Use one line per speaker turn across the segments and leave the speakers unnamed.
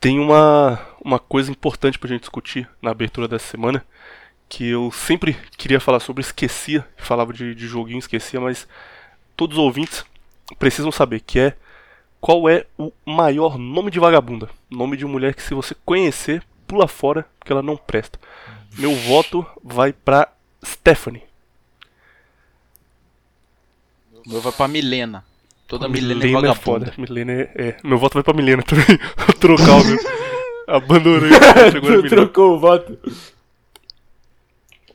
Tem uma, uma coisa importante pra gente discutir na abertura dessa semana, que eu sempre queria falar sobre, esquecia, falava de, de joguinho, esquecia, mas todos os ouvintes precisam saber, que é qual é o maior nome de vagabunda. Nome de mulher que se você conhecer, pula fora, porque ela não presta. Meu voto vai pra Stephanie.
Meu vai pra Milena. Toda Milena,
Milena
é
é
vagabunda.
foda. Milena é, é. Meu voto vai pra Milena também. Vou trocar o meu. Abandonei. Chegou a
Tu
Milena.
trocou o voto.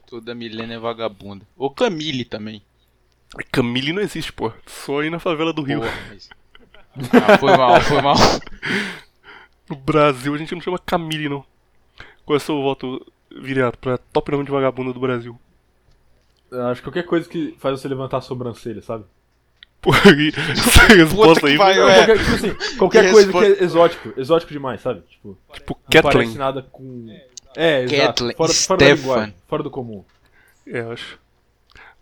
Toda Milena é vagabunda. Ou Camille também.
Camille não existe, pô. Só aí na favela do Rio.
Porra, mas... Ah, foi mal, foi mal.
No Brasil a gente não chama Camille, não. Qual é o seu voto, Viriato, pra top nome de vagabunda do Brasil?
Eu Acho que qualquer coisa que faz você levantar a sobrancelha, sabe?
Pô, essa resposta aí.
Não,
é.
qualquer, tipo assim, qualquer
Que
coisa que é exótico. Exótico demais, sabe? Tipo,
Tipo,
não parece
Kathleen.
nada com... É, exato.
Kathleen,
Fora, fora da linguagem, fora do comum.
É, eu acho.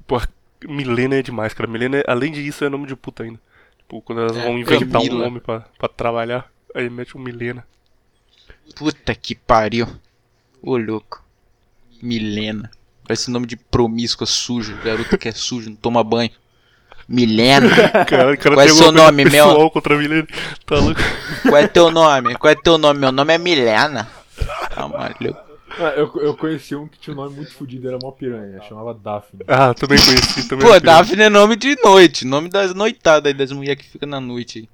Pô, Milena é demais, cara. Milena, é- além disso, é nome de puta ainda. Tipo, quando elas
É,
vão inventar um
Camila.
nome pra, pra trabalhar, aí mete um Milena.
Puta que pariu. Ô louco. Milena. Parece nome de promíscua sujo. Garoto que é sujo, não toma banho. Milena.
Cara, o cara
Qual é seu nome,
pessoal
meu?
contra Milena. Tá louco.
Qual é teu nome? Qual é teu nome? Meu nome é Milena. Tá maluco.
Ah, eu, eu conheci um que tinha um nome muito fodido, era mó piranha, chamava Daphne.
Ah, também conheci. Também
Pô. Daphne é nome de noite. Nome das noitadas aí, das mulheres que ficam na noite aí.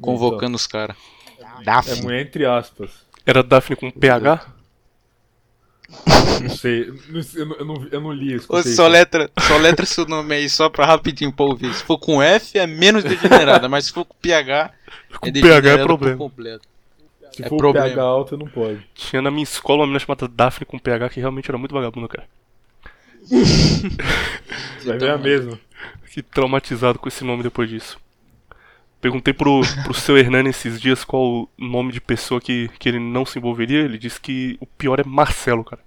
Convocando os caras.
É
Daphne.
mulher entre aspas.
Era Daphne com PH?
Não sei, não sei, eu, não, eu, não, eu não li isso.
Ô, só letra, só letra seu nome aí, só pra rapidinho pra ouvir. Se for com F, é menos degenerada, mas se for com PH,
Com
é
PH é problema.
completo.
Se
é
for
problema.
PH alto, não pode.
Tinha na minha escola uma menina chamada Daphne com PH que realmente era muito vagabunda, cara.
Vai ver a mesma.
Fiquei traumatizado com esse nome depois disso. Perguntei pro, pro seu Hernani esses dias qual o nome de pessoa que, que ele não se envolveria. Ele disse que o pior é Marcelo, cara.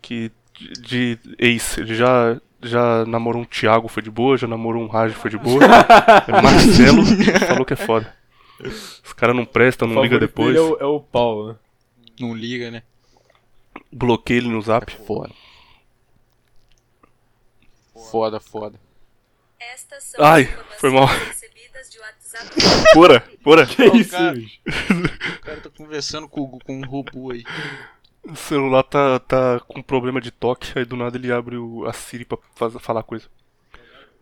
Que de, de ex, ele já, já namorou um Thiago, foi de boa, já namorou um Raj, foi de boa. É Marcelo falou que é foda. Os caras não prestam, não liga depois.
É o, é o Paulo, né?
Não liga, né?
Bloqueia ele no zap.
Foda. Foda, foda.
Estas são
Ai, foi mal.
Recebidas de WhatsApp.
Pora, pora.
Que isso,
cara.
bicho?
O cara tá conversando com, com um robô aí.
O celular tá, tá com problema de toque, aí do nada ele abre o, a Siri pra faz- falar coisa.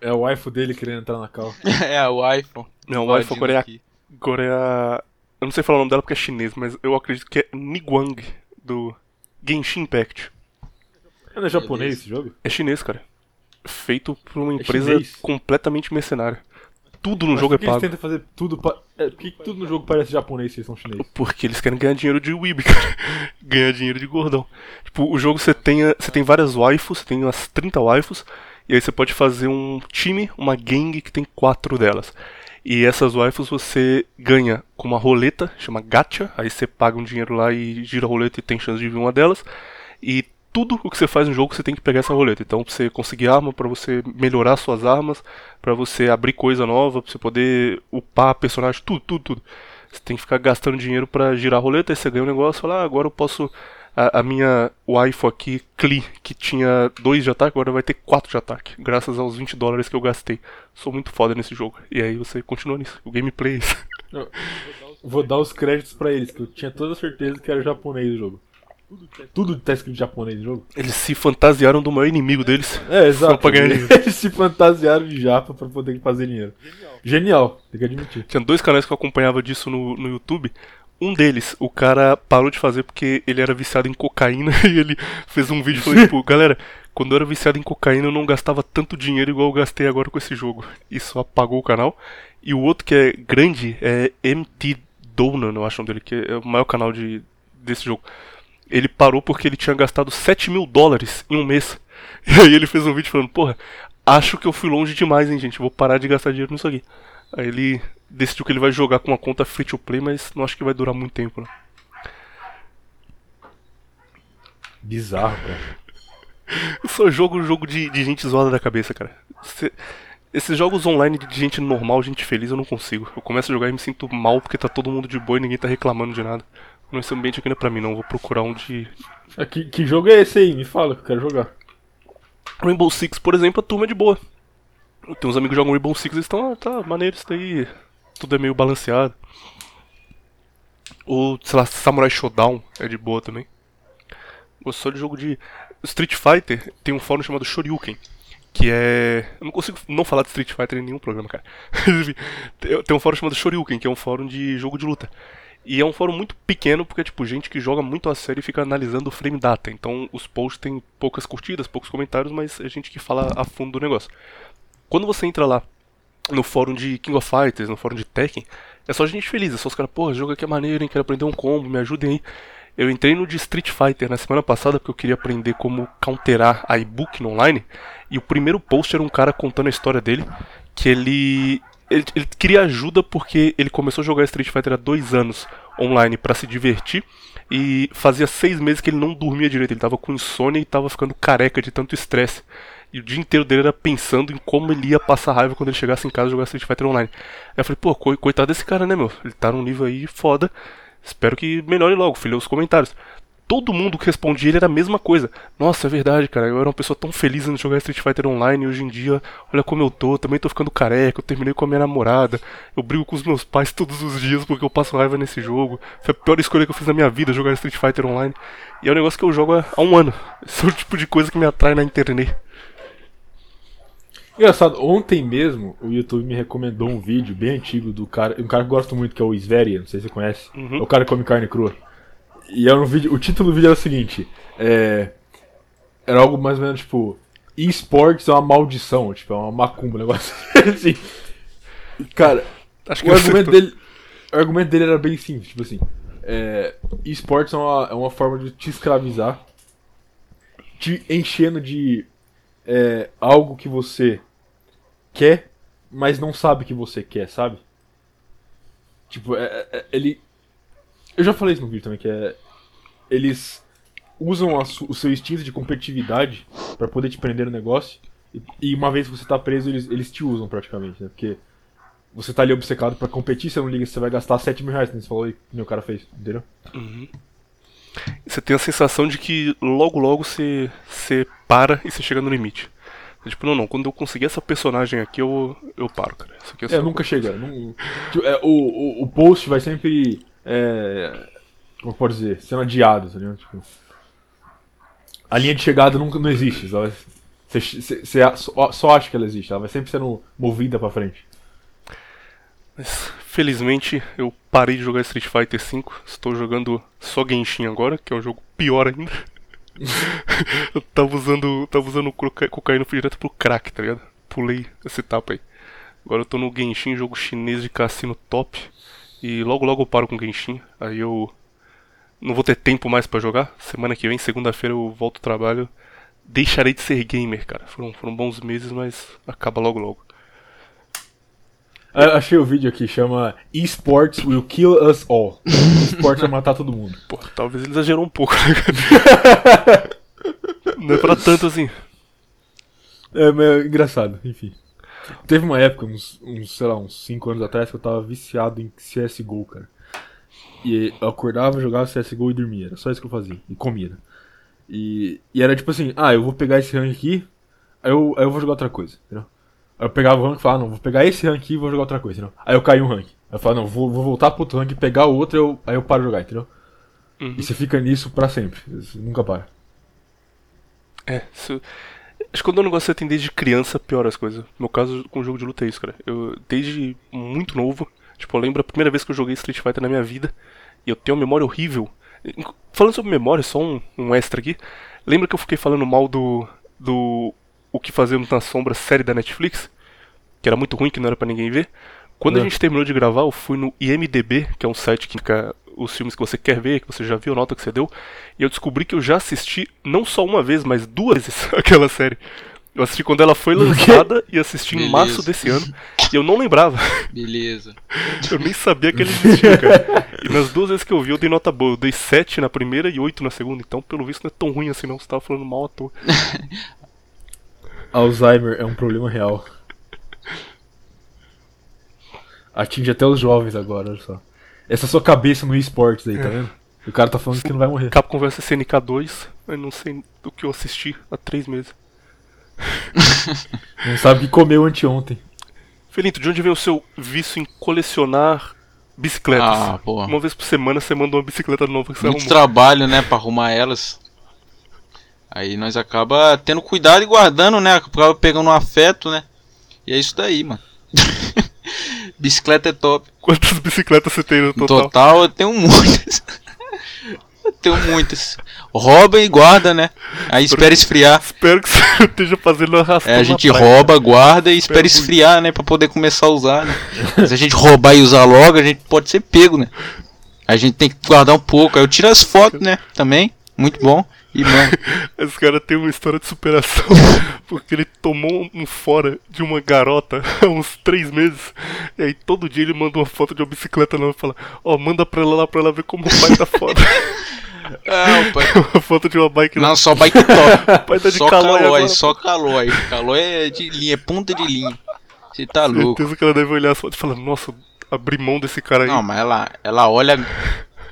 É o waifu dele querendo entrar na cal.
É, o iPhone.
Não, o iPhone agora é, a-
aqui.
agora é a. Eu não sei falar o nome dela porque é chinês, mas eu acredito que é Niguang, do Genshin Impact.
Não é japonês esse jogo?
É chinês, cara. Feito por uma
É
empresa
chinês?
completamente mercenária. Tudo no
Mas
jogo é
por que eles
pago.
tentam fazer tudo pa... é, Por que que tudo no jogo parece japonês se eles são chineses?
Porque eles querem ganhar dinheiro de Weeb, cara. ganhar dinheiro de gordão. Tipo, o jogo você tem, você tem várias waifus, você tem umas 30 waifus, e aí você pode fazer um time, uma gangue que tem quatro delas. E essas waifus você ganha com uma roleta, chama gacha, aí você paga um dinheiro lá e gira a roleta e tem chance de vir uma delas. E tudo o que você faz no jogo você tem que pegar essa roleta. Então, pra você conseguir arma, pra você melhorar suas armas, pra você abrir coisa nova, pra você poder upar personagem, tudo, tudo, tudo. Você tem que ficar gastando dinheiro pra girar a roleta, aí você ganha um negócio e fala, ah, agora eu posso. A, a minha waifu aqui, Klee, que tinha 2 de ataque, agora vai ter 4 de ataque, graças aos 20 dólares que eu gastei. Sou muito foda nesse jogo. E aí você continua nisso. O gameplay é isso.
Vou dar os créditos pra eles, que eu tinha toda certeza que era japonês o jogo. Tudo tá escrito em japonês no jogo?
Eles se fantasiaram do maior inimigo deles.
É, exato.
pra ganhar dinheiro.
Eles se fantasiaram de japa pra poder fazer dinheiro. Genial, tem que admitir.
Tinha dois canais que eu acompanhava disso no, no YouTube. Um deles, o cara parou de fazer porque ele era viciado em cocaína e ele fez um vídeo e falou, tipo, galera, quando eu era viciado em cocaína eu não gastava tanto dinheiro igual eu gastei agora com esse jogo. Isso apagou o canal. E o outro que é grande é MT Donan, eu acho o nome dele, que é o maior canal de, desse jogo. Ele parou porque ele tinha gastado 7 mil dólares em um mês. E aí ele fez um vídeo falando, porra, acho que eu fui longe demais, hein, gente, vou parar de gastar dinheiro nisso aqui. Aí ele decidiu que ele vai jogar com uma conta free to play, mas não acho que vai durar muito tempo, né?
Bizarro, cara.
Eu só jogo jogo de, de gente zoada da cabeça, cara. Cê- esses jogos online de gente normal, gente feliz, eu não consigo. Eu começo a jogar e me sinto mal porque tá todo mundo de boa e ninguém tá reclamando de nada. Nesse ambiente aqui não é pra mim, não. Vou procurar um de.
Ah, Que, que jogo é esse aí? Me fala que eu quero jogar.
Rainbow Six, por exemplo, a turma é de boa. Tem uns amigos que jogam Rainbow Six e estão, ah, tá, maneiro isso daí. Tudo é meio balanceado. Ou, sei lá, Samurai Shodown é de boa também. Gosto só de jogo de. Street Fighter tem um fórum chamado Shoryuken. Que é. Eu não consigo não falar de Street Fighter em nenhum programa, cara. tem um fórum chamado Shoryuken, que é um fórum de jogo de luta. E é um fórum muito pequeno, porque tipo gente que joga muito a sério e fica analisando o frame data. Então os posts têm poucas curtidas, poucos comentários, mas é gente que fala a fundo do negócio. Quando você entra lá no fórum de King of Fighters, no fórum de Tekken, é só gente feliz, é só os caras, esse jogo aqui é maneiro, hein, quero aprender um combo, me ajudem aí. Eu entrei no de Street Fighter na semana passada porque eu queria aprender como counterar a ebook online. E o primeiro post era um cara contando a história dele, que ele ele, ele queria ajuda porque ele começou a jogar Street Fighter há dois anos online pra se divertir e fazia seis meses que ele não dormia direito, ele tava com insônia e tava ficando careca de tanto estresse. E o dia inteiro dele era pensando em como ele ia passar raiva quando ele chegasse em casa jogar Street Fighter online. Aí eu falei, pô, coi- coitado desse cara, né, meu? Ele tá num nível aí foda. Espero que melhore logo, filha, os comentários. Todo mundo que respondia ele era a mesma coisa. Nossa, é verdade, cara. Eu era uma pessoa tão feliz em jogar Street Fighter online e hoje em dia, olha como eu tô. Também tô ficando careca. Eu terminei com a minha namorada. Eu brigo com os meus pais todos os dias porque eu passo raiva nesse jogo. Foi a pior escolha que eu fiz na minha vida, jogar Street Fighter online. E é um negócio que eu jogo há, um ano. Esse é o tipo de coisa que me atrai na internet.
Engraçado, ontem mesmo o YouTube me recomendou um vídeo bem antigo do cara, um cara que eu gosto muito, que é o Sveria, não sei se você conhece.
Uhum.
É o cara que come carne crua. E era um vídeo, o título do vídeo era o seguinte, é, era algo mais ou menos tipo, esportes é uma maldição, tipo, é uma macumba, um negócio assim. E, Cara,
Acho que
o argumento dele, o argumento dele era bem simples, tipo assim, é, esportes é uma, é uma forma de te escravizar, te enchendo de é, algo que você quer, mas não sabe que você quer, sabe? Tipo, é- é- ele. Eu já falei isso no vídeo também, que é. Eles usam a su- o seu instinto de competitividade pra poder te prender no negócio. E, e uma vez que você tá preso, eles, eles te usam praticamente, né? Porque você tá ali obcecado pra competir, você não liga se você vai gastar 7 mil reais, como você falou aí, que meu cara fez, entendeu?
Você tem a sensação de que logo logo você, você para e você chega no limite. Tipo, não, não, quando eu conseguir essa personagem aqui, eu, eu paro, cara. Isso aqui é, só
É, nunca chega. Não, tipo, é, o, o, o post vai sempre. É, como pode dizer? Sendo adiado, tá ligado? Tipo, a linha de chegada nunca não existe. Você, só, acha que ela existe, ela vai sempre sendo movida pra frente.
Mas, felizmente, eu parei de jogar Street Fighter V. Estou jogando só Genshin agora, que é um jogo pior ainda. eu tava usando, tava usando coca- cocaína fui direto pro crack, tá ligado? Pulei essa etapa aí. Agora eu tô no Genshin, jogo chinês de cassino top. E logo logo eu paro com Genshin. Aí eu não vou ter tempo mais pra jogar. Semana que vem, segunda-feira, eu volto ao trabalho. Deixarei de ser gamer, cara. Foram, foram bons meses, mas acaba logo logo.
Ah, achei o vídeo aqui, chama Esports Will Kill Us All. Esportes vai matar todo mundo.
Pô, talvez ele exagerou um pouco, né, cara? Não é pra tanto assim.
É, mas é engraçado, enfim. Teve uma época, uns, uns, sei lá, uns 5 anos atrás, que eu tava viciado em CSGO, cara. E eu acordava, jogava CSGO e dormia. Era só isso que eu fazia. E comia, né? E, e era tipo assim, ah, eu vou pegar esse rank aqui, aí eu, aí eu vou jogar outra coisa, entendeu? Aí eu pegava o rank e falava, não, vou pegar esse rank aqui e vou jogar outra coisa, entendeu? Aí eu caí um rank. Aí eu falava, não, vou, vou voltar pro outro rank, pegar o outro, eu, aí eu paro de jogar, entendeu?
Uhum.
E você fica nisso pra sempre. Você nunca para.
É, isso... Acho que quando o negócio tem desde criança, piora as coisas. No meu caso, com o jogo de luta é isso, cara. Eu, desde muito novo, tipo, eu lembro a primeira vez que eu joguei Street Fighter na minha vida, e eu tenho uma memória horrível. Falando sobre memória, só um, um extra aqui. Lembra que eu fiquei falando mal do. do. O que Fazemos na Sombra, série da Netflix? Que era muito ruim, que não era pra ninguém ver. Quando a
É.
gente terminou de gravar, eu fui no IMDB, que é um site que indica os filmes que você quer ver, que você já viu, a nota que você deu, e eu descobri que eu já assisti não só uma vez, mas duas vezes aquela série. Eu assisti quando ela foi lançada e assisti em
Beleza.
março desse ano, e eu não lembrava.
Beleza.
Eu nem sabia que ele existia, cara. E nas duas vezes que eu vi, eu dei nota boa. Eu dei 7 na primeira e 8 na segunda. Então, pelo visto, não é tão ruim assim, não. Você tava falando mal à toa.
Alzheimer é um problema real. Atinge até os jovens agora, olha só. Essa sua cabeça no esportes aí, tá vendo? O cara tá falando que não vai morrer.
Capcom vs SNK 2, eu não sei do que eu assisti há três meses.
Não sabe o que comeu anteontem.
Felinto, de onde veio o seu vício em colecionar bicicletas?
Ah, porra.
Uma vez por semana você manda uma bicicleta nova que você
Muito
arrumou.
trabalho, né, pra arrumar elas. Aí nós acaba tendo cuidado e guardando, né? Acaba pegando um afeto, né? E é isso daí, mano. Bicicleta é top.
Quantas bicicletas você tem no
No
total?
total eu tenho muitas. eu tenho muitas. Rouba e guarda, né? Aí espera esfriar.
Espero que você esteja fazendo arrastão
É, a gente rouba, guarda e espera esfriar, né? Pra poder começar a usar, né? Se a gente roubar e usar logo, a gente pode ser pego, né? A gente tem que guardar um pouco. Aí eu tiro as fotos, né? Também. Muito bom. E, mano,
Esse cara tem uma história de superação. porque ele tomou um fora de uma garota há uns três meses. E aí todo dia ele manda uma foto de uma bicicleta nova e fala: Ó, manda pra ela lá pra ela ver como o pai tá foda.
Ah, pai.
uma foto de uma bike
Não, só bike top.
pai tá de
só
calói
calói,
agora.
só calói. Calói é de linha, é ponta de linha. Você tá louco.
Certeza que ela deve olhar as fotos e falar: Nossa, abri mão desse cara aí.
Não, mas ela, ela olha.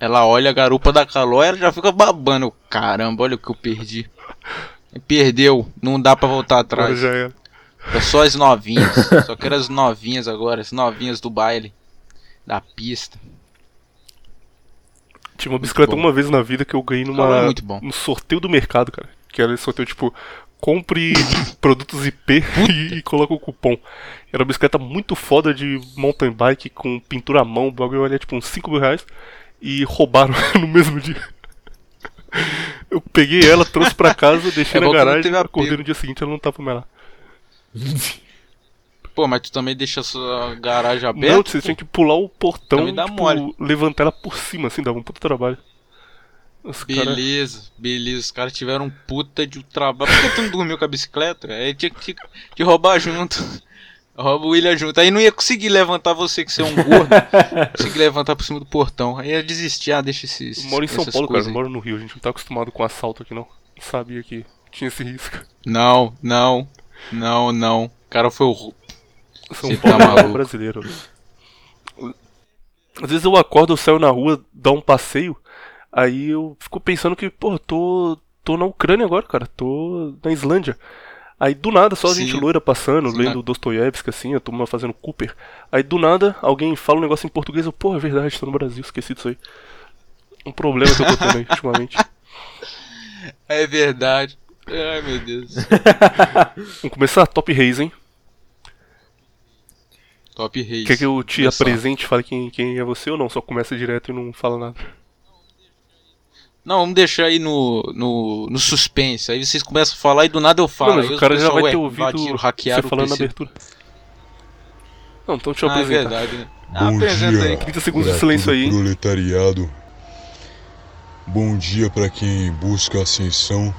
Ela olha a garupa da calói, ela já fica babando. Caramba, olha o que eu perdi. Perdeu, não dá pra voltar atrás. É só as novinhas. Só quero as novinhas agora, as novinhas do baile. Da pista.
Tinha uma bicicleta uma vez na vida que eu ganhei numa,
é
no sorteio do mercado, cara. Que era esse sorteio tipo: compre produtos IP e, e coloca o cupom. Era uma bicicleta muito foda de mountain bike com pintura à mão. O bagulho valia tipo uns 5 mil reais. E roubaram no mesmo dia. Eu peguei ela, trouxe pra casa, deixei
É
na
não
garagem, acordei no dia seguinte ela não tava mais lá.
Pô, mas tu também deixa a sua garagem
Não,
aberta?
você tinha que pular o portão
dá
tipo, levantar ela por cima, assim, dava um puta trabalho. Os cara...
Beleza, beleza. Os caras tiveram um puta de trabalho. Por que tu não dormiu com a bicicleta? Aí tinha que te, te roubar junto. Rouba o William junto. Aí não ia conseguir levantar você, que você é um gordo. conseguir levantar por cima do portão. Aí ia desistir. Ah, deixa esses.
Eu moro em São Paulo, cara, moro no Rio. A gente não tá acostumado com assalto aqui, não. Não sabia que tinha esse risco.
Não, não, não, não. O cara foi o.
São
Você
Paulo
tá
é um
maluco.
brasileiro. Às vezes eu acordo, eu saio na rua, dar um passeio, aí eu fico pensando que, pô, tô, tô na Ucrânia agora, cara. Tô na Islândia. Aí do nada, só a gente loira passando,
Sim,
lendo
né?
Dostoiévski, assim, a turma fazendo Cooper. Aí do nada, alguém fala um negócio em português, eu, pô, é verdade, tô no Brasil, esqueci disso aí. Um problema que eu tô tendo ultimamente.
É verdade. Ai meu Deus.
Vamos começar? Top Reis, hein?
Top Reis.
Quer que eu te
Começar.
apresente, fale quem, quem é você ou não? Só começa direto e não fala nada.
Não, vamos deixar aí no, no, no suspense. Aí vocês começam a falar e do nada eu falo.
não, mas o cara já vai
ué,
ter ouvido
invadiram,
você
hackearam o
falando na abertura. Não, então deixa eu
Ah, é
apresentar.
verdade, né? Ah,
Bom
apresenta
dia.
aí.
30 segundos de silêncio aí?
Proletariado. Bom dia pra quem busca ascensão.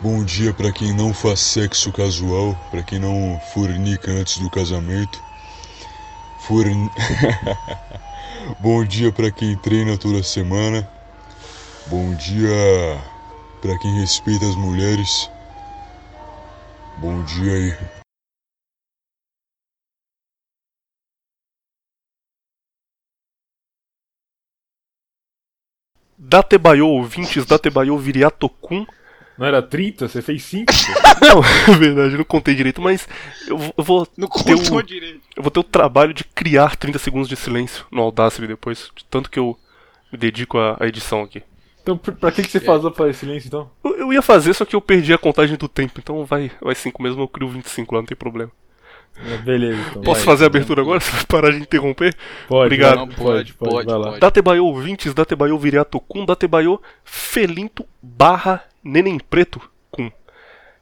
Bom dia pra quem não faz sexo casual, pra quem não fornica antes do casamento. Forn... Bom dia pra quem treina toda semana. Bom dia pra quem respeita as mulheres. Bom dia aí.
Datebayo ouvintes, Datebayo Viriatokun.
Não era 30? Você fez 5?
Não, é verdade, eu não contei direito, mas eu, vou- eu vou
Não
ter
contou
o,
direito.
eu vou ter o trabalho de criar 30 segundos de silêncio no Audacity depois, de tanto que eu me dedico à, à edição aqui.
Então, pra que, que você faz pra silêncio então?
Eu, eu ia fazer, só que eu perdi a contagem do tempo, então vai, vai 5 mesmo, eu crio 25 lá, não tem problema.
É, Beleza, então.
Posso
vai.
fazer a abertura agora? Você vai parar de interromper?
Pode,
Obrigado.
Não,
pode, pode,
pode,
vai lá.
pode.
Datebayo ouvintes, Datebayo Viriato Kun, Datebayo Felinto barra Neném Preto Kun.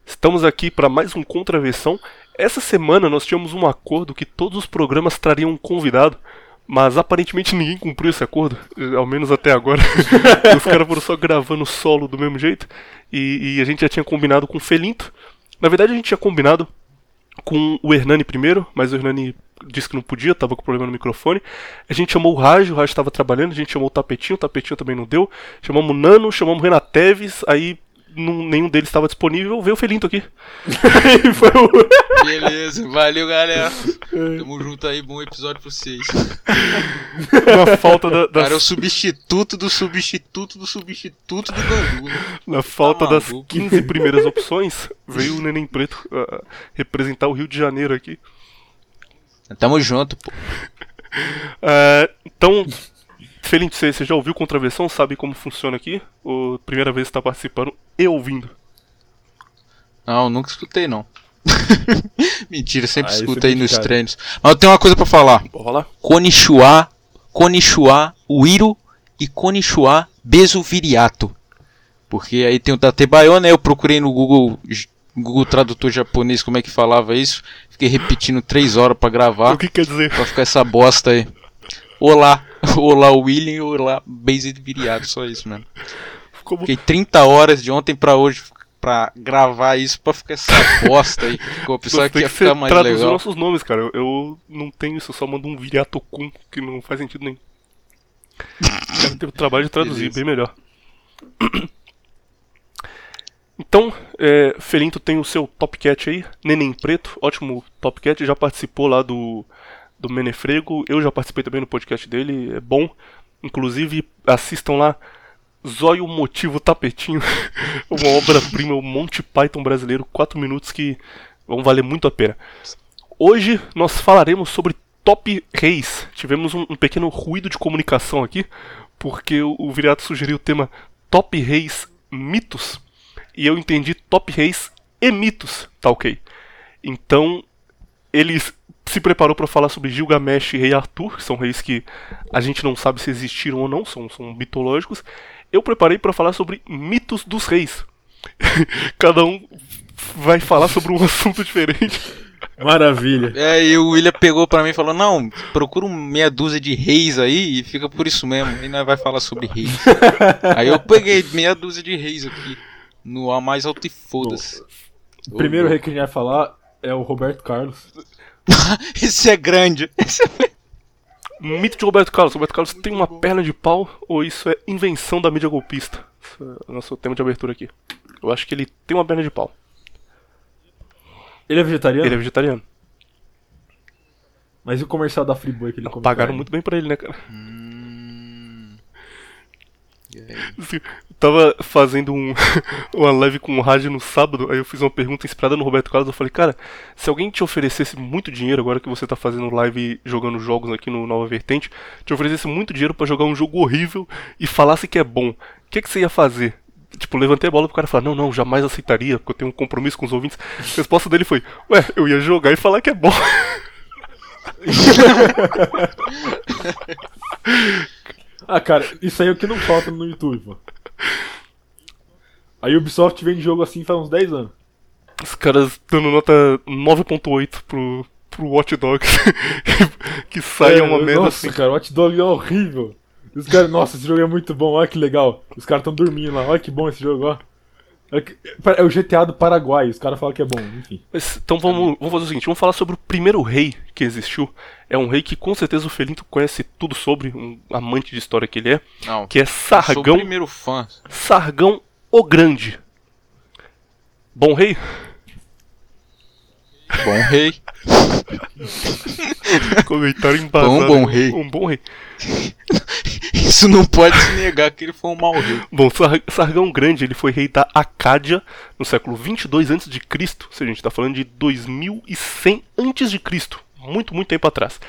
Estamos aqui para mais um Contraversão. Essa semana nós tínhamos um acordo que todos os programas trariam um convidado, mas aparentemente ninguém cumpriu esse acordo, eh, ao menos até agora. os caras foram só gravando solo do mesmo jeito, e, e a gente já tinha combinado com o Felinto. Na verdade a gente tinha combinado com o Hernani primeiro, mas o Hernani disse que não podia, tava com problema no microfone. A gente chamou o Raj, o Raj estava trabalhando, a gente chamou o Tapetinho, o Tapetinho também não deu. Chamamos o Nano, chamamos o Renateves, aí não- nenhum deles estava disponível, veio o Felinto aqui.
E foi o.
Beleza, valeu galera. Tamo junto aí, bom episódio pra vocês.
Na falta da, das,
Cara, é o substituto do substituto do substituto do Gandula.
na falta
Tá
das
maluco.
15 primeiras opções, veio o Neném Preto ah, representar o Rio de Janeiro aqui.
Tamo junto, pô.
Ah, então, Felinto, você, você já ouviu Contraversão? Sabe como funciona aqui? Ou primeira vez que está participando e ouvindo?
Não, nunca escutei não. Mentira, sempre
Ah, é
aí nos treinos. Mas eu tenho uma coisa pra falar.
Bora lá?
Konnichiwa, Konnichiwa, Uiro e Konnichiwa Besuviriato. Porque aí tem o Datebayo, né? Eu procurei no Google, Google Tradutor japonês como é que falava isso. Fiquei repetindo três horas pra gravar.
O que quer dizer?
Pra ficar essa bosta aí. Olá, olá William, olá Besuviriato, só isso mesmo.
Como,
Fiquei 30 horas de ontem pra hoje pra gravar isso pra ficar essa bosta aí. Ficou, pensava que ia
que
ficar mais
traduzir
legal.
nossos nomes, cara. Eu, eu não tenho isso, eu só mando um Viriatokun, que não faz sentido nenhum. Quero ter o trabalho de traduzir,
Beleza.
bem melhor. Então, é, Felinto tem o seu Top Cat aí, Neném Preto, ótimo Top Cat, já participou lá do, do Menefrego, eu já participei também no podcast dele, é bom. Inclusive, assistam lá Zóio Motivo Tapetinho, uma obra-prima, o Monty Python brasileiro, 4 minutos que vão valer muito a pena. Hoje nós falaremos sobre Top Reis. Tivemos um, um pequeno ruído de comunicação aqui, porque o, o Viriato sugeriu o tema Top Reis Mitos, e eu entendi Top Reis e Mitos, tá ok. Então, ele se preparou para falar sobre Gilgamesh e Rei Arthur, que são reis que a gente não sabe se existiram ou não, são, são mitológicos. Eu preparei para falar sobre mitos dos reis. Cada um vai falar sobre um assunto diferente.
Maravilha.
É, e o William pegou pra mim e falou: Não, procura um meia dúzia de reis aí e fica por isso mesmo. E nós vai falar sobre reis. aí eu peguei meia dúzia de reis aqui. No A mais alto e foda-se.
O primeiro rei que a gente vai falar é o Roberto Carlos.
Esse é grande. Esse é...
Mito de Roberto Carlos. Roberto Carlos tem uma perna de pau ou isso é invenção da mídia golpista? Esse é o nosso tema de abertura aqui. Eu acho que ele tem uma perna de pau.
Ele é vegetariano?
Ele é vegetariano.
Mas e o comercial da Friboi que ele come
Pagaram
carne?
muito bem pra ele, né, cara?
Hum... E aí?
Assim, eu tava fazendo um, uma live com o rádio no sábado, aí eu fiz uma pergunta inspirada no Roberto Carlos. Eu falei, cara, se alguém te oferecesse muito dinheiro, agora que você tá fazendo live jogando jogos aqui no Nova Vertente, te oferecesse muito dinheiro pra jogar um jogo horrível e falasse que é bom, o que, que você ia fazer? Tipo, levantei a bola pro cara falar, não, não, jamais aceitaria, porque eu tenho um compromisso com os ouvintes. A resposta dele foi, ué, eu ia jogar e falar que é bom.
Ah, cara, isso aí é o que não falta no YouTube, pô. A Ubisoft vende jogo assim faz uns 10 anos.
Os caras dando nota 9.8 pro, pro Watch Dogs, que sai
É,
uma merda
Nossa,
assim.
cara, o Watch Dogs é horrível. Os caras, nossa, esse jogo é muito bom, olha que legal. Os caras tão dormindo lá, olha que bom esse jogo, ó. É que- É o GTA do Paraguai, os caras falam que é bom, enfim.
Mas, então vamos, vamos fazer o seguinte, vamos falar sobre o primeiro rei que existiu. É um rei que com certeza o Felinto conhece tudo sobre, um amante de história que ele é,
Não,
que é
eu sou o
Sargão,
primeiro fã.
Sargão o Grande. Bom rei?
Bom rei.
Comentário embasado.
Bom, bom rei.
Um bom rei.
Isso não pode se negar que ele foi um mau rei.
Bom, Sar- Sargão Grande ele foi rei da Acádia no século 22 a.C., seja, a gente está falando de 2100 a.C., muito, muito tempo atrás.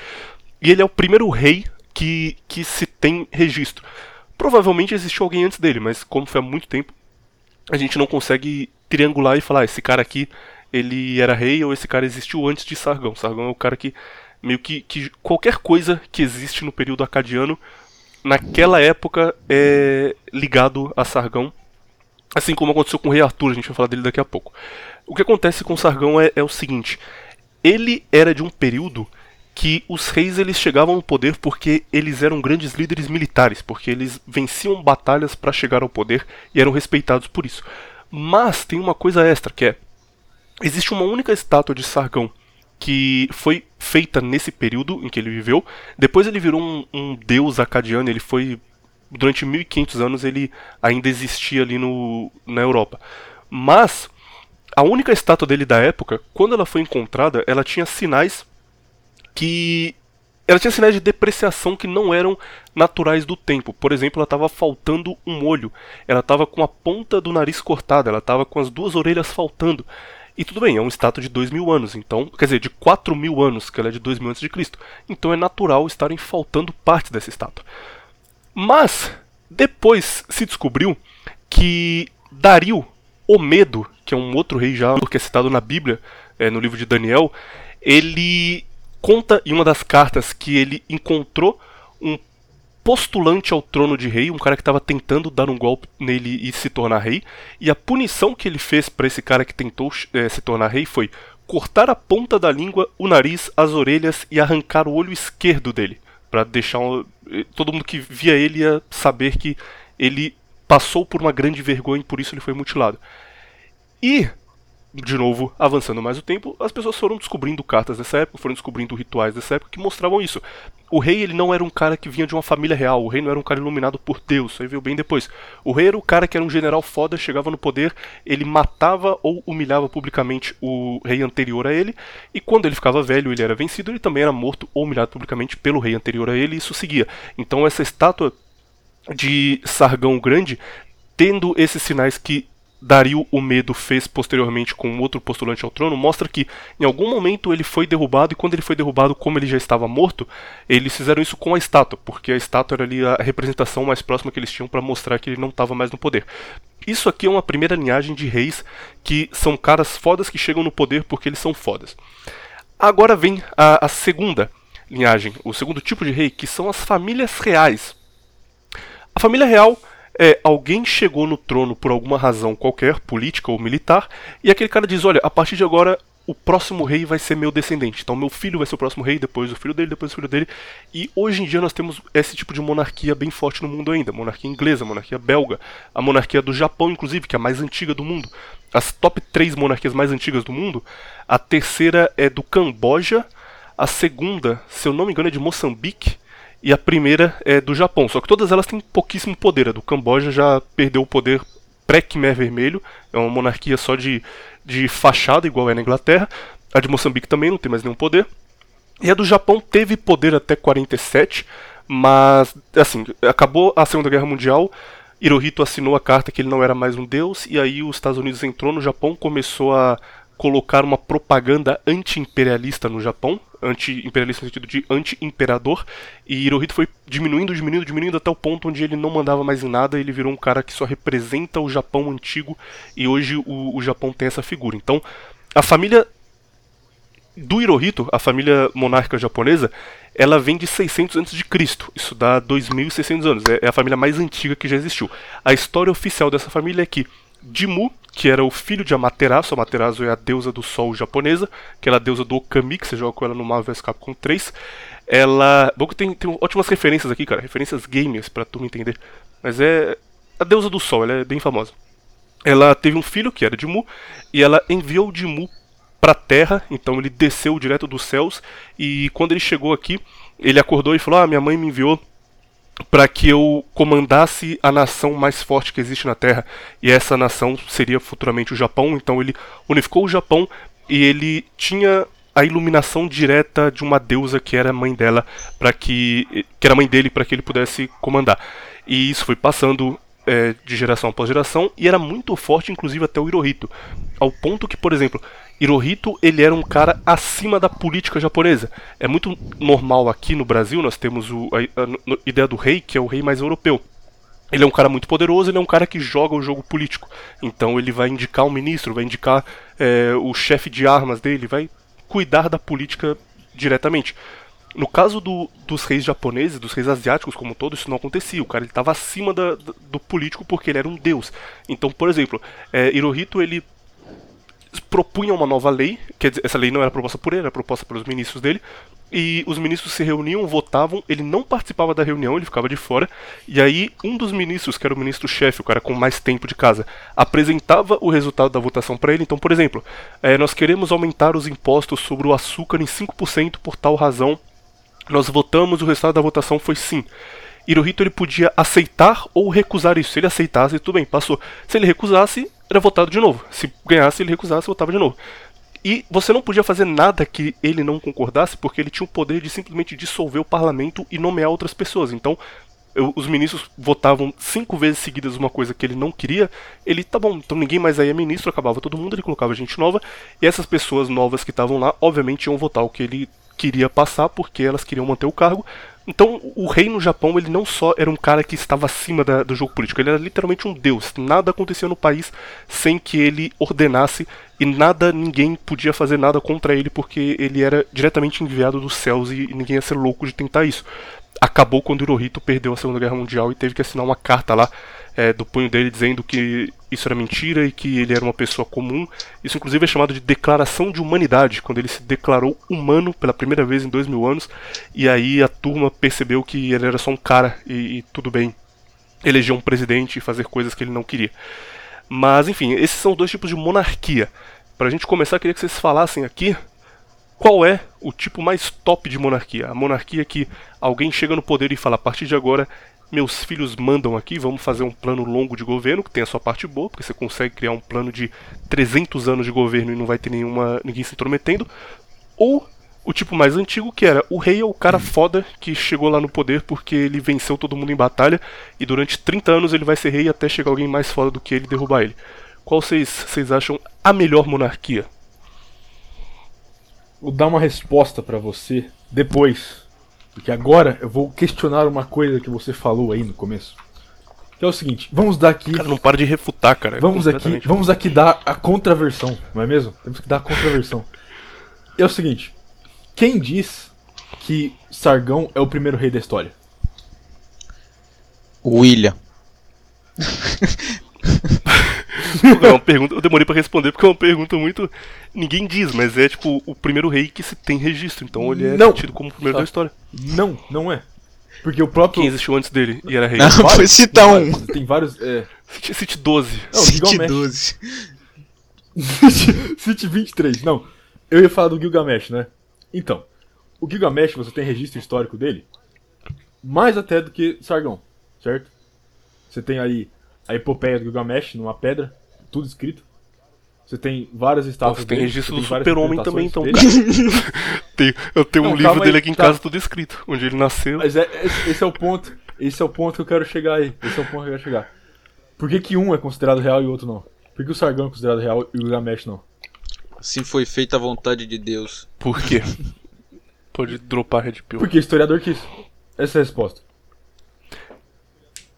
E ele é o primeiro rei que, que se tem registro. Provavelmente existiu alguém antes dele, mas como foi há muito tempo, a gente não consegue triangular e falar, "Ah, esse cara aqui, ele era rei ou esse cara existiu antes de Sargão. Sargão é o cara que, meio que, que qualquer coisa que existe no período acadiano, naquela época é ligado a Sargão. Assim como aconteceu com o rei Arthur, a gente vai falar dele daqui a pouco. O que acontece com Sargão é, é o seguinte: ele era de um período que os reis eles chegavam ao poder porque eles eram grandes líderes militares, porque eles venciam batalhas para chegar ao poder e eram respeitados por isso. Mas tem uma coisa extra que é existe uma única estátua de Sargão que foi feita nesse período em que ele viveu. Depois ele virou um, um deus acadiano, ele foi durante 1500 anos ele ainda existia ali no, na Europa. Mas a única estátua dele da época, quando ela foi encontrada, ela tinha sinais que ela tinha sinais de depreciação que não eram naturais do tempo. Por exemplo, ela estava faltando um olho, ela estava com a ponta do nariz cortada, ela estava com as duas orelhas faltando. E tudo bem, é um estátua de dois mil anos, então, quer dizer, de quatro mil anos, que ela é de dois mil antes de Cristo. Então é natural estarem faltando partes dessa estátua. Mas depois se descobriu que Dario, o Medo, que é um outro rei já que é citado na Bíblia, é, no livro de Daniel, ele conta em uma das cartas que ele encontrou um postulante ao trono de rei, um cara que estava tentando dar um golpe nele e se tornar rei, e a punição que ele fez para esse cara que tentou é, se tornar rei foi cortar a ponta da língua, o nariz, as orelhas e arrancar o olho esquerdo dele, para deixar um, eh, todo mundo que via ele ia saber que ele passou por uma grande vergonha e por isso ele foi mutilado. E de novo, avançando mais o tempo, as pessoas foram descobrindo cartas dessa época, foram descobrindo rituais dessa época que mostravam isso. O rei ele não era um cara que vinha de uma família real, o rei não era um cara iluminado por Deus, isso aí veio bem depois. O rei era o cara que era um general foda, chegava no poder, ele matava ou humilhava publicamente o rei anterior a ele, e quando ele ficava velho ele era vencido, ele também era morto ou humilhado publicamente pelo rei anterior a ele, e isso seguia. Então essa estátua de Sargão Grande, tendo esses sinais que Dario o Medo fez posteriormente com outro postulante ao trono mostra que em algum momento ele foi derrubado e quando ele foi derrubado, como ele já estava morto, eles fizeram isso com a estátua, porque a estátua era ali a representação mais próxima que eles tinham para mostrar que ele não estava mais no poder. Isso aqui é uma primeira linhagem de reis que são caras fodas que chegam no poder porque eles são fodas. Agora vem a, a segunda linhagem, o segundo tipo de rei, que são as famílias reais. A família real é alguém chegou no trono por alguma razão qualquer, política ou militar, e aquele cara diz: Olha, a partir de agora o próximo rei vai ser meu descendente. Então meu filho vai ser o próximo rei, depois o filho dele, depois o filho dele. E hoje em dia nós temos esse tipo de monarquia bem forte no mundo ainda. Monarquia inglesa, monarquia belga, a monarquia do Japão, inclusive, que é a mais antiga do mundo. As top 3 monarquias mais antigas do mundo, a terceira é do Camboja, a segunda, se eu não me engano, é de Moçambique, e a primeira é do Japão. Só que todas elas têm pouquíssimo poder. A do Camboja já perdeu o poder pré-Khmer Vermelho, é uma monarquia só de, de fachada, igual é na Inglaterra. A de Moçambique também não tem mais nenhum poder. E a do Japão teve poder até 47, mas, assim, acabou a Segunda Guerra Mundial, Hirohito assinou a carta que ele não era mais um deus, e aí os Estados Unidos entrou no Japão, começou a colocar uma propaganda anti-imperialista no Japão, anti-imperialista no sentido de anti-imperador, e Hirohito foi diminuindo, diminuindo, diminuindo até o ponto onde ele não mandava mais em nada, ele virou um cara que só representa o Japão antigo, e hoje o, o Japão tem essa figura. Então, a família do Hirohito, a família monárquica japonesa, ela vem de 600 a.C. Isso dá 2.600 anos. É, é a família mais antiga que já existiu. A história oficial dessa família é que Dimu, que era o filho de Amaterasu, Amaterasu é a deusa do sol japonesa, aquela deusa do Okami, que você joga com ela no Marvel vs Capcom 3. Ela. Bom que tem, tem ótimas referências aqui, cara, referências gamers pra tu me entender. Mas é. A deusa do sol, ela é bem famosa. Ela teve um filho, que era Dimu, e ela enviou Dimu para a Terra, então ele desceu direto dos céus, e quando ele chegou aqui, ele acordou e falou: Ah, minha mãe me enviou para que eu comandasse a nação mais forte que existe na Terra. E essa nação seria futuramente o Japão. Então ele unificou o Japão e ele tinha a iluminação direta de uma deusa que era mãe dela para que que era mãe dele para que ele pudesse comandar. E isso foi passando é, de geração após geração e era muito forte, inclusive até o Hirohito, ao ponto que, por exemplo, Hirohito ele era um cara acima da política japonesa. É muito normal aqui no Brasil, nós temos o, a, a, a, ideia do rei, que é o rei mais europeu. Ele é um cara muito poderoso, ele é um cara que joga o jogo político. Então ele vai indicar um ministro, vai indicar é, o chefe de armas dele, vai cuidar da política diretamente. No caso do, dos reis japoneses, dos reis asiáticos como um todo, isso não acontecia. O cara estava acima da, do político porque ele era um deus. Então, por exemplo, é, Hirohito ele propunha uma nova lei, quer dizer, essa lei não era proposta por ele, era proposta pelos ministros dele, e os ministros se reuniam, votavam, ele não participava da reunião, ele ficava de fora, e aí um dos ministros, que era o ministro-chefe, o cara com mais tempo de casa, apresentava o resultado da votação para ele. Então, por exemplo, é, nós queremos aumentar os impostos sobre o açúcar em 5% por tal razão. Nós votamos, o resultado da votação foi sim. Hirohito ele podia aceitar ou recusar isso. Se ele aceitasse, tudo bem, passou. Se ele recusasse, era votado de novo. Se ganhasse, ele recusasse, votava de novo. E você não podia fazer nada que ele não concordasse, porque ele tinha o poder de simplesmente dissolver o parlamento e nomear outras pessoas. Então, eu- os ministros votavam cinco vezes seguidas uma coisa que ele não queria, ele, tá bom, então ninguém mais aí é ministro, acabava todo mundo, ele colocava gente nova, e essas pessoas novas que estavam lá, obviamente, iam votar o que ele queria passar, porque elas queriam manter o cargo. Então, o rei no Japão, ele não só era um cara que estava acima da- do jogo político, ele era literalmente um deus. Nada acontecia no país sem que ele ordenasse, e nada, ninguém podia fazer nada contra ele, porque ele era diretamente enviado dos céus e ninguém ia ser louco de tentar isso acabou quando Hirohito perdeu a Segunda Guerra Mundial e teve que assinar uma carta lá é, do punho dele dizendo que isso era mentira e que ele era uma pessoa comum. Isso inclusive é chamado de Declaração de Humanidade, quando ele se declarou humano pela primeira vez em dois mil anos, e aí a turma percebeu que ele era só um cara e, e tudo bem eleger um presidente e fazer coisas que ele não queria. Mas enfim, esses são dois tipos de monarquia. Pra gente começar, queria que vocês falassem aqui qual é o tipo mais top de monarquia? A monarquia que alguém chega no poder e fala: a partir de agora, meus filhos mandam aqui, vamos fazer um plano longo de governo, que tem a sua parte boa, porque você consegue criar um plano de 300 anos de governo e não vai ter nenhuma, ninguém se intrometendo. Ou o tipo mais antigo, que era o rei é o cara foda que chegou lá no poder porque ele venceu todo mundo em batalha e durante 30 anos ele vai ser rei até chegar alguém mais foda do que ele derrubar ele. Qual vocês vocês acham a melhor monarquia?
Vou dar uma resposta pra você depois. Porque agora eu vou questionar uma coisa que você falou aí no começo. Que é o seguinte, vamos dar aqui.
Cara, não para de refutar, cara. É
Vamos aqui, vamos aqui dar a contraversão, não é mesmo? Temos que dar a contraversão. É o seguinte, quem diz que Sargão é o primeiro rei da história?
William.
É uma pergunta, eu demorei pra responder porque é uma pergunta muito. Ninguém diz, mas é tipo o primeiro rei que se tem registro, então ele é
Não.
tido como o primeiro
Tá.
da história.
Não, não é. Porque o próprio.
Quem existiu antes dele e era rei?
Não, foi citar um.
vários- Tem vários. É...
Cite, cite 12.
Não,
City
Gilgamesh.
12.
Cite 23, não. Eu ia falar do Gilgamesh, né? Então, o Gilgamesh, você tem registro histórico dele? Mais até do que Sargão, certo? Você tem aí a epopeia do Gilgamesh numa pedra, tudo escrito. Você tem várias estátuas
Você tem
dele,
registro
você
do super-homem também, então,
dele.
Tem- eu tenho um
Não,
livro
calma
dele
aí,
aqui em
tá.
casa, tudo escrito. Onde ele nasceu.
Mas é, esse, esse é o ponto. Esse é o ponto que eu quero chegar aí. Esse é o ponto que eu quero chegar. Por que, que um é considerado real e o outro não? Por que o Sargão é considerado real e o Gilgamesh não?
Assim foi feita a vontade de Deus.
Por quê? Pode dropar Red Pill.
Porque o historiador quis. Essa é a resposta.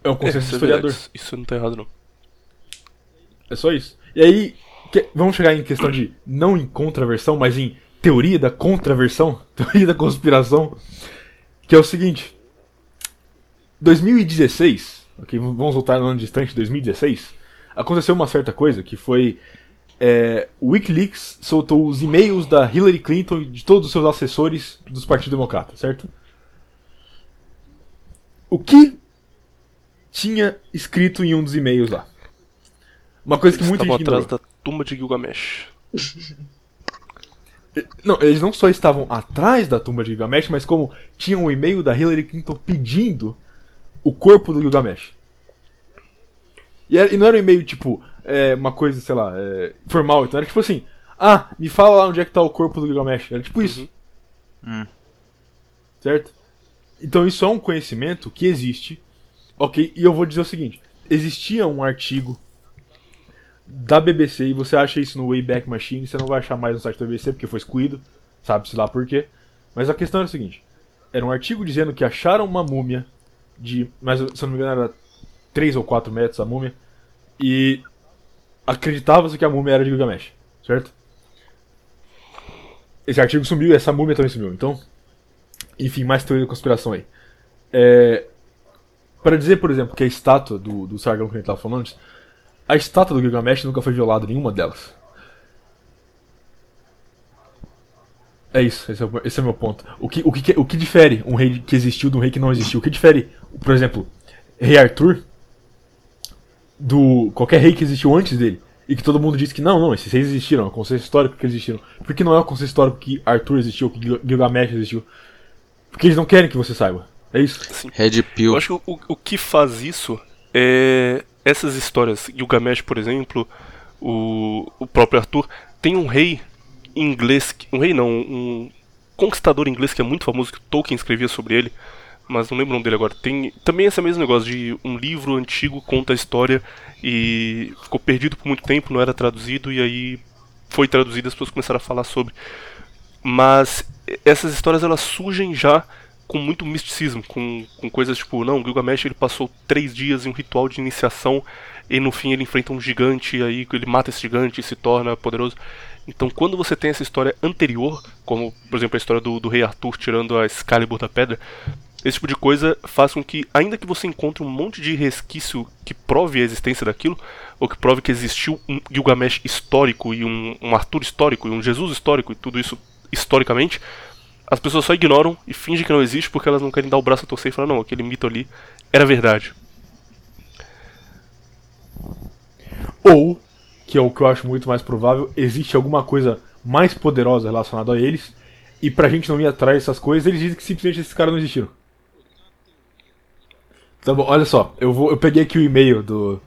É um consenso
isso, é
historiador.
verdade. isso não tá errado, não.
É só isso. E aí, que- vamos chegar em questão de não em contraversão, mas em teoria da contraversão, teoria da conspiração, que é o seguinte. 2016, ok, vamos voltar no ano distante, 2016, aconteceu uma certa coisa que foi é, o WikiLeaks soltou os e-mails da Hillary Clinton e de todos os seus assessores dos Partido Democrata, certo? O que tinha escrito em um dos e-mails lá? Uma coisa que
Eles
muita
estavam
gente
atrás
ignorou.
da tumba de Gilgamesh.
Não, eles não só estavam atrás da tumba de Gilgamesh, mas como tinham um e-mail da Hillary Clinton pedindo o corpo do Gilgamesh. E, era- e não era um e-mail tipo, é, uma coisa, sei lá, é, formal, então era tipo assim: ah, me fala lá onde é que tá o corpo do Gilgamesh. Era tipo isso.
Hum.
Certo? Então isso é um conhecimento que existe, ok? E eu vou dizer o seguinte: existia um artigo da BBC e você acha isso no Wayback Machine, você não vai achar mais no site da BBC porque foi excluído, sabe-se lá por quê. Mas a questão era a seguinte: era um artigo dizendo que acharam uma múmia de, mas se eu não me engano era 3 ou 4 metros a múmia, e acreditava-se que a múmia era de Gilgamesh, certo? Esse artigo sumiu e essa múmia também sumiu, então. Enfim, mais teoria da conspiração aí. É, para dizer, por exemplo, que a estátua do, do Sargão que a gente tava falando antes, a estátua do Gilgamesh nunca foi violada, nenhuma delas. É isso, esse é, o, esse é o meu ponto. O que, o, que, o que difere um rei que existiu de um rei que não existiu? O que difere, por exemplo, Rei Arthur do qualquer rei que existiu antes dele? E que todo mundo diz que não, não, esses reis existiram, é um conceito histórico que eles existiram. Por que não é o conceito histórico que Arthur existiu, que Gil- Gilgamesh existiu? Porque eles não querem que você saiba. É isso.
Red Pill.
Eu acho que o, o que faz isso é essas histórias. Gilgamesh, por exemplo, o, o próprio Arthur, tem um rei inglês, um rei não, um conquistador inglês que é muito famoso, que Tolkien escrevia sobre ele, mas não lembro o nome dele agora. Tem também esse mesmo negócio de um livro antigo conta a história e ficou perdido por muito tempo, não era traduzido, e aí foi traduzido e as pessoas começaram a falar sobre. Mas essas histórias elas surgem já com muito misticismo, com, com coisas tipo, não, Gilgamesh ele passou três dias em um ritual de iniciação e no fim ele enfrenta um gigante aí ele mata esse gigante e se torna poderoso. Então quando você tem essa história anterior, como por exemplo a história do, do rei Arthur tirando a Excalibur da pedra, esse tipo de coisa faz com que, ainda que você encontre um monte de resquício que prove a existência daquilo, ou que prove que existiu um Gilgamesh histórico e um, um Arthur histórico e um Jesus histórico e tudo isso historicamente, as pessoas só ignoram e fingem que não existe porque elas não querem dar o braço a torcer e falar, não, aquele mito ali era verdade.
Ou, que é o que eu acho muito mais provável, existe alguma coisa mais poderosa relacionada a eles, e pra gente não ir atrás dessas coisas, eles dizem que simplesmente esses caras não existiram. Tá bom, olha só, eu, vou, eu peguei aqui o e-mail do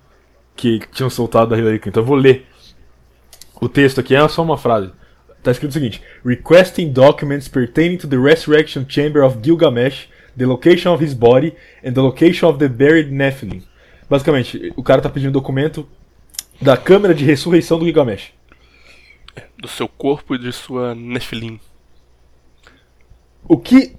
que tinham soltado da Hillary Clinton, eu vou ler o texto aqui, é só uma frase. Tá escrito o seguinte: Requesting documents pertaining to the resurrection chamber of Gilgamesh, the location of his body, and the location of the buried Nephilim. Basicamente, o cara tá pedindo documento da câmera de ressurreição do Gilgamesh.
Do seu corpo e de sua Nephilim.
O que.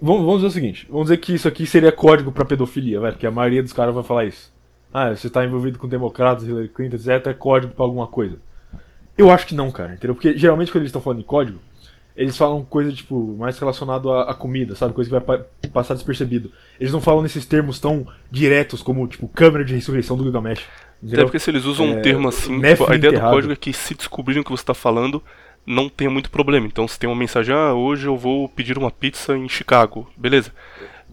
Vamos, vamos dizer o seguinte: vamos dizer que isso aqui seria código pra pedofilia, vai, porque a maioria dos caras vai falar isso. Ah, você tá envolvido com democratas, Hillary Clinton, etc. É código pra alguma coisa. Eu acho que não, cara, entendeu? Porque geralmente quando eles estão falando em código, eles falam coisa, tipo, mais relacionado à, à comida, sabe? Coisa que vai pa- passar despercebido. Eles não falam nesses termos tão diretos como, tipo, câmera de ressurreição do Gilgamesh.
Até
Entendeu?
porque se eles usam um
É,
termo assim, tipo, a ideia do
enterrado.
código é que se descobrirem o que você está falando, não tenha muito problema. Então se tem uma mensagem, ah, hoje eu vou pedir uma pizza em Chicago, beleza.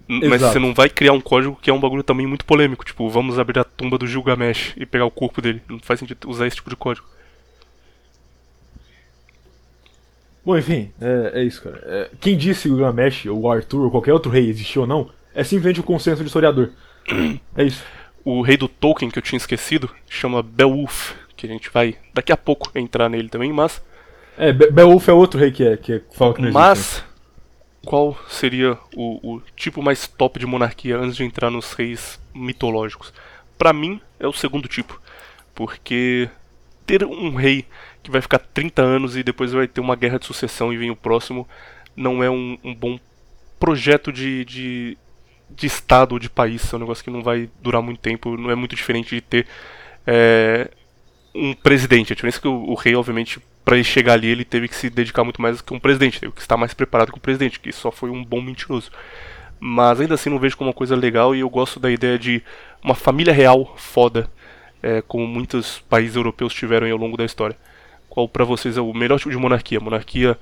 N- Mas
Exato.
você não vai criar um código que é um bagulho também muito polêmico, tipo, vamos abrir a tumba do Gilgamesh e pegar o corpo dele. Não faz sentido usar esse tipo de código.
Bom, enfim, é, é isso, cara. É, quem disse o Gilgamesh, ou o Arthur, ou qualquer outro rei existiu ou não, é simplesmente o consenso de historiador. É isso.
O rei do Tolkien, que eu tinha esquecido, chama Beowulf, que a gente vai daqui a pouco entrar nele também, mas
É, Be- Beowulf é outro rei que, é, que é- que fala que não existe. né?
Mas qual seria o, o tipo mais top de monarquia antes de entrar nos reis mitológicos? Pra mim é o segundo tipo, porque ter um rei que vai ficar 30 anos e depois vai ter uma guerra de sucessão e vem o próximo não é um, um bom projeto de, de, de estado ou de país. É um negócio que não vai durar muito tempo, não é muito diferente de ter é, um presidente. A diferença é que o, o rei, obviamente, para ele chegar ali, ele teve que se dedicar muito mais que um presidente, teve que estar mais preparado que o presidente, que só foi um bom mentiroso. Mas ainda assim não vejo como uma coisa legal e eu gosto da ideia de uma família real foda, é, como muitos países europeus tiveram ao longo da história. Qual pra vocês é o melhor tipo de monarquia? Monarquia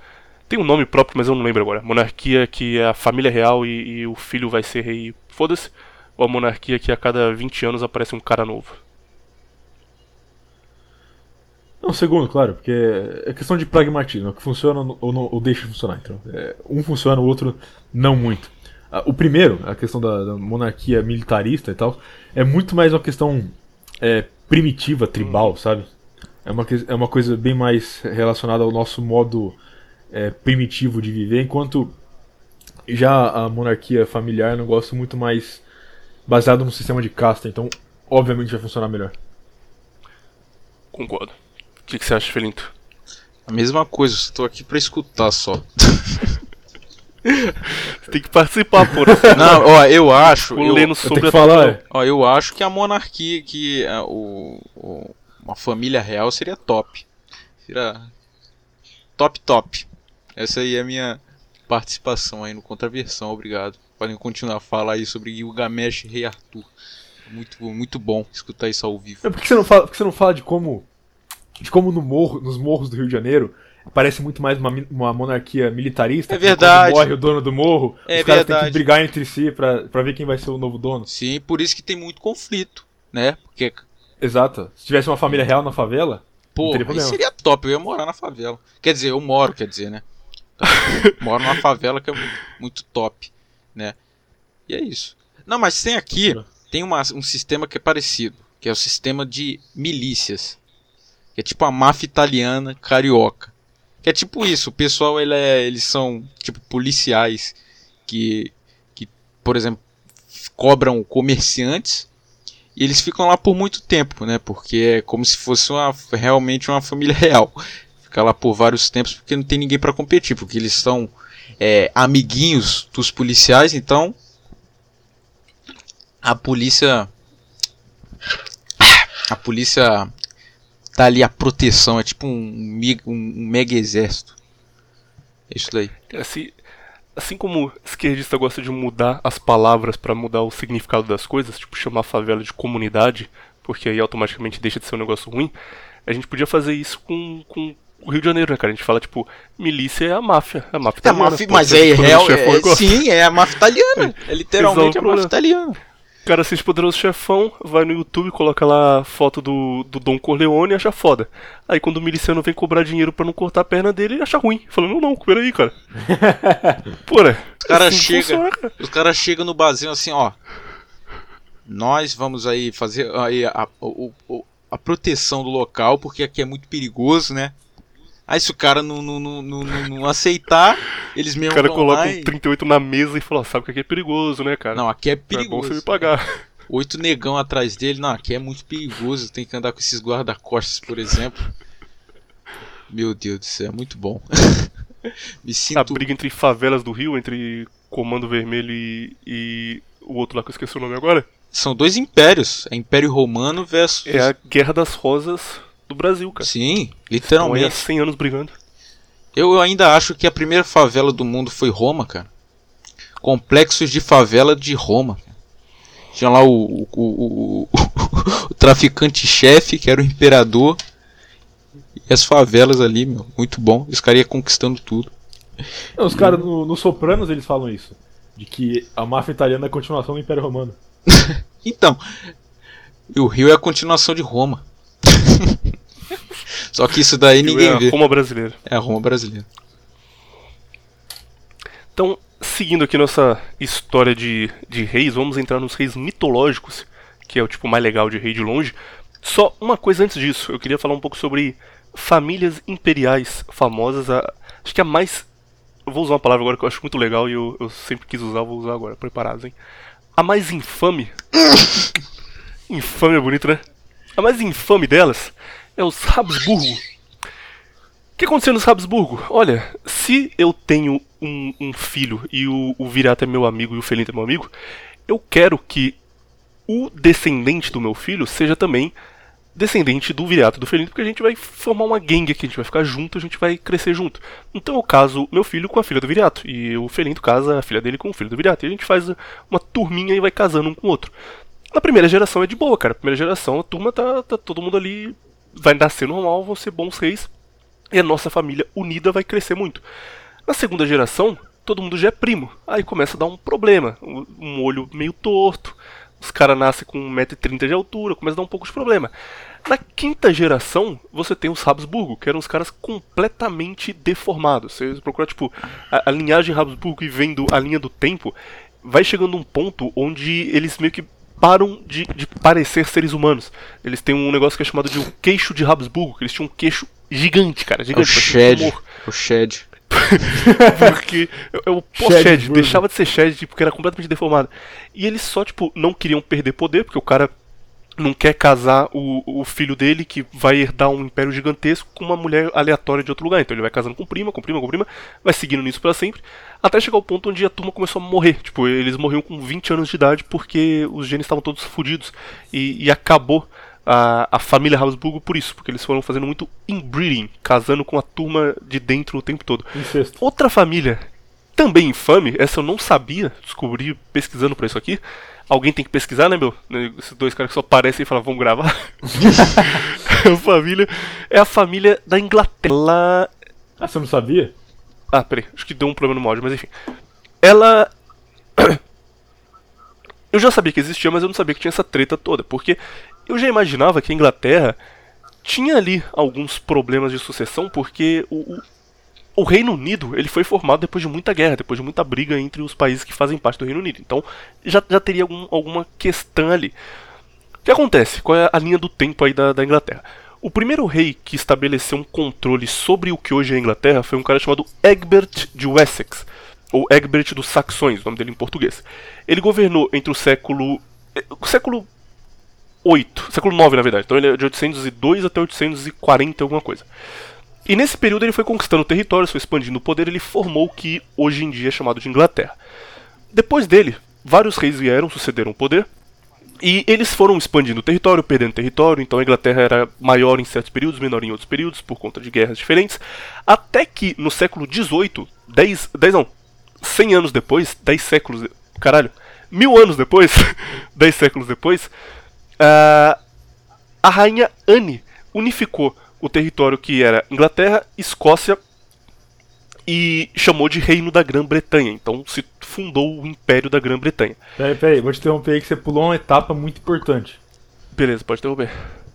tem um nome próprio, mas eu não lembro agora. Monarquia que é a família real e, e o filho vai ser rei, foda-se. Ou a monarquia que a cada 20 anos aparece um cara novo.
Não, segundo, claro, porque é questão de pragmatismo, é o que funciona ou, não, ou deixa de funcionar. Então, é, um funciona, o outro não muito. Ah, O primeiro, a questão da, da monarquia militarista e tal, é muito mais uma questão é, primitiva, tribal, sabe? É uma, é uma coisa bem mais relacionada ao nosso modo é, primitivo de viver, enquanto já a monarquia familiar é um negócio muito mais baseado no sistema de casta, então obviamente vai funcionar melhor.
Concordo. O que, que você acha, Felinto?
A mesma coisa, estou aqui pra escutar só.
Você tem que participar, pô.
Não, ó, eu acho. Eu,
lendo
Eu
sobre
tenho
a
que falar, é.
ó, eu acho que a monarquia, que é, o, o- uma família real seria top. Seria top, top. Essa aí é a minha participação aí no Contraversão, obrigado. Podem continuar a falar aí sobre Gilgamesh e Rei Arthur. Muito, muito bom escutar isso ao vivo.
É, Por que você não fala, por que você não fala de como de como no morro, nos morros do Rio de Janeiro parece muito mais uma, uma monarquia militarista?
É verdade.
morre o dono do morro,
É
os caras têm que brigar entre si pra ver quem vai ser o novo dono.
Sim, por isso que tem muito conflito, né? Porque,
Exato. Se tivesse uma família real na favela,
pô, seria top. Eu ia morar na favela. Quer dizer, eu moro, quer dizer, né? moro numa favela que é mu- muito top, né? E é isso. Não, mas tem aqui, tem uma- um sistema que é parecido, que é o sistema de milícias. Que é tipo a máfia italiana carioca. Que é tipo isso, o pessoal ele é- eles são tipo policiais que, que, por exemplo, cobram comerciantes e eles ficam lá por muito tempo, né? Porque é como se fosse uma, realmente uma família real. Fica lá por vários tempos porque não tem ninguém para competir, porque eles são é, amiguinhos dos policiais, então a polícia a polícia tá ali a proteção, é tipo um, um, um mega exército. É isso daí.
Assim, assim como esquerdista gosta de mudar as palavras pra mudar o significado das coisas, tipo chamar a favela de comunidade, porque aí automaticamente deixa de ser um negócio ruim, a gente podia fazer isso com, com o Rio de Janeiro, né, cara? A gente fala, tipo, milícia é a máfia. É a máfia
É,
italiana,
máfia-
pô,
mas é real, é- sim, é a máfia italiana. É literalmente a máfia italiana.
O cara assiste Poderoso Chefão, vai no YouTube, coloca lá a foto do, do Dom Corleone e acha foda. Aí quando o miliciano vem cobrar dinheiro pra não cortar a perna dele, ele acha ruim. Fala, não, não, peraí, cara. Pô, né?
Os caras
Assim
chegam,
cara.
os caras chegam no barzinho assim, ó. Nós vamos aí fazer aí a, o- o- a proteção do local, porque aqui é muito perigoso, né? Aí se o cara não, não, não, não, aceitar, eles
O
mesmo
cara
vão
coloca um
e...
38 na mesa e fala, sabe que aqui é perigoso, né, cara?
Não, aqui é
é bom você
perigoso.
me pagar.
Oito negão atrás dele, não, aqui é muito perigoso, tem que andar com esses guarda-costas, por exemplo. Meu Deus do céu, é muito bom. Me
A
sinto.
briga entre favelas do Rio, entre Comando Vermelho e, e o outro lá que eu esqueci o nome agora,
São dois impérios. É Império Romano versus.
é a Guerra das Rosas do Brasil, cara.
Sim,
Estão aí há
literalmente.
100 anos brigando.
Eu ainda acho que a primeira favela do mundo foi Roma, cara. Complexos de favela de Roma. cara. Tinha lá o, o, o, o- o traficante-chefe, que era o imperador. E as favelas ali, meu. Muito bom. Os caras iam conquistando tudo.
Não, os caras no, no Sopranos eles falam isso. De que a máfia italiana é a continuação do Império Romano.
Então, e o Rio é a continuação de Roma. Só que isso daí ninguém
é a
vê.
Roma brasileira.
É a Roma brasileira.
Então, seguindo aqui nossa história de, de reis, vamos entrar nos reis mitológicos, que é o tipo mais legal de rei de longe. Só uma coisa antes disso, eu queria falar um pouco sobre famílias imperiais famosas. A, acho que a mais. Vou usar uma palavra agora que eu acho muito legal e eu, eu sempre quis usar, vou usar agora, preparados, hein? A mais infame. infame é bonito, né? A mais infame delas é os Habsburgo. O que aconteceu nos Habsburgo? Olha, se eu tenho um, um filho e o, o Virato é meu amigo e o Felinto é meu amigo, eu quero que o descendente do meu filho seja também descendente do Viriato do Felinto, porque a gente vai formar uma gangue aqui, a gente vai ficar junto, a gente vai crescer junto. Então eu caso meu filho com a filha do Viriato, e o Felinto casa a filha dele com o filho do Viriato, e a gente faz uma turminha e vai casando um com o outro. Na primeira geração é de boa, cara. Na primeira geração a turma tá, tá todo mundo ali, vai nascer normal, vão ser bons reis, e a nossa família unida vai crescer muito. Na segunda geração, todo mundo já é primo. Aí começa a dar um problema. Um olho meio torto, os caras nascem com 1,30m de altura, começa a dar um pouco de problema. Na quinta geração, você tem os Habsburgo, que eram os caras completamente deformados. Você procura, tipo, a, a linhagem Habsburgo e vendo a linha do tempo, vai chegando um ponto onde eles meio que param de, de parecer seres humanos. Eles têm um negócio que é chamado de o queixo de Habsburgo, que eles tinham um queixo gigante, cara,
É o
gigante. um
Shed.
tumor.
O Shed.
Porque é o
Shed
deixava de ser Shed, tipo, porque era completamente deformado. E eles só, tipo, não queriam perder poder, porque o cara não quer casar o, o filho dele, que vai herdar um império gigantesco, com uma mulher aleatória de outro lugar. Então ele vai casando com prima, com prima, com prima, vai seguindo nisso pra sempre, até chegar ao ponto onde a turma começou a morrer. Tipo, eles morriam com 20 anos de idade porque os genes estavam todos fodidos. E, e acabou a, a família Habsburgo por isso, porque eles foram fazendo muito inbreeding, casando com a turma de dentro o tempo todo.
Incesto.
Outra família também infame, essa eu não sabia, descobri pesquisando pra isso aqui. Alguém tem que pesquisar, né, meu? Esses dois caras que só aparecem e falam, vamos gravar. a família é a família da Inglaterra. Ela-
Ah, você não sabia?
Ah, peraí, acho que deu um problema no áudio, mas enfim. Ela. Eu já sabia que existia, mas eu não sabia que tinha essa treta toda, porque eu já imaginava que a Inglaterra tinha ali alguns problemas de sucessão, porque o, o- o Reino Unido ele foi formado depois de muita guerra, depois de muita briga entre os países que fazem parte do Reino Unido. Então já, já teria algum, alguma questão ali. O que acontece? Qual é a linha do tempo aí da, da Inglaterra? O primeiro rei que estabeleceu um controle sobre o que hoje é a Inglaterra foi um cara chamado Egbert de Wessex, ou Egbert dos Saxões, o nome dele em português. Ele governou entre o século. eh, O século 8, século 9 na verdade. Então ele é de 802 até 840 alguma coisa. E nesse período ele foi conquistando territórios, foi expandindo o poder, ele formou o que hoje em dia é chamado de Inglaterra. Depois dele, vários reis vieram, sucederam o poder, e eles foram expandindo o território, perdendo território, então a Inglaterra era maior em certos períodos, menor em outros períodos, por conta de guerras diferentes, até que no século XVIII, 10, 10 não, 100 anos depois, 10 séculos, de- caralho, mil anos depois, 10 séculos depois, ah, a rainha Anne unificou o território que era Inglaterra, Escócia e chamou de Reino da Grã-Bretanha. Então se fundou o Império da Grã-Bretanha.
Peraí, peraí, vou te interromper aí que você pulou uma etapa muito importante.
Beleza, pode interromper.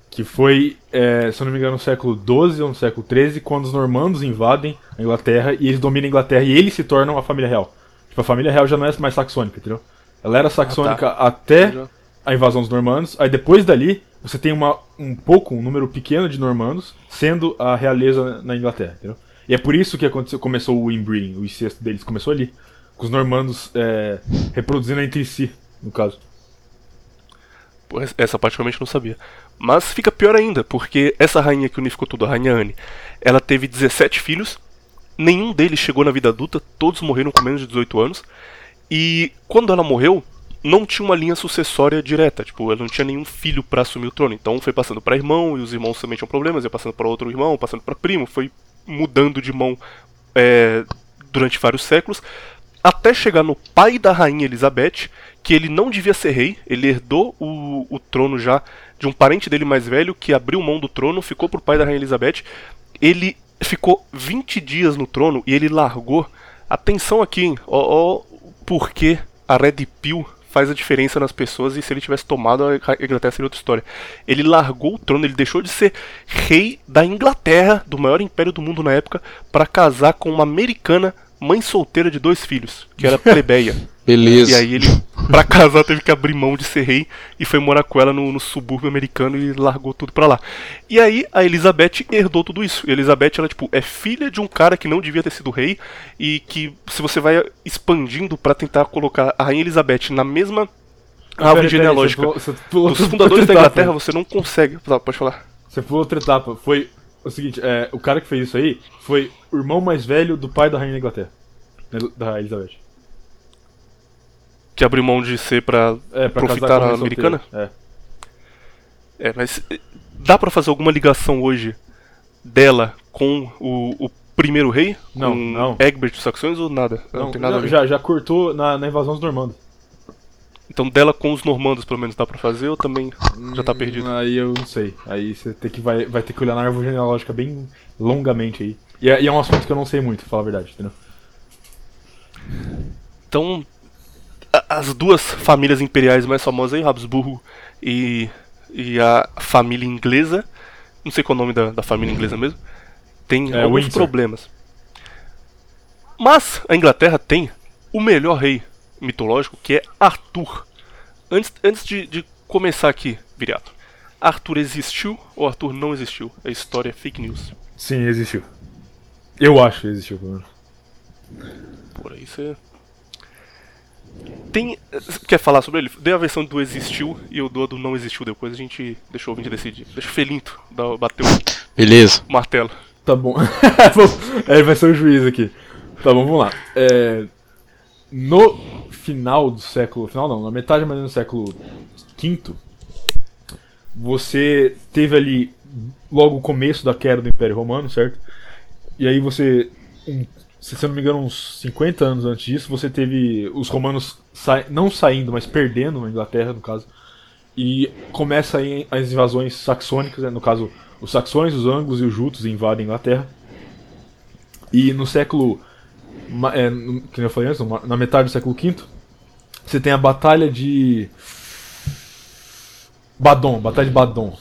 Que foi, é, se eu não me engano, no século XII ou no século XIII, quando os normandos invadem a Inglaterra e eles dominam a Inglaterra e eles se tornam a família real. Tipo, a família real já não é mais saxônica, entendeu? Ela era saxônica até
Já.
a invasão dos normandos, aí depois dali você tem uma, um pouco, um número pequeno de normandos sendo a realeza na Inglaterra, entendeu? E é por isso que aconteceu, começou o inbreeding, o incesto deles começou ali. Com os normandos é, reproduzindo entre si, no caso.
Essa parte realmente não sabia. Mas fica pior ainda, porque essa rainha que unificou tudo, a rainha Anne, ela teve 17 filhos, nenhum deles chegou na vida adulta, todos morreram com menos de 18 anos. E quando ela morreu, não tinha uma linha sucessória direta, tipo, ela não tinha nenhum filho pra assumir o trono. Então foi passando pra irmão, e os irmãos também tinham problemas, ia passando pra outro irmão, passando pra primo, foi mudando de mão é, durante vários séculos, até chegar no pai da rainha Elizabeth, que ele não devia ser rei, ele herdou o, o trono já de um parente dele mais velho, que abriu mão do trono, ficou pro pai da rainha Elizabeth. Ele ficou 20 dias no trono e ele largou. Atenção aqui? Ó, ó, a Red Pill faz a diferença nas pessoas e se ele tivesse tomado a Inglaterra seria outra história. Ele largou o trono, ele deixou de ser rei da Inglaterra, do maior império do mundo na época, para casar com uma americana mãe solteira de dois filhos, que era plebeia.
Beleza.
E aí ele, pra casar, teve que abrir mão de ser rei e foi morar com ela no, no subúrbio americano e largou tudo pra lá. E aí a Elizabeth herdou tudo isso. E a Elizabeth, ela, tipo, é filha de um cara que não devia ter sido rei e que, se você vai expandindo pra tentar colocar a rainha Elizabeth na mesma árvore genealógica
você pulou- você pulou
dos fundadores da. Inglaterra, você não consegue. Tá, pode falar.
Você pulou outra etapa. Foi o seguinte, é, o cara que fez isso aí foi o irmão mais velho do pai da rainha da Inglaterra. né, Da Elizabeth.
Que abriu mão de ser pra
É, pra
profitar a americana?
É.
É, mas eh, dá pra fazer alguma ligação hoje dela com o, o primeiro rei?
Não,
com
não.
Egbert dos Saxões ou nada? Não,
Não,
tem nada
não, já, já cortou na, na invasão dos normandos.
Então dela com os normandos pelo menos dá pra fazer ou também já tá perdido?
Aí eu não sei. Aí você tem que, vai, vai ter que olhar na árvore genealógica bem longamente aí. E é, e é um assunto que eu não sei muito, pra falar a verdade, entendeu?
Então as duas famílias imperiais mais famosas aí, Habsburgo e, e a família inglesa, não sei qual é o nome da, da família inglesa mesmo, tem
É,
alguns
Windsor.
problemas. Mas a Inglaterra tem o melhor rei mitológico, que é Arthur. Antes, antes de, de começar aqui, Viriato, Arthur existiu ou Arthur não existiu? A história é fake news.
Sim, existiu. Eu acho que existiu, pelo menos.
Por aí você. Tem. Quer falar sobre ele? Dei a versão do existiu e eu dou a do não existiu depois. A gente deixou o ouvinte decidir. Deixa o Felinto dar, bater o
Beleza.
martelo.
Tá bom. Ele vai ser o juiz aqui. Tá bom, vamos lá. É, no final do século. Final não, na metade mais do século V, você teve ali logo o começo da queda do Império Romano, certo? E aí você. um- se eu não me engano, uns 50 anos antes disso, você teve os romanos sa- não saindo, mas perdendo a Inglaterra, no caso. E começa aí as invasões saxônicas, né? no caso, os saxões, os anglos e os jutos invadem a Inglaterra. E no século. É, que eu falei antes, na metade do século V, você tem a Batalha de. Badon, Batalha de Badon.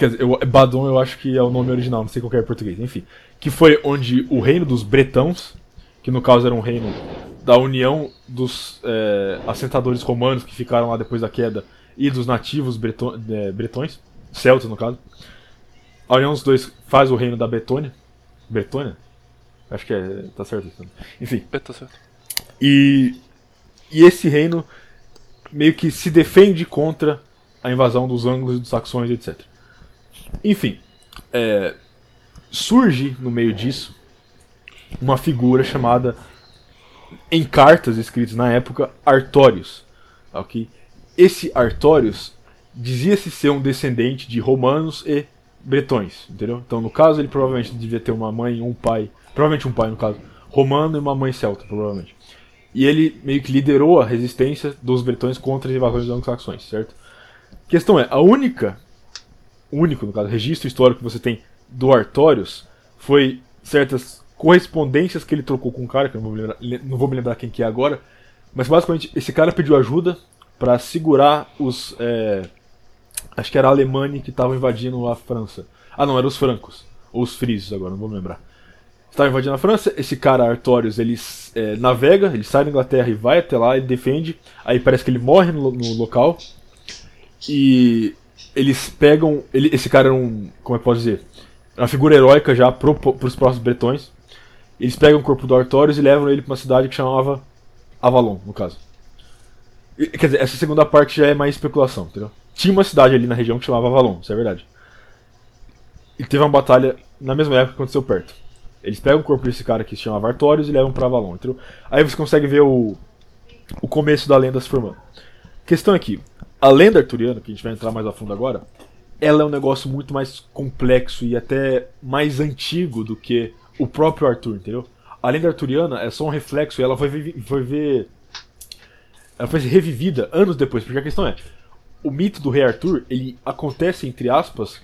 Quer dizer, eu, Badon eu acho que é o nome original, não sei qual é em português, enfim. Que foi onde o reino dos Bretãos, que no caso era um reino da união dos é, assentadores romanos que ficaram lá depois da queda e dos nativos breton, é, bretões, celtas no caso. A união dos dois faz o reino da Betônia. Betônia? Acho que é. tá certo. Enfim.
É, tá certo.
E, e esse reino meio que se defende contra a invasão dos ângulos e dos saxões, etc. Enfim, é, surge no meio disso uma figura chamada, em cartas escritas na época, Artorius. ok? Esse Artorius dizia-se ser um descendente de romanos e bretões, entendeu? Então, no caso, ele provavelmente devia ter uma mãe um pai, provavelmente um pai, no caso, romano e uma mãe celta, provavelmente. E ele meio que liderou a resistência dos bretões contra as invasões anglo-saxões, certo? A questão é, a única, único, no caso, registro histórico que você tem do Artorius foi certas correspondências que ele trocou com um cara, que eu não vou me lembrar, não vou me lembrar quem que é agora, mas basicamente esse cara pediu ajuda para segurar os. É, acho que era a Alemanha que estava invadindo a França. Ah, não, eram os francos. Ou os frisos agora, não vou me lembrar. Estava invadindo a França, esse cara, Artorius, ele é, navega, ele sai da Inglaterra e vai até lá, ele defende, aí parece que ele morre no, no local. E eles pegam. Ele, esse cara era um. Como é que posso dizer? Uma figura heróica já para os próximos bretões. Eles pegam o corpo do Artorius e levam ele para uma cidade que chamava Avalon, no caso. E, quer dizer, essa segunda parte já é mais especulação, entendeu? Tinha uma cidade ali na região que chamava Avalon, isso é verdade. E teve uma batalha na mesma época que aconteceu perto. Eles pegam o corpo desse cara que se chamava Artorius e levam para Avalon, entendeu? Aí você consegue ver o, o começo da lenda se formando. Questão aqui, a lenda arturiana, que a gente vai entrar mais a fundo agora, ela é um negócio muito mais complexo e até mais antigo do que o próprio Arthur, entendeu? A lenda arturiana é só um reflexo e ela foi, foi ver. Ela foi revivida anos depois, porque a questão é: o mito do rei Arthur ele acontece, entre aspas,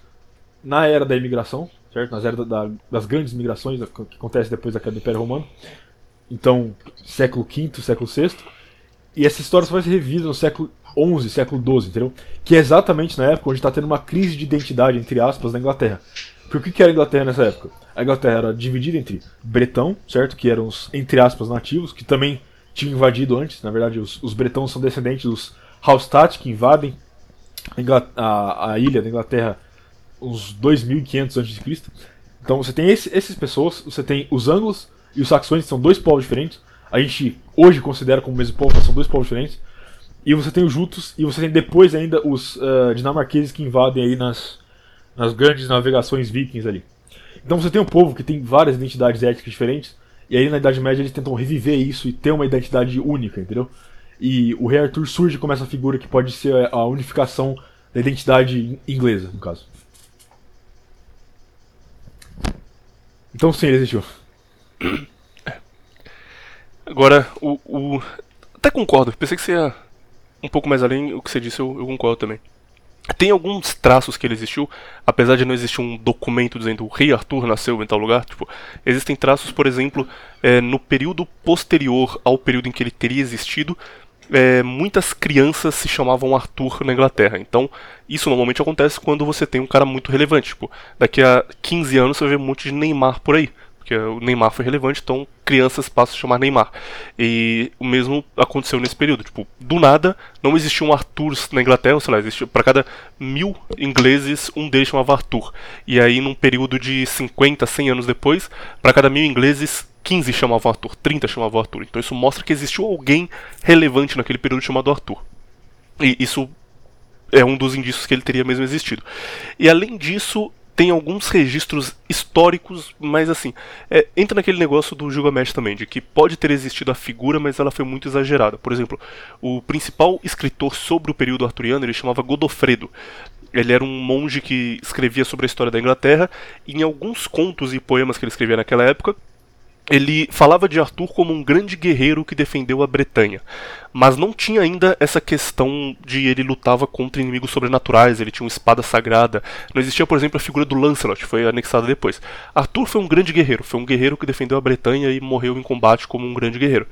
na era da imigração, certo? Nas eras da, das grandes migrações que acontece depois da queda do Império Romano. Então, século V, século VI. E essa história só vai ser revivida no século XI, século XII, entendeu? Que é exatamente na época onde está tendo uma crise de identidade, entre aspas, na Inglaterra. Porque o que era a Inglaterra nessa época? A Inglaterra era dividida entre Bretão, certo? Que eram os, entre aspas, nativos, que também tinham invadido antes. Na verdade, os, os bretões são descendentes dos Hallstatt, que invadem a, a, a ilha da Inglaterra uns 2500 a.C. Então você tem esse, essas pessoas, você tem os anglos e os saxões, que são dois povos diferentes. A gente hoje considera como o mesmo povo, mas são dois povos diferentes. E você tem os Jutos, e você tem depois ainda os uh, dinamarqueses que invadem aí nas, nas grandes navegações vikings ali. Então você tem um povo que tem várias identidades étnicas diferentes, e aí na Idade Média eles tentam reviver isso e ter uma identidade única, entendeu? E o Rei Arthur surge como essa figura que pode ser a unificação da identidade inglesa, no caso. Então sim, ele existiu.
Agora, o, o. Até concordo, pensei que você ia um pouco mais além, o que você disse eu, eu concordo também. Tem alguns traços que ele existiu, apesar de não existir um documento dizendo o rei Arthur nasceu em tal lugar. Tipo, existem traços, por exemplo, é, no período posterior ao período em que ele teria existido, é, muitas crianças se chamavam Arthur na Inglaterra. Então, isso normalmente acontece quando você tem um cara muito relevante. Tipo, daqui a 15 anos você ver um monte de Neymar por aí porque o Neymar foi relevante, então crianças passam a chamar Neymar. E o mesmo aconteceu nesse período. Tipo, do nada, não existia um Arthur na Inglaterra, sei lá, para cada mil ingleses, um deles chamava Arthur. E aí, num período de 50, 100 anos depois, para cada mil ingleses, 15 chamavam Arthur, 30 chamavam Arthur. Então isso mostra que existiu alguém relevante naquele período chamado Arthur. E isso é um dos indícios que ele teria mesmo existido. E além disso, tem alguns registros históricos, mas assim, é, entra naquele negócio do Gilgamesh também, de que pode ter existido a figura, mas ela foi muito exagerada. Por exemplo, o principal escritor sobre o período arturiano, ele chamava Godofredo. Ele era um monge que escrevia sobre a história da Inglaterra, e em alguns contos e poemas que ele escrevia naquela época, ele falava de Arthur como um grande guerreiro que defendeu a Bretanha, mas não tinha ainda essa questão de ele lutava contra inimigos sobrenaturais, ele tinha uma espada sagrada. Não existia, por exemplo, a figura do Lancelot, foi anexada depois. Arthur foi um grande guerreiro, foi um guerreiro que defendeu a Bretanha e morreu em combate como um grande guerreiro.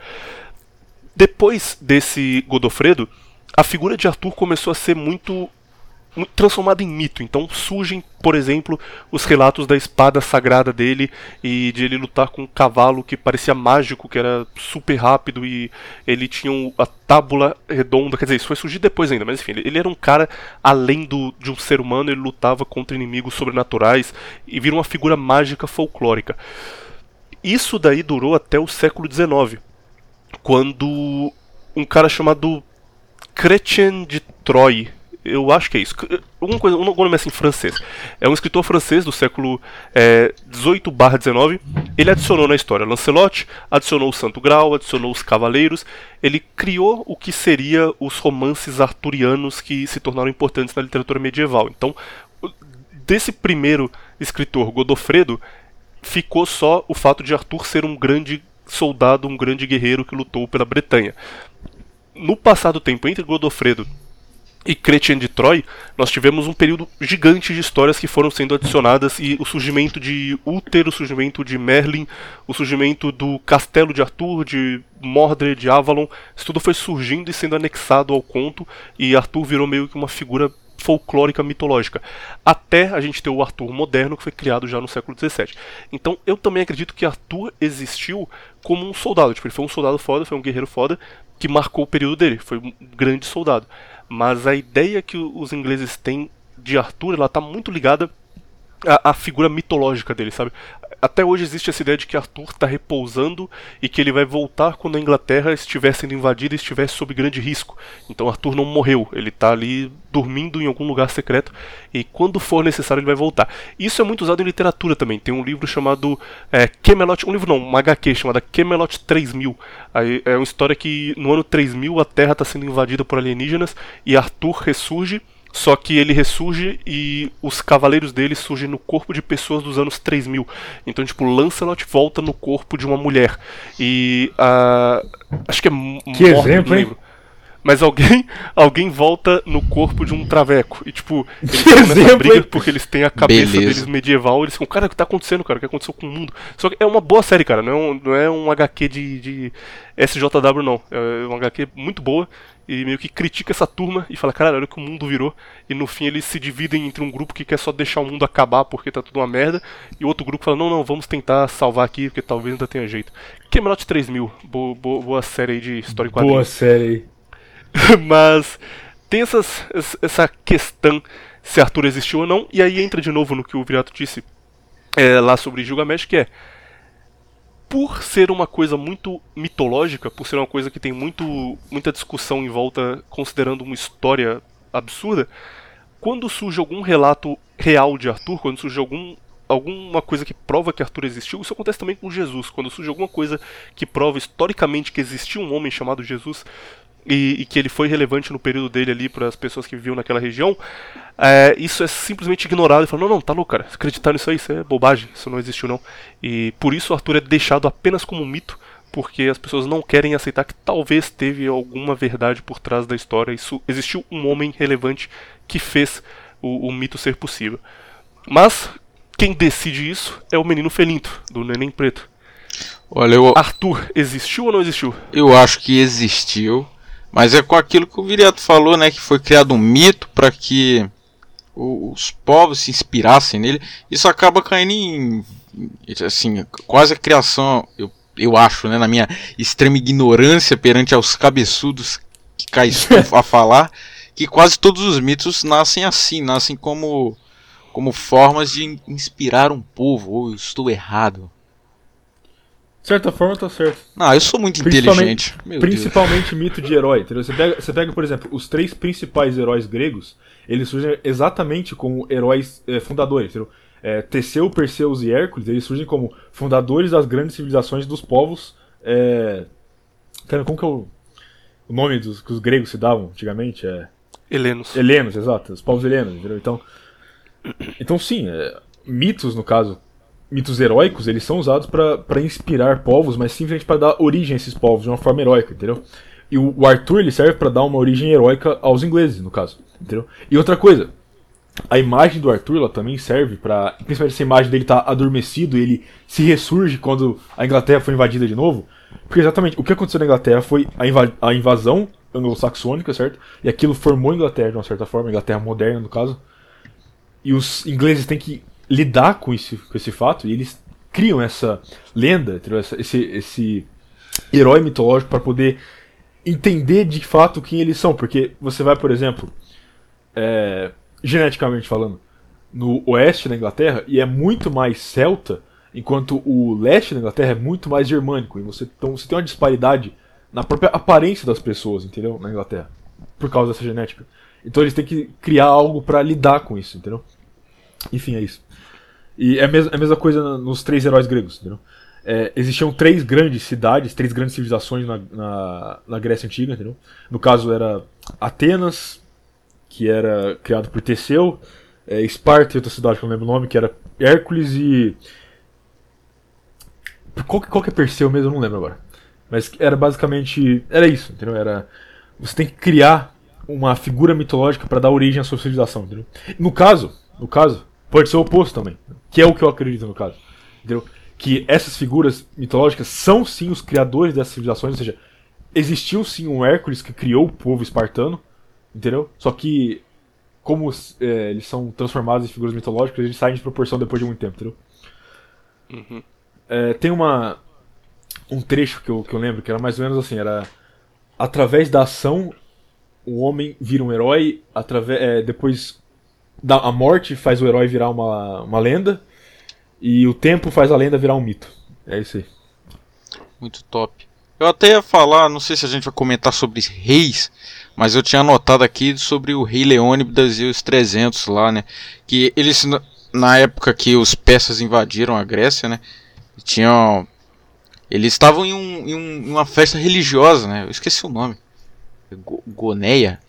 Depois desse Godofredo, a figura de Arthur começou a ser muito transformada em mito. Então surgem, por exemplo, os relatos da espada sagrada dele e de ele lutar com um cavalo que parecia mágico, que era super rápido e ele tinha a tábula redonda. Quer dizer, isso foi surgir depois ainda, mas enfim, ele, era um cara além do, de um ser humano, ele lutava contra inimigos sobrenaturais e vira uma figura mágica folclórica. Isso daí durou até o século XIX, quando um cara chamado Chrétien de Troyes, eu acho que é isso, alguma coisa, um nome assim francês, é um escritor francês do século é, 18 barra 19, ele adicionou na história Lancelot, adicionou o Santo Grau, adicionou os Cavaleiros, ele criou o que seria os romances arturianos que se tornaram importantes na literatura medieval. Então, desse primeiro escritor, Godofredo, ficou só o fato de Arthur ser um grande soldado, um grande guerreiro que lutou pela Bretanha. No passado tempo, entre Godofredo e Chrétien de Troyes, nós tivemos um período gigante de histórias que foram sendo adicionadas e o surgimento de Uther, o surgimento de Merlin, o surgimento do Castelo de Arthur, de Mordred, de Avalon, isso tudo foi surgindo e sendo anexado ao conto e Arthur virou meio que uma figura folclórica mitológica. Até a gente ter o Arthur moderno, que foi criado já no século XVII. Então eu também acredito que Arthur existiu como um soldado. Tipo, ele foi um soldado foda, foi um guerreiro foda, que marcou o período dele. Foi um grande soldado. Mas a ideia que os ingleses têm de Arthur, ela tá muito ligada à, à figura mitológica dele, sabe? Até hoje existe essa ideia de que Arthur está repousando e que ele vai voltar quando a Inglaterra estiver sendo invadida e estiver sob grande risco. Então Arthur não morreu, ele está ali dormindo em algum lugar secreto e quando for necessário ele vai voltar. Isso é muito usado em literatura também. Tem um livro chamado é, Camelot, um livro não, uma HQ chamada Camelot 3000. Aí é uma história que no ano 3000 a Terra está sendo invadida por alienígenas e Arthur ressurge só que ele ressurge e os cavaleiros dele surgem no corpo de pessoas dos anos 3000. Então, tipo, Lancelot volta no corpo de uma mulher. E a. Acho que é
Que exemplo, hein?
Mas alguém, alguém volta no corpo de um traveco. E tipo, eles
Que
ficam nessa
exemplo,
briga porque eles têm a cabeça
Beleza.
deles medieval. Eles ficam, cara, o que tá acontecendo, cara? O que aconteceu com o mundo? Só que é uma boa série, cara. Não é um, não é um HQ de, de SJW, não. É uma HQ muito boa. E meio que critica essa turma e fala, cara, olha o que o mundo virou. E no fim eles se dividem entre um grupo que quer só deixar o mundo acabar porque tá tudo uma merda. E outro grupo fala, não, não, vamos tentar salvar aqui porque talvez ainda tenha jeito. Camelot 3000, boa, boa, boa série aí de história em
Boa
quadrinhos.
série aí.
Mas tem essas, essa- questão se Arthur existiu ou não, e aí entra de novo no que o Virato disse é, lá sobre Gilgamesh, que é por ser uma coisa muito mitológica, por ser uma coisa que tem muito, muita discussão em volta, considerando uma história absurda, quando surge algum relato real de Arthur, quando surge algum alguma coisa que prova que Arthur existiu, isso acontece também com Jesus. Quando surge alguma coisa que prova historicamente que existiu um homem chamado Jesus e, e que ele foi relevante no período dele ali para as pessoas que viviam naquela região, é, isso é simplesmente ignorado e fala, não, não, tá louco, cara, acreditar nisso aí, isso é bobagem, isso não existiu não. E por isso Arthur é deixado apenas como um mito, porque as pessoas não querem aceitar que talvez teve alguma verdade por trás da história, isso existiu um homem relevante que fez o, o mito ser possível. Mas quem decide isso é o menino Felinto, do Neném Preto.
Olha, eu,
Arthur existiu ou não existiu?
eu acho que existiu, mas é com aquilo que o Viriato falou, né? Que foi criado um mito para que os povos se inspirassem nele. Isso acaba caindo em. Assim, quase a criação, eu, eu acho, né? Na minha extrema ignorância perante aos cabeçudos que estou a falar, que quase todos os mitos nascem assim, nascem como, como formas de inspirar um povo. Ou eu estou errado.
De certa forma, tá certo.
Não, eu sou muito
Principalmente-
inteligente. Meu Deus.
Principalmente mito de herói, entendeu? Você pega, você pega, por exemplo, os três principais heróis gregos, eles surgem exatamente como heróis eh, fundadores, entendeu? É, Teseu, Perseus e Hércules, eles surgem como fundadores das grandes civilizações dos povos. É... Cara, como que é o, o nome dos que os gregos se davam antigamente? É...
Helenos.
Helenos, exato, os povos helenos, entendeu? Então, então sim, é, mitos, no caso, mitos heróicos, eles são usados para inspirar povos, mas simplesmente para dar origem a esses povos de uma forma heróica, entendeu? E o, o Arthur ele serve para dar uma origem heróica aos ingleses, no caso, entendeu? E outra coisa, a imagem do Arthur ela também serve para, principalmente essa imagem dele tá adormecido ele se ressurge quando a Inglaterra foi invadida de novo, porque exatamente o que aconteceu na Inglaterra foi a, inva- a invasão anglo-saxônica, certo? E aquilo formou a Inglaterra de uma certa forma, a Inglaterra moderna no caso. E os ingleses têm que lidar com esse, com esse fato e eles criam essa lenda? Essa- esse, esse herói mitológico para poder entender de fato quem eles são. Porque você vai, por exemplo, é, geneticamente falando, no oeste da Inglaterra e é muito mais celta, enquanto o leste da Inglaterra é muito mais germânico. E você, então você tem uma disparidade na própria aparência das pessoas, entendeu? Na Inglaterra, por causa dessa genética. Então eles têm que criar algo para lidar com isso, entendeu? Enfim, é isso. E é a mesma, é a mesma coisa nos três heróis gregos, entendeu? É, existiam três grandes cidades, três grandes civilizações na, na, na Grécia Antiga, entendeu? No caso era Atenas, que era criado por Teseu, é, Esparta e outra cidade que eu não lembro o nome, que era Hércules e. Qual, que- qual que é Perseu mesmo? Eu não lembro agora. Mas era basicamente. Era isso, entendeu? Era. Você tem que criar uma figura mitológica para dar origem à sua civilização, entendeu? No caso, no caso, pode ser o oposto também. Que é o que eu acredito no caso. Entendeu? Que essas figuras mitológicas são sim os criadores dessas civilizações, ou seja, existiu sim um Hércules que criou o povo espartano, entendeu? Só que como é, eles são transformados em figuras mitológicas, eles saem de proporção depois de muito tempo, entendeu? É, tem uma um trecho que eu, que eu lembro que era mais ou menos assim, era através da ação o homem vira um herói, através é, depois a morte faz o herói virar uma, uma lenda e o tempo faz a lenda virar um mito. É isso aí.
Muito top. Eu até ia falar, não sei se a gente vai comentar sobre reis, mas eu tinha anotado aqui sobre o rei Leônidas e os 300 lá, né? Que eles, na- época que os persas invadiram a Grécia, né? Tinham. Eles estavam em, um, em, um- uma festa religiosa, né? Eu esqueci o nome. Go- Goneia?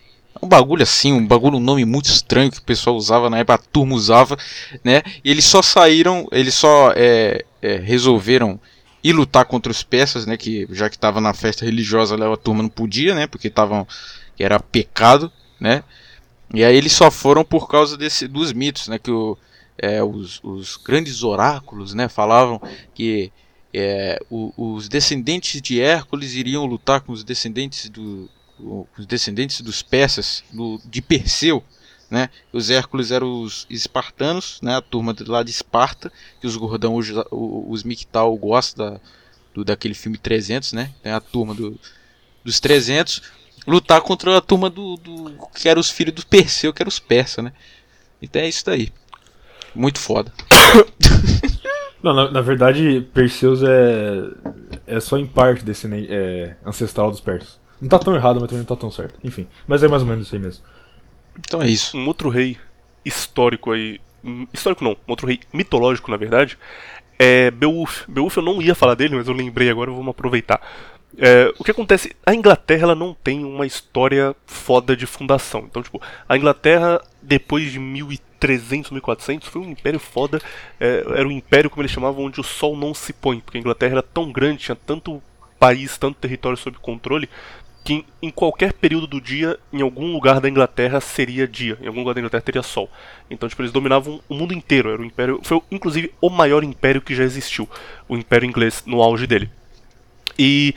Um bagulho assim, um bagulho, um nome muito estranho que o pessoal usava na época, a turma usava, né? E eles só saíram, eles só é, é, resolveram ir lutar contra os persas, né? Que já que estava na festa religiosa, a turma não podia, né? Porque estavam, era pecado, né? E aí eles só foram por causa desse, dos mitos, né? Que o, é, os, os grandes oráculos, né? Falavam que é, o- os descendentes de Hércules iriam lutar com os descendentes do os descendentes dos persas do, de Perseu, né? Os Hércules eram os espartanos, né? A turma lá de Esparta, que os gordão, os, os Mictal gostam da, daquele filme 300, né? A turma do, dos 300 lutar contra a turma do, do que eram os filhos do Perseu, que eram os persas, né? Então é isso daí. Muito foda.
Não, na, na verdade, Perseus é é só em parte desse é, ancestral dos persas. Não tá tão errado, mas também não tá tão certo. Enfim, mas é mais ou menos isso aí mesmo.
Então é isso.
Um outro rei histórico aí. hum, Histórico não, um outro rei mitológico, na verdade, é Beowulf. Beowulf eu não ia falar dele, mas eu lembrei agora, vamos aproveitar. É, o que acontece? A Inglaterra ela não tem uma história foda de fundação. Então, tipo, a Inglaterra, depois de 1300, 1400, foi um império foda. É, era um império, como eles chamavam, onde o sol não se põe. Porque a Inglaterra era tão grande, tinha tanto país, tanto território sob controle, que em, qualquer período do dia, em algum lugar da Inglaterra seria dia, em algum lugar da Inglaterra teria sol. Então, tipo, eles dominavam o mundo inteiro. Era um império, foi inclusive o maior império que já existiu, o Império Inglês no auge dele. E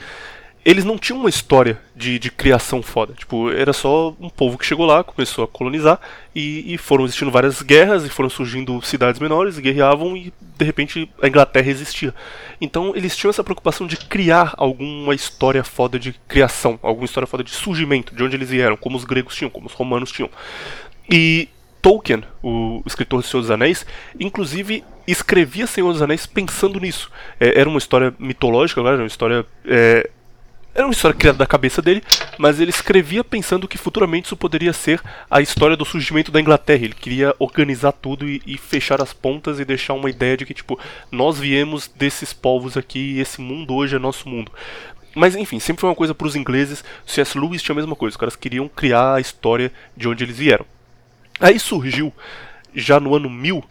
eles não tinham uma história de, de criação foda. Tipo, era só um povo que chegou lá, começou a colonizar e, e foram existindo várias guerras e foram surgindo cidades menores, guerreavam e de repente a Inglaterra existia. Então eles tinham essa preocupação de criar alguma história foda de criação, alguma história foda de surgimento, de onde eles vieram, como os gregos tinham, como os romanos tinham. E Tolkien, o escritor de Senhor dos Anéis, inclusive escrevia Senhor dos Anéis pensando nisso. É, era uma história mitológica, era uma história. É, era uma história criada da cabeça dele, mas ele escrevia pensando que futuramente isso poderia ser a história do surgimento da Inglaterra. Ele queria organizar tudo e, e fechar as pontas e deixar uma ideia de que, tipo, nós viemos desses povos aqui e esse mundo hoje é nosso mundo. Mas enfim, sempre foi uma coisa para os ingleses. C.S. Lewis tinha a mesma coisa, os caras queriam criar a história de onde eles vieram. Aí surgiu, já no ano 1000,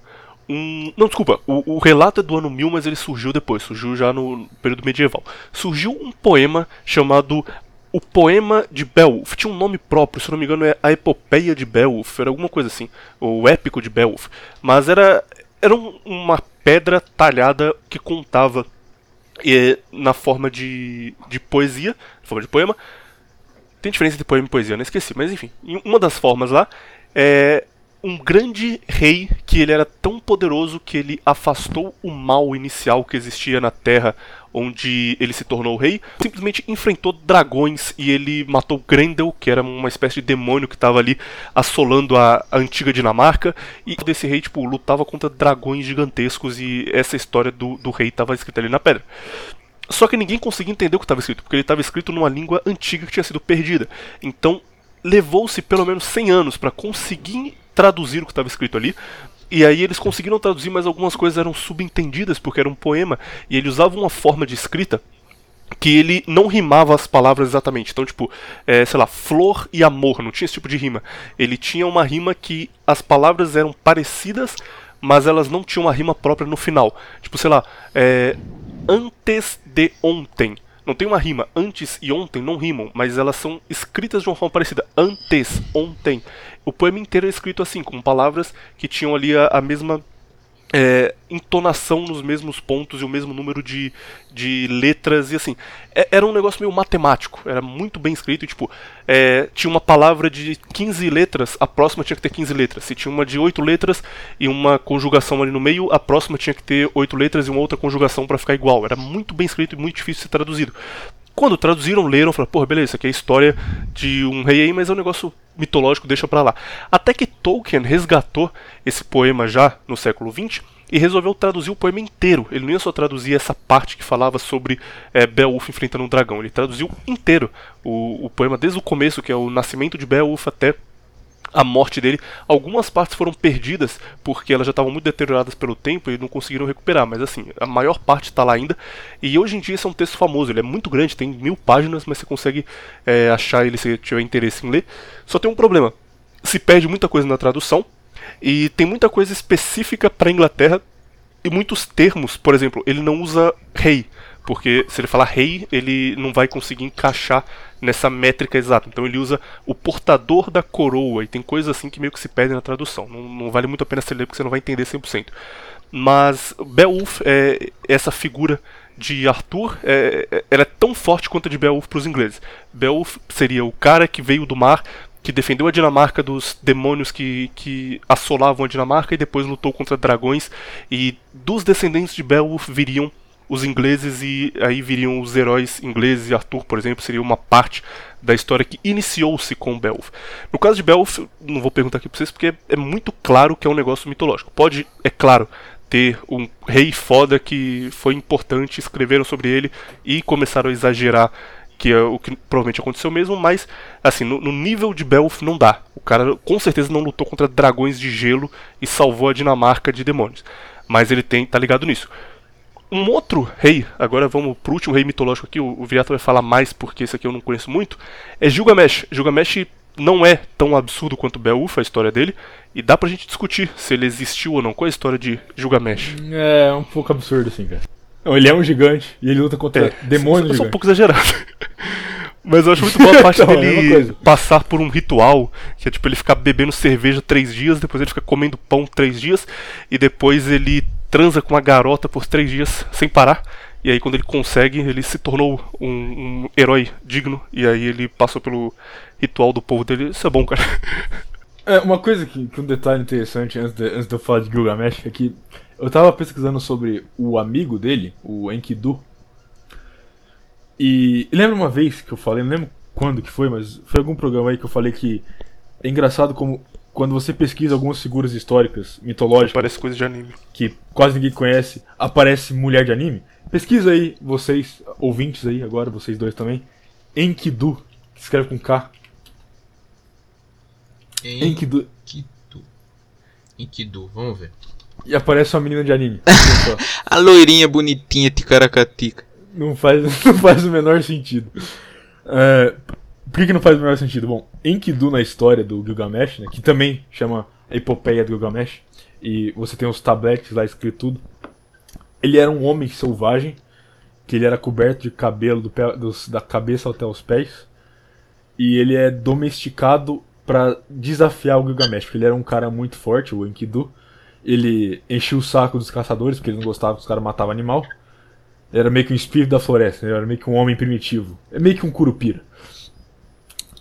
um. Não, desculpa, o, o relato é do ano 1000, mas ele surgiu depois, surgiu já no período medieval. Surgiu um poema chamado O Poema de Beowulf. Tinha um nome próprio, se não me engano é A Epopeia de Beowulf, era alguma coisa assim, ou o Épico de Beowulf. Mas era, era um- uma pedra talhada que contava eh, na forma de, de poesia, na forma de poema, Tem diferença entre poema e poesia, não esqueci, mas enfim. Uma das formas lá é um grande rei que ele era tão poderoso que ele afastou o mal inicial que existia na Terra onde ele se tornou rei, simplesmente enfrentou dragões e ele matou Grendel, que era uma espécie de demônio que estava ali assolando a, a, antiga Dinamarca, e desse rei tipo lutava contra dragões gigantescos e essa história do, do rei estava escrita ali na pedra. Só que ninguém conseguia entender o que estava escrito, porque ele estava escrito numa língua antiga que tinha sido perdida. Então levou-se pelo menos 100 anos para conseguir traduzir o que estava escrito ali. E aí eles conseguiram traduzir, mas algumas coisas eram subentendidas porque era um poema e ele usava uma forma de escrita que ele não rimava as palavras exatamente. Então, tipo, é, sei lá, flor e amor, não tinha esse tipo de rima. Ele tinha uma rima que as palavras eram parecidas, mas elas não tinham uma rima própria no final. Tipo, sei lá, é, antes de ontem. Não tem uma rima. Antes e ontem não rimam, mas elas são escritas de uma forma parecida. Antes, ontem. O poema inteiro é escrito assim, com palavras que tinham ali a, a mesma é, entonação nos mesmos pontos e o mesmo número de, de letras e assim. É, era um negócio meio matemático, era muito bem escrito. Tipo, é, tinha uma palavra de 15 letras, a próxima tinha que ter 15 letras. Se tinha uma de 8 letras e uma conjugação ali no meio, a próxima tinha que ter 8 letras e uma outra conjugação para ficar igual. Era muito bem escrito e muito difícil de ser traduzido. Quando traduziram, leram, falaram, porra, beleza, isso aqui é a história de um rei aí, mas é um negócio mitológico, deixa pra lá. Até que Tolkien resgatou esse poema já no século XX e resolveu traduzir o poema inteiro. Ele não ia só traduzir essa parte que falava sobre é, Beowulf enfrentando um dragão, ele traduziu inteiro o, o poema desde o começo, que é o nascimento de Beowulf até a morte dele. Algumas partes foram perdidas porque elas já estavam muito deterioradas pelo tempo e não conseguiram recuperar, mas assim, a maior parte está lá ainda. E hoje em dia esse é um texto famoso, ele é muito grande, tem mil páginas, mas você consegue é, achar ele se tiver interesse em ler. Só tem um problema: se perde muita coisa na tradução e tem muita coisa específica para Inglaterra e muitos termos, por exemplo, ele não usa rei. Porque se ele falar rei, ele não vai conseguir encaixar nessa métrica exata. Então ele usa o portador da coroa, e tem coisas assim que meio que se perdem na tradução. Não, não vale muito a pena você ler porque você não vai entender 100%. Mas Beowulf é essa figura de Arthur, é, é, ela é tão forte quanto a de Beowulf para os ingleses. Beowulf seria o cara que veio do mar, que defendeu a Dinamarca dos demônios que, que assolavam a Dinamarca e depois lutou contra dragões. E dos descendentes de Beowulf viriam os ingleses e aí viriam os heróis ingleses e Arthur, por exemplo, seria uma parte da história que iniciou-se com Beowulf. No caso de Beowulf, não vou perguntar aqui pra vocês porque é muito claro que é um negócio mitológico. Pode, é claro, ter um rei foda que foi importante, escreveram sobre ele e começaram a exagerar que é o que provavelmente aconteceu mesmo, mas assim, no, no, nível de Beowulf não dá. O cara com certeza não lutou contra dragões de gelo e salvou a Dinamarca de demônios. Mas ele tem, tá ligado nisso. Um outro rei, agora vamos pro último rei mitológico aqui, o, o vai falar mais porque esse aqui eu não conheço muito, é Gilgamesh. Gilgamesh não é tão absurdo quanto Beowulf, a história dele, e dá pra gente discutir se ele existiu ou não. Qual é a história de Gilgamesh?
É um pouco absurdo assim, cara. Não, ele é um gigante e ele luta contra é, demônios.
Eu sou um pouco exagerado. Mas eu acho muito boa a parte então, dele é passar por um ritual, que é tipo ele ficar bebendo cerveja três dias, depois ele fica comendo pão três dias, e depois ele transa com uma garota por três dias sem parar. E aí quando ele consegue, ele se tornou um, um herói digno. E aí ele passou pelo ritual do povo dele. Isso é bom, cara.
É, uma coisa que, que um detalhe interessante antes de, antes de eu falar de Gilgamesh é que eu tava pesquisando sobre o amigo dele, o Enkidu. E, lembra uma vez que eu falei, não lembro quando que foi, mas foi algum programa aí que eu falei que é engraçado como quando você pesquisa algumas figuras históricas, mitológicas.
Parece coisa de anime.
Que quase ninguém conhece, aparece mulher de anime. Pesquisa aí, vocês, ouvintes aí, agora, vocês dois também. Enkidu, que escreve com K.
Enkidu. Enkidu. Enkidu, vamos ver.
E aparece uma menina de anime.
a loirinha bonitinha, ticaracatica.
Não faz, não faz o menor sentido. É, por que, que não faz o menor sentido? Bom, Enkidu na história do Gilgamesh, né, que também chama a epopeia do Gilgamesh, e você tem os tabletes lá escrito tudo. Ele era um homem selvagem, que ele era coberto de cabelo do pé, dos, da cabeça até os pés, e ele é domesticado para desafiar o Gilgamesh, porque ele era um cara muito forte, o Enkidu. Ele enchia o saco dos caçadores, porque ele não gostava que os caras matavam animal. Ele era meio que um espírito da floresta, ele era meio que um homem primitivo. É meio que um curupira.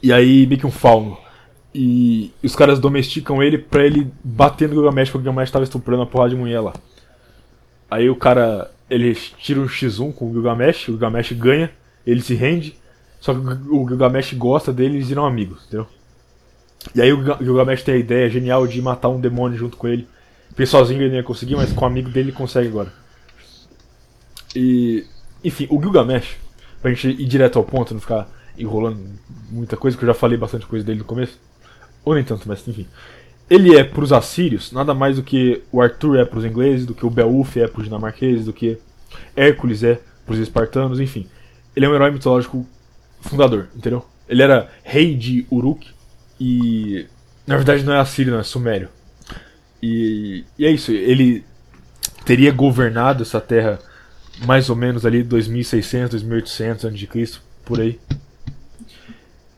E aí, meio que um fauno. E os caras domesticam ele pra ele bater no Gilgamesh, porque o Gilgamesh tava estuprando a porrada de mulher lá. Aí o cara, ele tira um X1 com o Gilgamesh, o Gilgamesh ganha, ele se rende, só que o Gilgamesh gosta dele e eles viram amigos, entendeu? E aí o Gilga- Gilgamesh tem a ideia genial de matar um demônio junto com ele. Porque sozinho ele não ia conseguir, mas com o amigo dele ele consegue agora. E. Enfim, o Gilgamesh, pra gente ir direto ao ponto, não ficar enrolando muita coisa, que eu já falei bastante coisa dele no começo. Ou nem tanto, mas enfim. Ele é pros assírios nada mais do que o Arthur é pros ingleses, do que o Beowulf é pros dinamarqueses, do que Hércules é pros espartanos, enfim. Ele é um herói mitológico fundador, entendeu? Ele era rei de Uruk e. Na verdade não é assírio, não, é sumério. E, e é isso, ele teria governado essa terra mais ou menos ali 2600, 2800 a.C., por aí.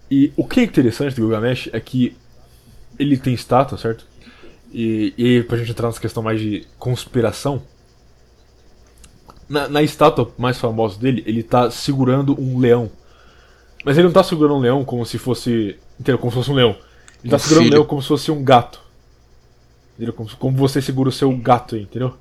E o que é interessante do Gilgamesh é que ele tem estátua, certo? E, e aí, pra gente entrar nessa questão mais de conspiração, na, na estátua mais famosa dele, ele tá segurando um leão. Mas ele não tá segurando um leão como se fosse. Entendeu? Como se fosse um leão. Ele tá
Um
segurando um
filho.
leão como se fosse um gato. Entendeu? Como, como você segura o seu gato aí, entendeu?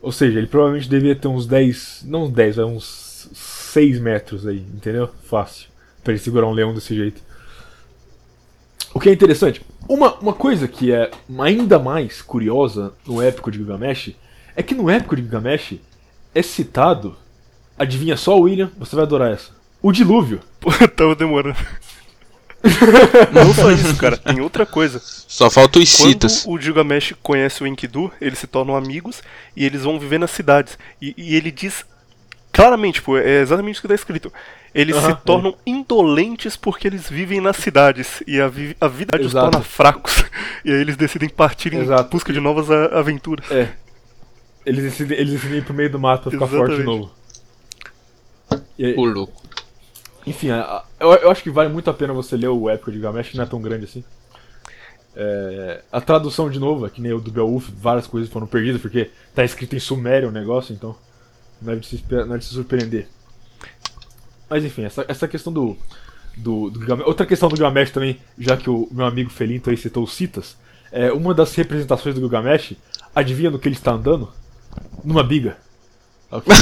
Ou seja, ele provavelmente devia ter uns 10. Não uns 10, mas uns 6 metros aí, entendeu? Fácil. Pra ele segurar um leão desse jeito. O que é interessante, uma, uma coisa que é ainda mais curiosa no épico de Gilgamesh é que no épico de Gilgamesh é citado. Adivinha só, William? Você vai adorar essa. O dilúvio.
Pô, tava demorando. Não só isso, cara, tem outra coisa.
Só falta os
Quando
citas.
o Gilgamesh conhece o Enkidu, eles se tornam amigos e eles vão viver nas cidades. E, e ele diz claramente, pô, é exatamente isso que tá escrito. Eles
Aham,
se tornam indolentes porque eles vivem nas cidades e a, vi- a vida os torna fracos. E aí eles decidem partir em
Exato.
busca de novas a- aventuras.
É. Eles decidem, eles decidem ir pro meio do mato pra ficar forte de
Exatamente.
novo. E
louco.
Enfim, eu, eu acho que vale muito a pena você ler o épico de Gilgamesh, que não é tão grande assim. É, a tradução, de novo, é que nem o do Beowulf, várias coisas foram perdidas, porque tá escrito em sumério o negócio, então não é de se, não é de se surpreender. Mas enfim, essa, essa questão do, do, do Gilgamesh. Outra questão do Gilgamesh também, já que o meu amigo Felinto aí citou os Citas, é uma das representações do Gilgamesh, adivinha no que ele está andando? Numa biga. Ok?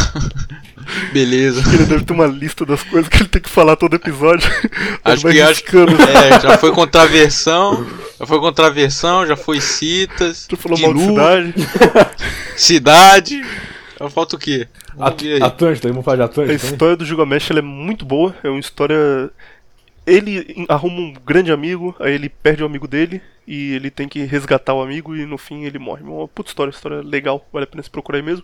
Beleza.
Ele deve ter uma lista das coisas que ele tem que falar todo episódio. Ele
Acho que acho. É, já foi contraversão. Já foi contraversão, já foi citas.
Tu falou mal de cidade.
cidade. Então falta o quê?
At. Atlântida, vamos falar de
A
Atlântida também?
história do Gilgamesh ela é muito boa. É uma história. Ele arruma um grande amigo, aí ele perde o amigo dele e ele tem que resgatar o amigo e no fim ele morre. É uma puta história, história legal, vale a pena se procurar aí mesmo.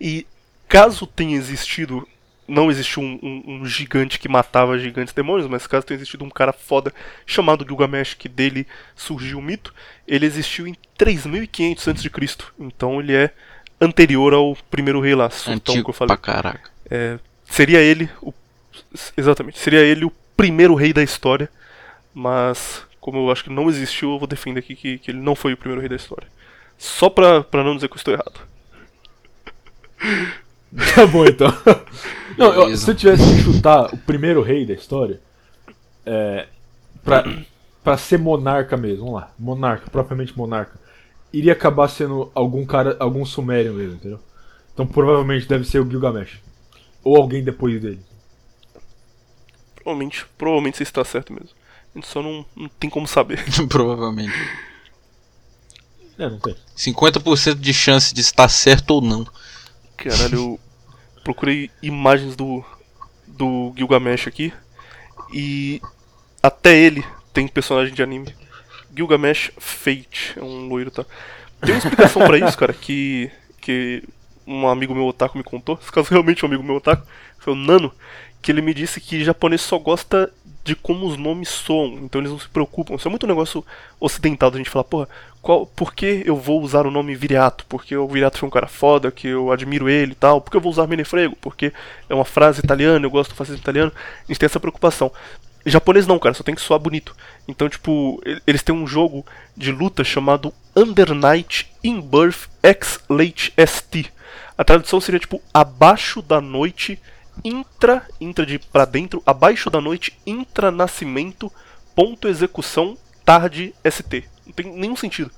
E caso tenha existido. Não existiu um, um- um gigante que matava gigantes demônios, mas caso tenha existido um cara foda chamado Gilgamesh, que dele surgiu o mito, ele existiu em 3500 a.C. Então ele é anterior ao primeiro rei lá, Sultão, que
Antigo
eu falei.
pra caraca.
É, seria ele o, exatamente seria ele o primeiro rei da história mas como eu acho que não existiu eu vou defender aqui que, que ele não foi o primeiro rei da história só pra, pra não dizer que eu estou errado
Tá bom então. Não, eu- se eu tivesse que chutar o primeiro rei da história, é, pra, pra ser monarca mesmo, vamos lá, monarca, propriamente monarca, iria acabar sendo algum cara, algum sumério mesmo, entendeu? Então provavelmente deve ser o Gilgamesh. Ou alguém depois dele.
provavelmente provavelmente você está certo mesmo a gente só não, não tem como saber
Provavelmente.
É, não tem.
50% de chance de estar certo ou não.
Caralho, eu procurei imagens do, do Gilgamesh aqui e até ele tem personagem de anime. Gilgamesh Fate, é um loiro, tá? Tem uma explicação pra isso, cara, que, que um amigo meu otaku me contou. Esse caso realmente é um amigo meu otaku, foi o Nano, que ele me disse que japonês só gosta de como os nomes soam, então eles não se preocupam. Isso é muito um negócio ocidental da gente falar, porra, qual, por que eu vou usar o nome Viriato? Porque o Viriato foi um cara foda, que eu admiro ele e tal. Por que eu vou usar Menefrego? Porque é uma frase italiana, eu gosto do fascismo italiano. A gente tem essa preocupação. Japonês não, cara, só tem que soar bonito. Então, tipo, eles têm um jogo de luta chamado Under Night in Birth X Late ST. A tradução seria tipo abaixo da noite intra, intra de pra dentro, abaixo da noite, intranascimento, ponto execução, tarde, ST. Não tem nenhum sentido.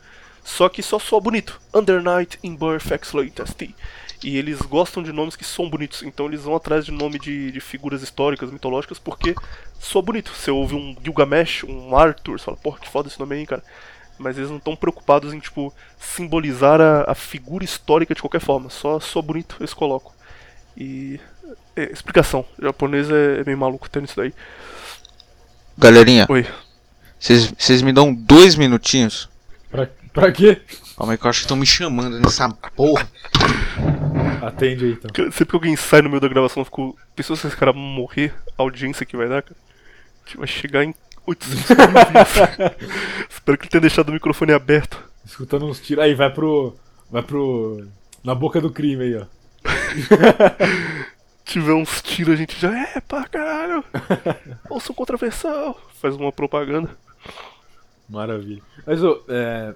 Só que só soa bonito. Under Night in Birth X-Late ST. E eles gostam de nomes que são bonitos, então eles vão atrás de nome de, de figuras históricas, mitológicas, porque soa bonito. Você ouve um Gilgamesh, um Arthur, você fala, porra, que foda esse nome aí, cara. Mas eles não estão preocupados em, tipo, simbolizar a, a figura histórica de qualquer forma. Só soa bonito, eles colocam. E. é, explicação. O japonês é, é meio maluco tendo isso daí.
Galerinha,
Oi.
vocês me dão dois minutinhos?
Pra, pra quê?
Calma aí que eu acho que estão me chamando nessa porra.
Atende aí então.
Sempre que alguém sai no meio da gravação, eu fico. Pensou se esse cara morrer, a audiência que vai dar, cara? Que vai chegar em 800 mil. Espero que ele tenha deixado o microfone aberto.
Escutando uns tiros. Aí, vai pro. Vai pro. Na boca do crime aí, ó.
tiver uns tiros, a gente já é pra caralho. Ouça um contraversal. Faz uma propaganda.
Maravilha. Mas, ô, é,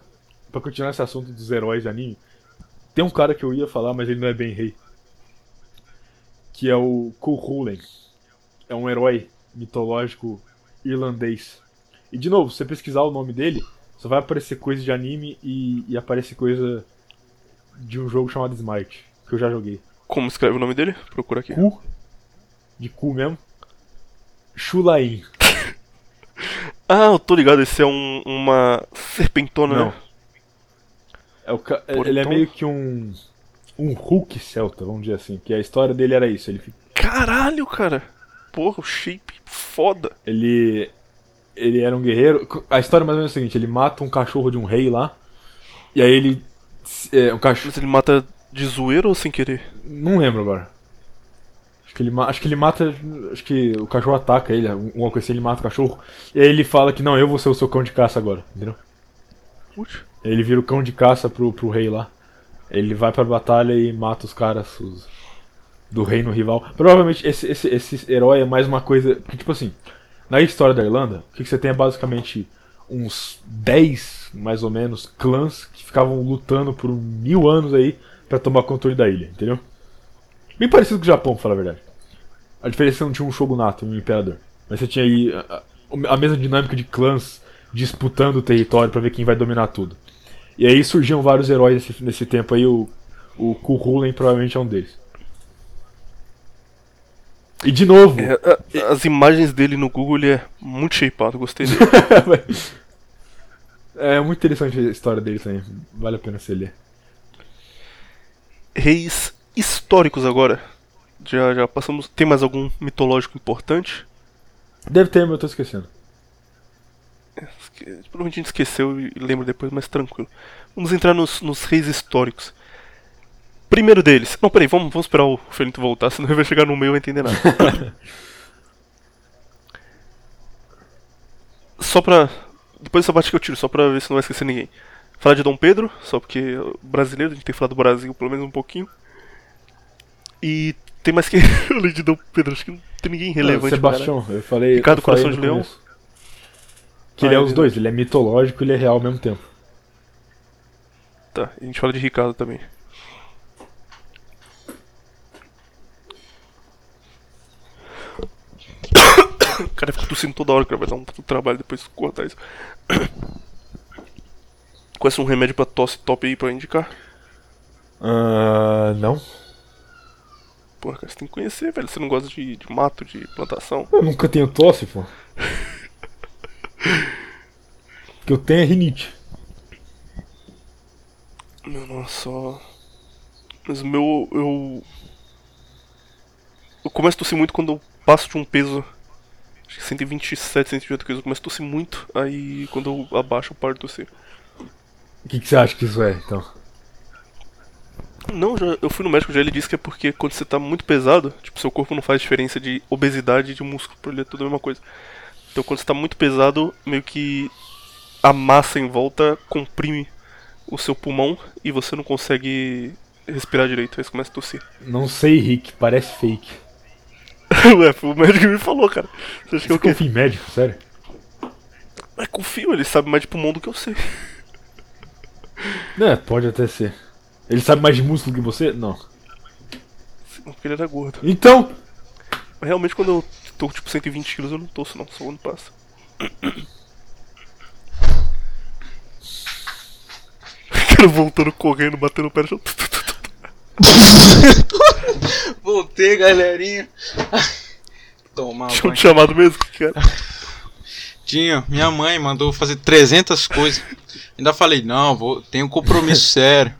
pra continuar esse assunto dos heróis de anime, tem um cara que eu ia falar, mas ele não é bem rei. Que é o Kulhulen. É um herói mitológico irlandês. E, de novo, se você pesquisar o nome dele, só vai aparecer coisa de anime e, e aparece coisa de um jogo chamado Smite, que eu já joguei.
Como escreve o nome dele? Procura aqui.
Ku, de cu mesmo, Shulain.
Ah, eu tô ligado, esse é um, uma serpentona,
Não.
né?
É o ca-
Pô,
ele é meio que um. Um Hulk celta, vamos dizer assim. Que a história dele era isso. Ele, fi-
Caralho, cara. Porra, o shape foda.
ele. Ele era um guerreiro. A história mais ou menos é a seguinte: ele mata um cachorro de um rei lá. E aí ele. É, um cachorro.
Mas ele mata de zoeira ou sem querer?
Não lembro agora. Acho que ele, acho que ele mata. Acho que o cachorro ataca ele. Uma coisa assim, ele mata o cachorro. E aí ele fala que não, eu vou ser o seu cão de caça agora. Entendeu?
Putz.
Ele vira o cão de caça pro, pro rei lá. Ele vai pra batalha e mata os caras os- do reino rival. Provavelmente esse, esse, esse herói é mais uma coisa. Que, tipo assim, na história da Irlanda, o que, que você tem é basicamente uns 10, mais ou menos, clãs que ficavam lutando por mil anos aí pra tomar controle da ilha, entendeu? Bem parecido com o Japão, pra falar a verdade. A diferença é que não tinha um shogunato, um imperador. Mas você tinha aí a, a- mesma dinâmica de clãs disputando o território pra ver quem vai dominar tudo. E aí surgiam vários heróis nesse, nesse tempo aí, o, o Kuhulen provavelmente é um deles. E de novo,
É, a- as imagens dele no Google ele é muito shapeado, gostei dele.
é muito interessante a história dele também, vale a pena você ler.
Reis históricos agora. Já, já passamos. Tem mais algum mitológico importante?
Deve ter, mas eu tô esquecendo.
Provavelmente a gente esqueceu e lembra depois, mas tranquilo. Vamos entrar nos, nos reis históricos. Primeiro deles. Não, peraí, vamos, vamos esperar o Felito voltar, senão ele vai chegar no meio e vai entender nada. só pra. Depois dessa parte que eu tiro, só pra ver se não vai esquecer ninguém. Falar de Dom Pedro, só porque brasileiro, a gente tem que falar do Brasil pelo menos um pouquinho. E tem mais que além de Dom Pedro, acho que não tem ninguém relevante. pra caralho.
Sebastião, eu falei.
Ricardo
eu falei
Coração de Leão?
começo. Que ele
Ah,
é
é
os
verdade.
dois, ele é mitológico e ele é real ao mesmo tempo.
Tá, a gente fala de Ricardo também. O cara fica tossindo toda hora, cara. Vai dar um trabalho depois cortar isso. Conhece um remédio pra tosse top aí pra indicar?
Ah, não.
Porra, cara, você tem que conhecer, velho. Você não gosta de, de mato, de plantação?
Eu nunca tenho tosse, pô. Que eu tenho é rinite.
Meu, nossa. Mas o meu. Eu. Eu começo a tossir muito quando eu passo de um peso. Acho que 127, 128 quilos. Eu começo a tossir muito. Aí quando eu abaixo eu paro de tossir.
O que, que você acha que isso é, então?
Não, já, eu fui no médico já ele disse que é porque quando você tá muito pesado, tipo, seu corpo não faz diferença de obesidade e de músculo, ele é tudo a mesma coisa. Então quando você tá muito pesado, meio que a massa em volta comprime o seu pulmão e você não consegue respirar direito, aí você começa a tossir.
Não sei, Rick, parece fake.
Ué, foi o médico que me falou, cara. Você acha que
Você
o quê?
confia em médico, sério?
Mas confio, ele sabe mais de pulmão do que eu sei.
É, pode até ser. Ele sabe mais de músculo que você? Não.
Não, porque ele era gordo.
Então,
Realmente quando eu tô tipo 120 quilos eu não torço não, só quando passa. O cara voltando correndo, batendo o pé no.
Voltei, galerinha. Tomar
Tinha um chamado mesmo, cara.
Tinha, minha mãe mandou fazer 300 coisas. Ainda falei, não, vou, tenho um compromisso sério.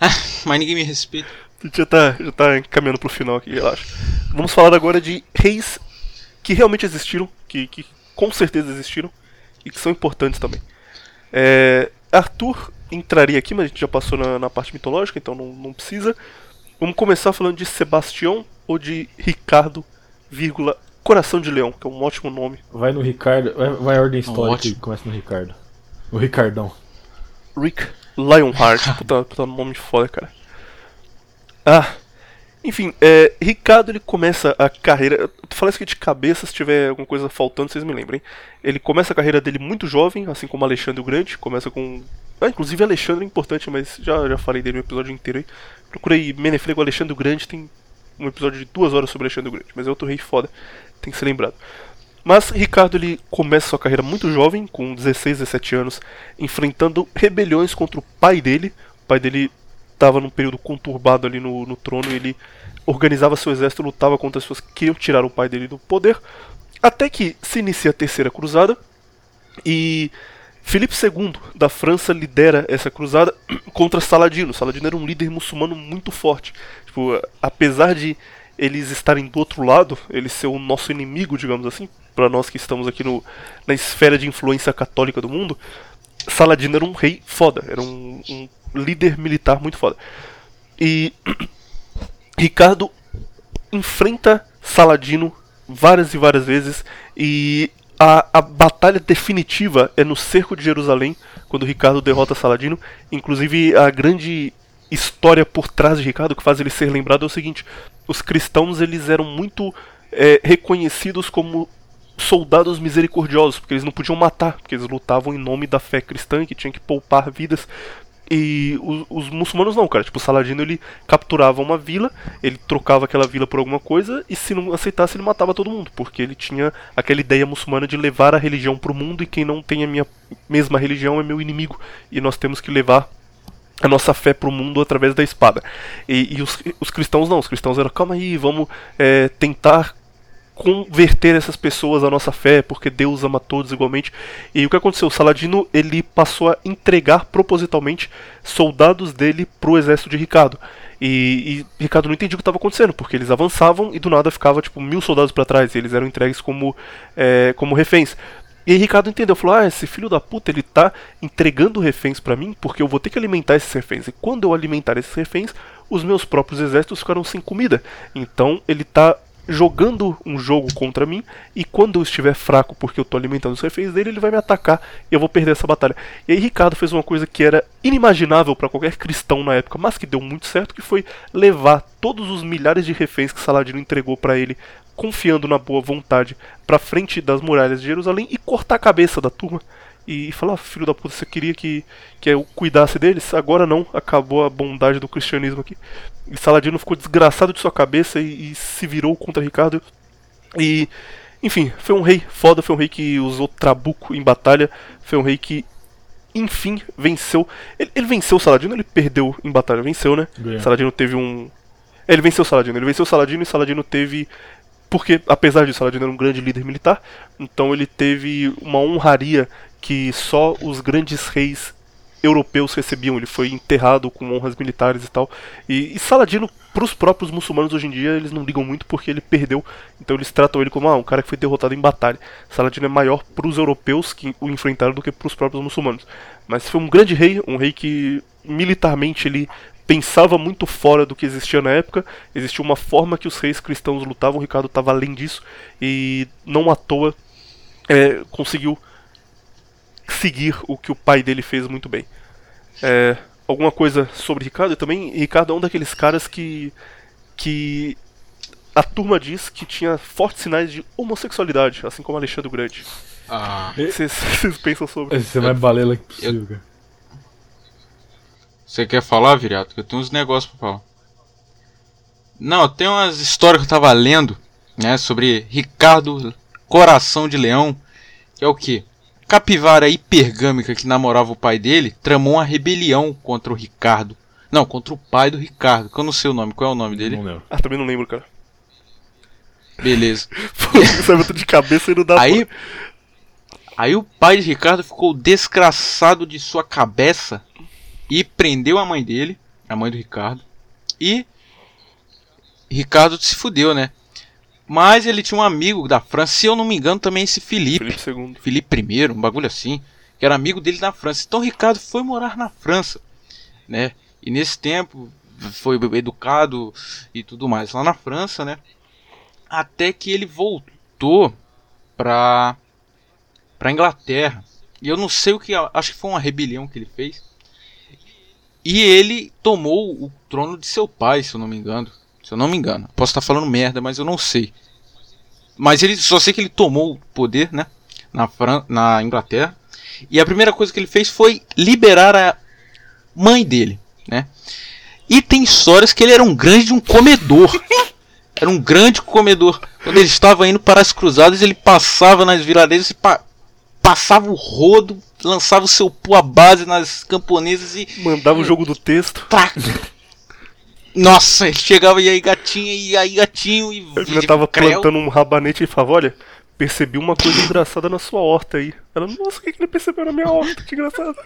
Mas ninguém me respeita.
A gente já tá, já tá encaminhando pro final aqui, relaxa. Vamos falar agora de reis que realmente existiram, que, que com certeza existiram e que são importantes também. É, Arthur entraria aqui, mas a gente já passou na, na parte mitológica, então não, não precisa. Vamos começar falando de Sebastião ou de Ricardo, vírgula, Coração de Leão, que é um ótimo nome.
Vai no Ricardo. Vai, vai a ordem histórica e começa no Ricardo. O Ricardão.
Rick Lionheart. puta, puta nome foda, cara. Ah, enfim, é, Ricardo ele começa a carreira. Eu falando isso aqui de cabeça, se tiver alguma coisa faltando, vocês me lembrem. Ele começa a carreira dele muito jovem, assim como Alexandre o Grande. Começa com. Ah, inclusive Alexandre é importante, mas já, já falei dele no episódio inteiro aí. Procurei Menefrego Alexandre o Grande, tem um episódio de duas horas sobre Alexandre o Grande, mas é outro rei foda, tem que ser lembrado. Mas Ricardo ele começa sua carreira muito jovem, com 16, 17 anos, enfrentando rebeliões contra o pai dele. O pai dele estava num período conturbado ali no, no trono ele organizava seu exército, lutava contra as pessoas que queriam tirar o pai dele do poder. Até que se inicia a Terceira Cruzada e Filipe II da França lidera essa cruzada contra Saladino. Saladino era um líder muçulmano muito forte. Tipo, apesar de eles estarem do outro lado, ele ser o nosso inimigo, digamos assim, para nós que estamos aqui no, na esfera de influência católica do mundo, Saladino era um rei foda, era um, um líder militar muito foda. E Ricardo enfrenta Saladino várias e várias vezes e a, a batalha definitiva é no cerco de Jerusalém, quando Ricardo derrota Saladino. Inclusive, a grande história por trás de Ricardo que faz ele ser lembrado é o seguinte: os cristãos eles eram muito é, reconhecidos como soldados misericordiosos, porque eles não podiam matar, porque eles lutavam em nome da fé cristã, que tinha que poupar vidas. E os, os muçulmanos não, cara. Tipo, o Saladino ele capturava uma vila, ele trocava aquela vila por alguma coisa, e se não aceitasse, ele matava todo mundo. Porque ele tinha aquela ideia muçulmana de levar a religião pro mundo, e quem não tem a minha mesma religião é meu inimigo. E nós temos que levar a nossa fé pro mundo através da espada. E, e os, os cristãos não, os cristãos eram, calma aí, vamos é, tentar converter essas pessoas à nossa fé, porque Deus ama todos igualmente. E o que aconteceu? O Saladino ele passou a entregar propositalmente soldados dele pro exército de Ricardo. E, e Ricardo não entendia o que estava acontecendo, porque eles avançavam e do nada ficava tipo mil soldados para trás, e eles eram entregues como, é, como reféns. E aí Ricardo entendeu, falou: "Ah, esse filho da puta, ele tá entregando reféns pra mim, porque eu vou ter que alimentar esses reféns. E quando eu alimentar esses reféns, os meus próprios exércitos ficarão sem comida. Então, ele tá jogando um jogo contra mim e quando eu estiver fraco porque eu tô alimentando os reféns dele, ele vai me atacar e eu vou perder essa batalha. E aí Ricardo fez uma coisa que era inimaginável para qualquer cristão na época, mas que deu muito certo, que foi levar todos os milhares de reféns que Saladino entregou para ele, confiando na boa vontade, para frente das muralhas de Jerusalém e cortar a cabeça da turma. E falar, ah, filho da puta, você queria que, que eu cuidasse deles? Agora não, acabou a bondade do cristianismo aqui. E Saladino ficou desgraçado de sua cabeça e, e se virou contra Ricardo. E, enfim, foi um rei foda, foi um rei que usou trabuco em batalha, foi um rei que, enfim, venceu. Ele, ele venceu o Saladino, ele perdeu em batalha, venceu, né?
Ganhou.
Saladino teve um. Ele venceu o Saladino, ele venceu o Saladino e Saladino teve. Porque, apesar de Saladino era um grande líder militar, então ele teve uma honraria que só os grandes reis europeus recebiam. Ele foi enterrado com honras militares e tal. E, e Saladino, pros próprios muçulmanos hoje em dia, eles não ligam muito porque ele perdeu. Então eles tratam ele como ah, um cara que foi derrotado em batalha. Saladino é maior pros europeus que o enfrentaram do que pros próprios muçulmanos. Mas foi um grande rei, um rei que militarmente ele pensava muito fora do que existia na época. Existia uma forma que os reis cristãos lutavam. O Ricardo estava além disso e não à toa é, conseguiu seguir o que o pai dele fez muito bem. É, alguma coisa sobre Ricardo? Também Ricardo é um daqueles caras que que a turma diz que tinha fortes sinais de homossexualidade, assim como Alexandre o Grande.
Ah,
Vocês pensam sobre?
Esse é mais balela que possível, cara.
você quer falar, viriato? Que eu tenho uns negócios pra falar. Não, tem umas histórias que eu tava lendo né, sobre Ricardo Coração de Leão, que é o que? Capivara hipergâmica que namorava o pai dele tramou uma rebelião contra o Ricardo. Não, contra o pai do Ricardo, que eu não sei o nome. Qual é o nome dele?
Não lembro.
Ah, também não lembro, cara.
Beleza.
Pô, Sabe de cabeça e não dá
Aí, aí o pai de Ricardo ficou desgraçado de sua cabeça e prendeu a mãe dele, a mãe do Ricardo. E Ricardo se fudeu, né? Mas ele tinha um amigo da França, se eu não me engano, também esse Felipe.
Felipe II.
Felipe I, um bagulho assim, que era amigo dele na França. Então Ricardo foi morar na França, né? E nesse tempo foi educado e tudo mais lá na França, né? Até que ele voltou pra para Inglaterra. E eu não sei o que, acho que foi uma rebelião que ele fez. E ele tomou o trono de seu pai, se eu não me engano. Se eu não me engano. Posso estar falando merda, mas eu não sei. Mas ele só sei que ele tomou o poder, né? Na, Fran na Inglaterra. E a primeira coisa que ele fez foi liberar a mãe dele, né? E tem histórias que ele era um grande um comedor. Era um grande comedor. Quando ele estava indo para as cruzadas, ele passava nas vilarejos e pa passava o rodo, lançava o seu pu à base nas camponesas e
Mandava o jogo do texto.
Tá. Nossa, ele chegava e aí gatinha, e aí gatinho, e
A menina tava plantando um rabanete e falava, olha, percebi uma coisa engraçada na sua horta aí. Ela, nossa, o que, que ele percebeu na minha horta? Que engraçado.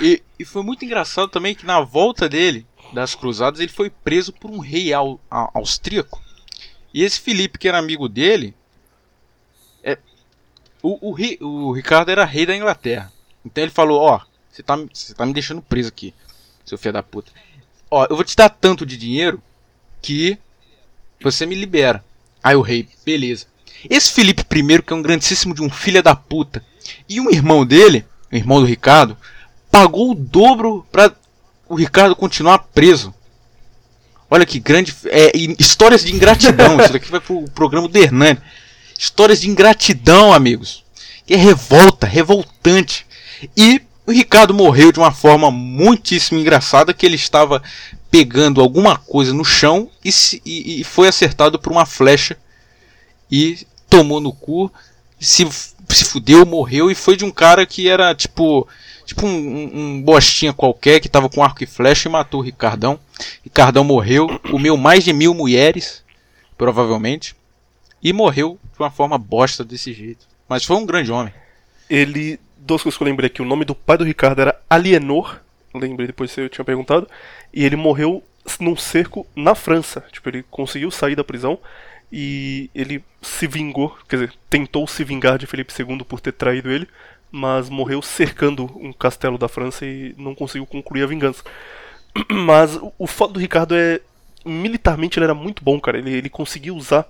E, e foi muito engraçado também que na volta dele, das cruzadas, ele foi preso por um rei au- a- austríaco. E esse Felipe, que era amigo dele, é, o, o, o Ricardo era rei da Inglaterra. Então ele falou, ó, você tá, você tá me deixando preso aqui, seu filho da puta. Ó, eu vou te dar tanto de dinheiro que você me libera. Aí o rei, beleza. Esse Felipe I, que é um grandíssimo de um filho da puta, e um irmão dele, o irmão do Ricardo, pagou o dobro pra o Ricardo continuar preso. Olha que grande. É, histórias de ingratidão. Isso daqui vai pro programa do Hernani. Histórias de ingratidão, amigos. Que é revolta, revoltante. E o Ricardo morreu de uma forma muitíssimo engraçada que ele estava pegando alguma coisa no chão e, se- e- e foi acertado por uma flecha e tomou no cu, se, se fudeu, morreu e foi de um cara que era tipo tipo um, um, bostinha qualquer que tava com arco e flecha e matou o Ricardão. Ricardão morreu, comeu mais de mil mulheres, provavelmente, e morreu de uma forma bosta desse jeito. Mas foi um grande homem.
Ele. Duas coisas que eu lembrei aqui. O nome do pai do Ricardo era Alienor. Lembrei depois que eu tinha perguntado. E ele morreu num cerco na França. Tipo, ele conseguiu sair da prisão. E ele se vingou, quer dizer, tentou se vingar de Felipe II por ter traído ele, mas morreu cercando um castelo da França e não conseguiu concluir a vingança. Mas o- o foda do Ricardo é. Militarmente ele era muito bom, cara. Ele, ele conseguia usar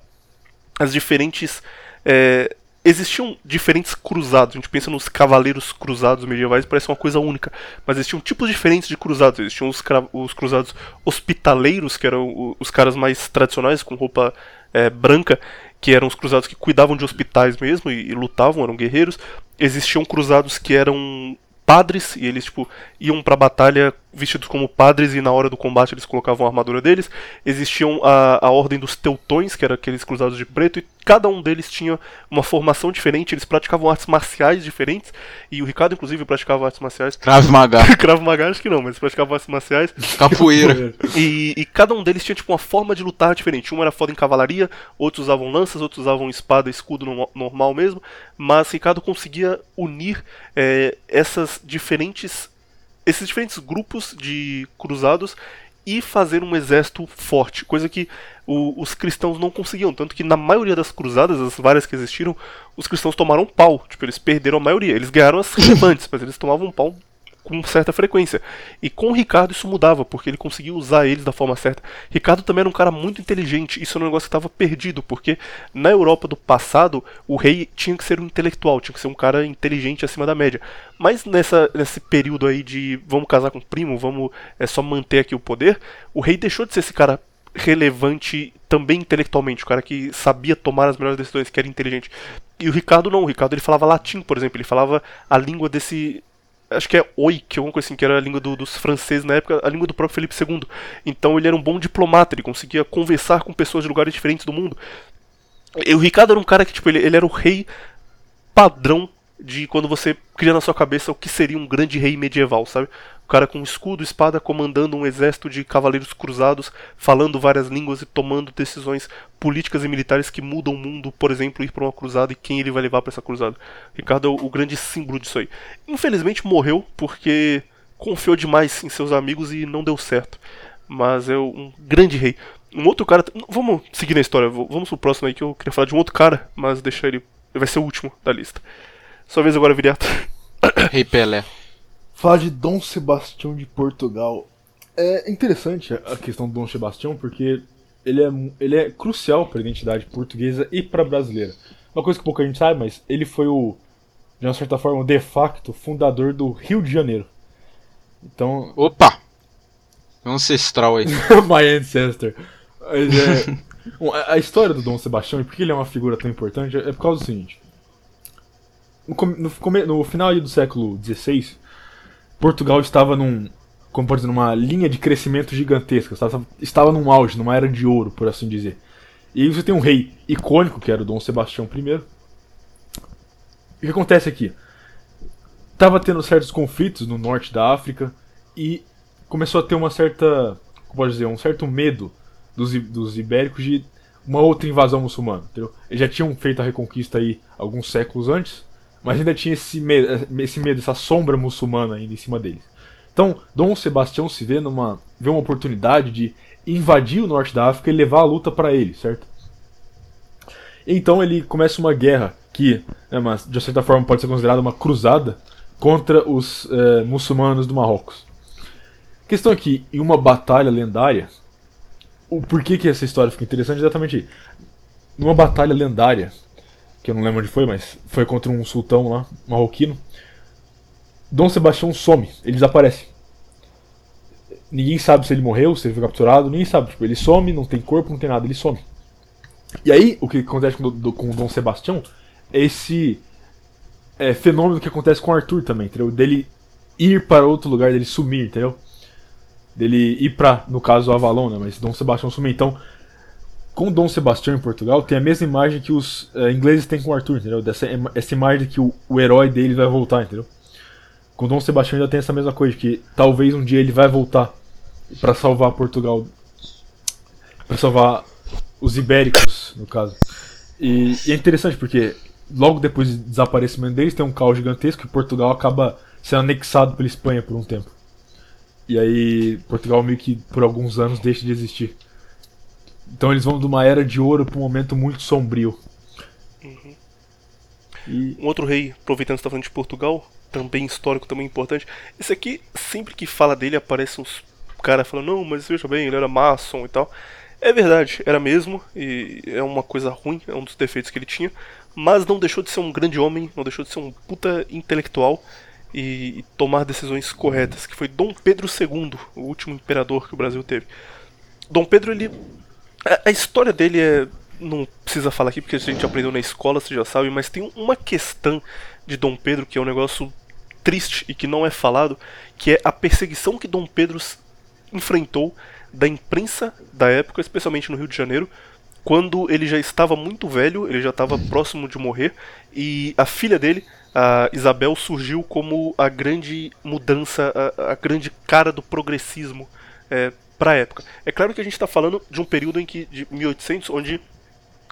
as diferentes. é, existiam diferentes cruzados. A gente pensa nos cavaleiros cruzados medievais, parece uma coisa única. Mas existiam tipos diferentes de cruzados. Existiam os, os cruzados hospitaleiros, que eram os caras mais tradicionais, com roupa é, branca, que eram os cruzados que cuidavam de hospitais mesmo e, e lutavam, eram guerreiros. Existiam cruzados que eram padres e eles tipo iam pra batalha vestidos como padres e na hora do combate eles colocavam a armadura deles. Existiam a, a ordem dos teutões, que eram aqueles cruzados de preto, e cada um deles tinha uma formação diferente, eles praticavam artes marciais diferentes, e o Ricardo inclusive praticava artes marciais.
Krav Maga,
Cravo Maga acho que não, mas eles praticavam artes marciais.
capoeira.
E, e cada um deles tinha tipo uma forma de lutar diferente. Um era foda em cavalaria, outros usavam lanças, outros usavam espada, escudo no- normal mesmo. Mas Ricardo conseguia unir é, essas diferentes, esses diferentes grupos de cruzados e fazer um exército forte, coisa que o- os cristãos não conseguiam. Tanto que na maioria das cruzadas, as várias que existiram, os cristãos tomaram pau. Tipo, eles perderam a maioria. Eles ganharam as relevantes, mas eles tomavam pau com certa frequência. E com o Ricardo isso mudava, porque ele conseguia usar eles da forma certa. Ricardo também era um cara muito inteligente, isso era um negócio que estava perdido, porque na Europa do passado o rei tinha que ser um intelectual, tinha que ser um cara inteligente acima da média. Mas nessa, nesse período aí de vamos casar com o primo, vamos é só manter aqui o poder, o rei deixou de ser esse cara relevante também intelectualmente, o cara que sabia tomar as melhores decisões, que era inteligente. E o Ricardo não, o Ricardo ele falava latim, por exemplo, ele falava a língua desse acho que é Oik, alguma coisa assim, que era a língua do- dos franceses na época, a língua do próprio Felipe II. Então ele era um bom diplomata, ele conseguia conversar com pessoas de lugares diferentes do mundo. E o Ricardo era um cara que, tipo, ele, ele era o rei padrão de quando você cria na sua cabeça o que seria um grande rei medieval, sabe? O cara com escudo, espada, comandando um exército de cavaleiros cruzados, falando várias línguas e tomando decisões políticas e militares que mudam o mundo, por exemplo, ir para uma cruzada e quem ele vai levar para essa cruzada. Ricardo é o, grande símbolo disso aí. Infelizmente morreu porque confiou demais em seus amigos e não deu certo. Mas é um grande rei. Um outro cara. Vamos seguir na história, vamos pro próximo aí que eu queria falar de um outro cara, mas deixar ele. Ele vai ser o último da lista. Sua vez agora, Viriato.
Rei Pelé.
Falar de Dom Sebastião de Portugal. É interessante a questão do Dom Sebastião porque ele é, ele é crucial para a identidade portuguesa e para brasileira. Uma coisa que pouca gente sabe, mas ele foi o, de uma certa forma, o de facto fundador do Rio de Janeiro. Então,
Opa! Ancestral aí.
My Ancestor. Mas é, a a história do Dom Sebastião e por que ele é uma figura tão importante é por causa do seguinte. No, no no final do século XVI, Portugal estava num, como dizer, numa linha de crescimento gigantesca. Estava, estava num auge, numa era de ouro, por assim dizer. E você tem um rei icônico, que era o Dom Sebastião I. E o que acontece aqui? Tava tendo certos conflitos no norte da África e começou a ter uma certa, como pode dizer, um certo medo dos, dos ibéricos de uma outra invasão muçulmana, entendeu? Eles já tinham feito a reconquista aí alguns séculos antes, mas ainda tinha esse medo, esse medo, essa sombra muçulmana ainda em cima deles. Então, Dom Sebastião se vê numa vê uma oportunidade de invadir o norte da África e levar a luta para ele, certo? Então ele começa uma guerra que, né, mas de certa forma pode ser considerada uma cruzada contra os eh, muçulmanos do Marrocos. Questão que, em uma batalha lendária, o porquê que essa história fica interessante é exatamente. Numa batalha lendária, que eu não lembro onde foi, mas foi contra um sultão lá, marroquino, Dom Sebastião some, ele desaparece. Ninguém sabe se ele morreu, se ele foi capturado, ninguém sabe. Tipo, ele some, não tem corpo, não tem nada, ele some. E aí, o que acontece com, do- com Dom Sebastião é esse é, fenômeno que acontece com Arthur também, entendeu? Dele ir para outro lugar, dele sumir, entendeu? Dele ir pra, no caso, Avalon, né? Mas Dom Sebastião sumir. Então, com Dom Sebastião em Portugal, tem a mesma imagem que os é, ingleses têm com o Arthur, entendeu? Dessa, essa imagem de que o, o herói deles vai voltar, entendeu? Com Dom Sebastião ainda tem essa mesma coisa, que talvez um dia ele vai voltar para salvar Portugal. para salvar os ibéricos, no caso. E, e é interessante porque logo depois do desaparecimento deles tem um caos gigantesco e Portugal acaba sendo anexado pela Espanha por um tempo. E aí Portugal meio que por alguns anos deixa de existir. Então eles vão de uma era de ouro para um momento muito sombrio. E
Um outro rei, aproveitando que você tá falando de Portugal, também histórico, também importante. Esse aqui, sempre que fala dele, aparece uns cara falando, não, mas veja bem, ele era maçom e tal. É verdade, era mesmo, e é uma coisa ruim, é um dos defeitos que ele tinha, mas não deixou de ser um grande homem, não deixou de ser um puta intelectual e, e tomar decisões corretas, que foi Dom Pedro II, o último imperador que o Brasil teve. Dom Pedro, ele. A, história dele é. Não precisa falar aqui porque a gente aprendeu na escola, você já sabe, mas tem uma questão de Dom Pedro que é um negócio triste e que não é falado, que é a perseguição que Dom Pedro enfrentou da imprensa da época, especialmente no Rio de Janeiro, quando ele já estava muito velho, ele já estava próximo de morrer, e a filha dele, a Isabel, surgiu como a grande mudança, a, a grande cara do progressismo é, para a época. É claro que a gente está falando de um período em que, de 1800, onde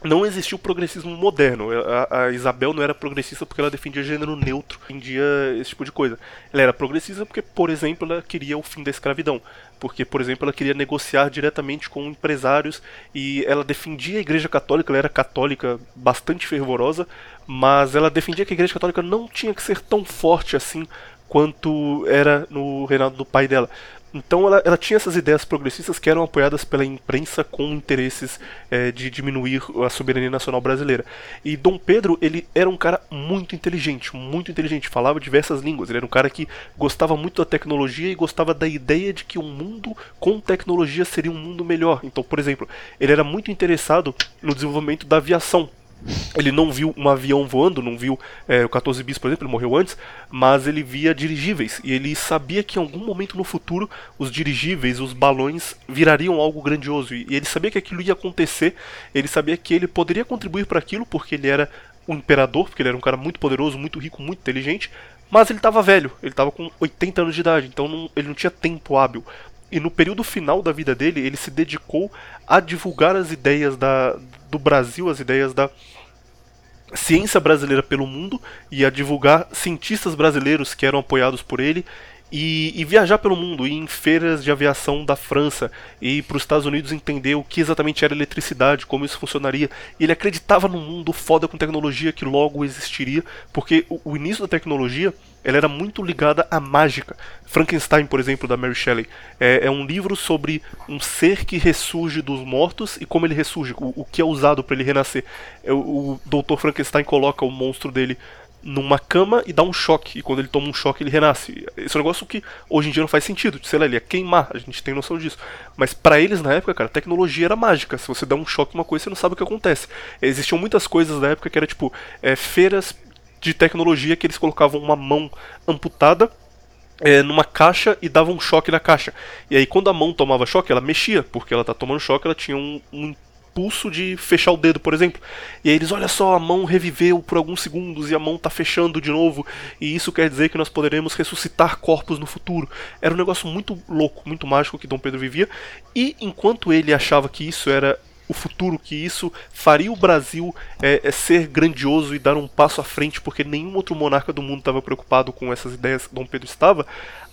não existia o progressismo moderno. A, a Isabel não era progressista porque ela defendia gênero neutro, defendia esse tipo de coisa. Ela era progressista porque, por exemplo, ela queria o fim da escravidão. Porque, por exemplo, ela queria negociar diretamente com empresários e ela defendia a Igreja Católica, ela era católica bastante fervorosa, mas ela defendia que a Igreja Católica não tinha que ser tão forte assim quanto era no reinado do pai dela. Então ela, ela tinha essas ideias progressistas que eram apoiadas pela imprensa com interesses eh, de diminuir a soberania nacional brasileira. E Dom Pedro, ele era um cara muito inteligente, muito inteligente, falava diversas línguas. Ele era um cara que gostava muito da tecnologia e gostava da ideia de que um mundo com tecnologia seria um mundo melhor. Então, por exemplo, ele era muito interessado no desenvolvimento da aviação. Ele não viu um avião voando, não viu é, o 14 bis, por exemplo, ele morreu antes, mas ele via dirigíveis e ele sabia que em algum momento no futuro os dirigíveis, os balões virariam algo grandioso e ele sabia que aquilo ia acontecer, ele sabia que ele poderia contribuir para aquilo porque ele era um imperador, porque ele era um cara muito poderoso, muito rico, muito inteligente, mas ele estava velho, ele estava com 80 anos de idade, então não, ele não tinha tempo hábil. E no período final da vida dele, ele se dedicou a divulgar as ideias da, do Brasil, as ideias da ciência brasileira pelo mundo e a divulgar cientistas brasileiros que eram apoiados por ele e, e, viajar pelo mundo, ir em feiras de aviação da França e para os Estados Unidos entender o que exatamente era eletricidade, como isso funcionaria. Ele acreditava num mundo foda com tecnologia que logo existiria, porque o, o início da tecnologia ela era muito ligada à mágica. Frankenstein, por exemplo, da Mary Shelley, é, é um livro sobre um ser que ressurge dos mortos e como ele ressurge, o, o que é usado para ele renascer. É, o, o Dr. Frankenstein coloca o monstro dele numa cama e dá um choque. E quando ele toma um choque, ele renasce. Esse é um negócio que hoje em dia não faz sentido. Sei lá, ele ia queimar, a gente tem noção disso. Mas para eles na época, cara, a tecnologia era mágica. Se você dá um choque uma coisa, você não sabe o que acontece. Existiam muitas coisas na época que era tipo é, feiras de tecnologia que eles colocavam uma mão amputada é, numa caixa e davam um choque na caixa. E aí quando a mão tomava choque, ela mexia, porque ela tá tomando choque, ela tinha um, um impulso de fechar o dedo, por exemplo. E aí eles, olha só, a mão reviveu por alguns segundos e a mão tá fechando de novo, e isso quer dizer que nós poderemos ressuscitar corpos no futuro. Era um negócio muito louco, muito mágico que Dom Pedro vivia, e enquanto ele achava que isso era o futuro, que isso faria o Brasil é, é, ser grandioso e dar um passo à frente, porque nenhum outro monarca do mundo estava preocupado com essas ideias que Dom Pedro estava,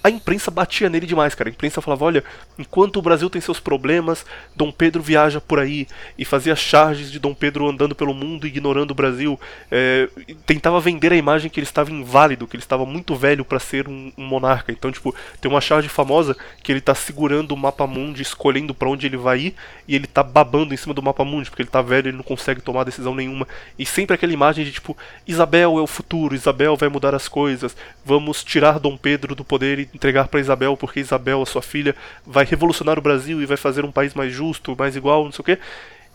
a imprensa batia nele demais, cara. A imprensa falava: olha, enquanto o Brasil tem seus problemas, Dom Pedro viaja por aí e fazia charges de Dom Pedro andando pelo mundo ignorando o Brasil. É, tentava vender a imagem que ele estava inválido, que ele estava muito velho para ser um, um, monarca. Então, tipo, tem uma charge famosa que ele tá segurando o mapa mundi, escolhendo para onde ele vai ir e ele tá babando em cima do mapa mundi, porque ele tá velho, ele não consegue tomar decisão nenhuma. E sempre aquela imagem de tipo: Isabel é o futuro, Isabel vai mudar as coisas, vamos tirar Dom Pedro do poder e entregar para Isabel, porque Isabel, a sua filha, vai revolucionar o Brasil e vai fazer um país mais justo, mais igual, não sei o quê.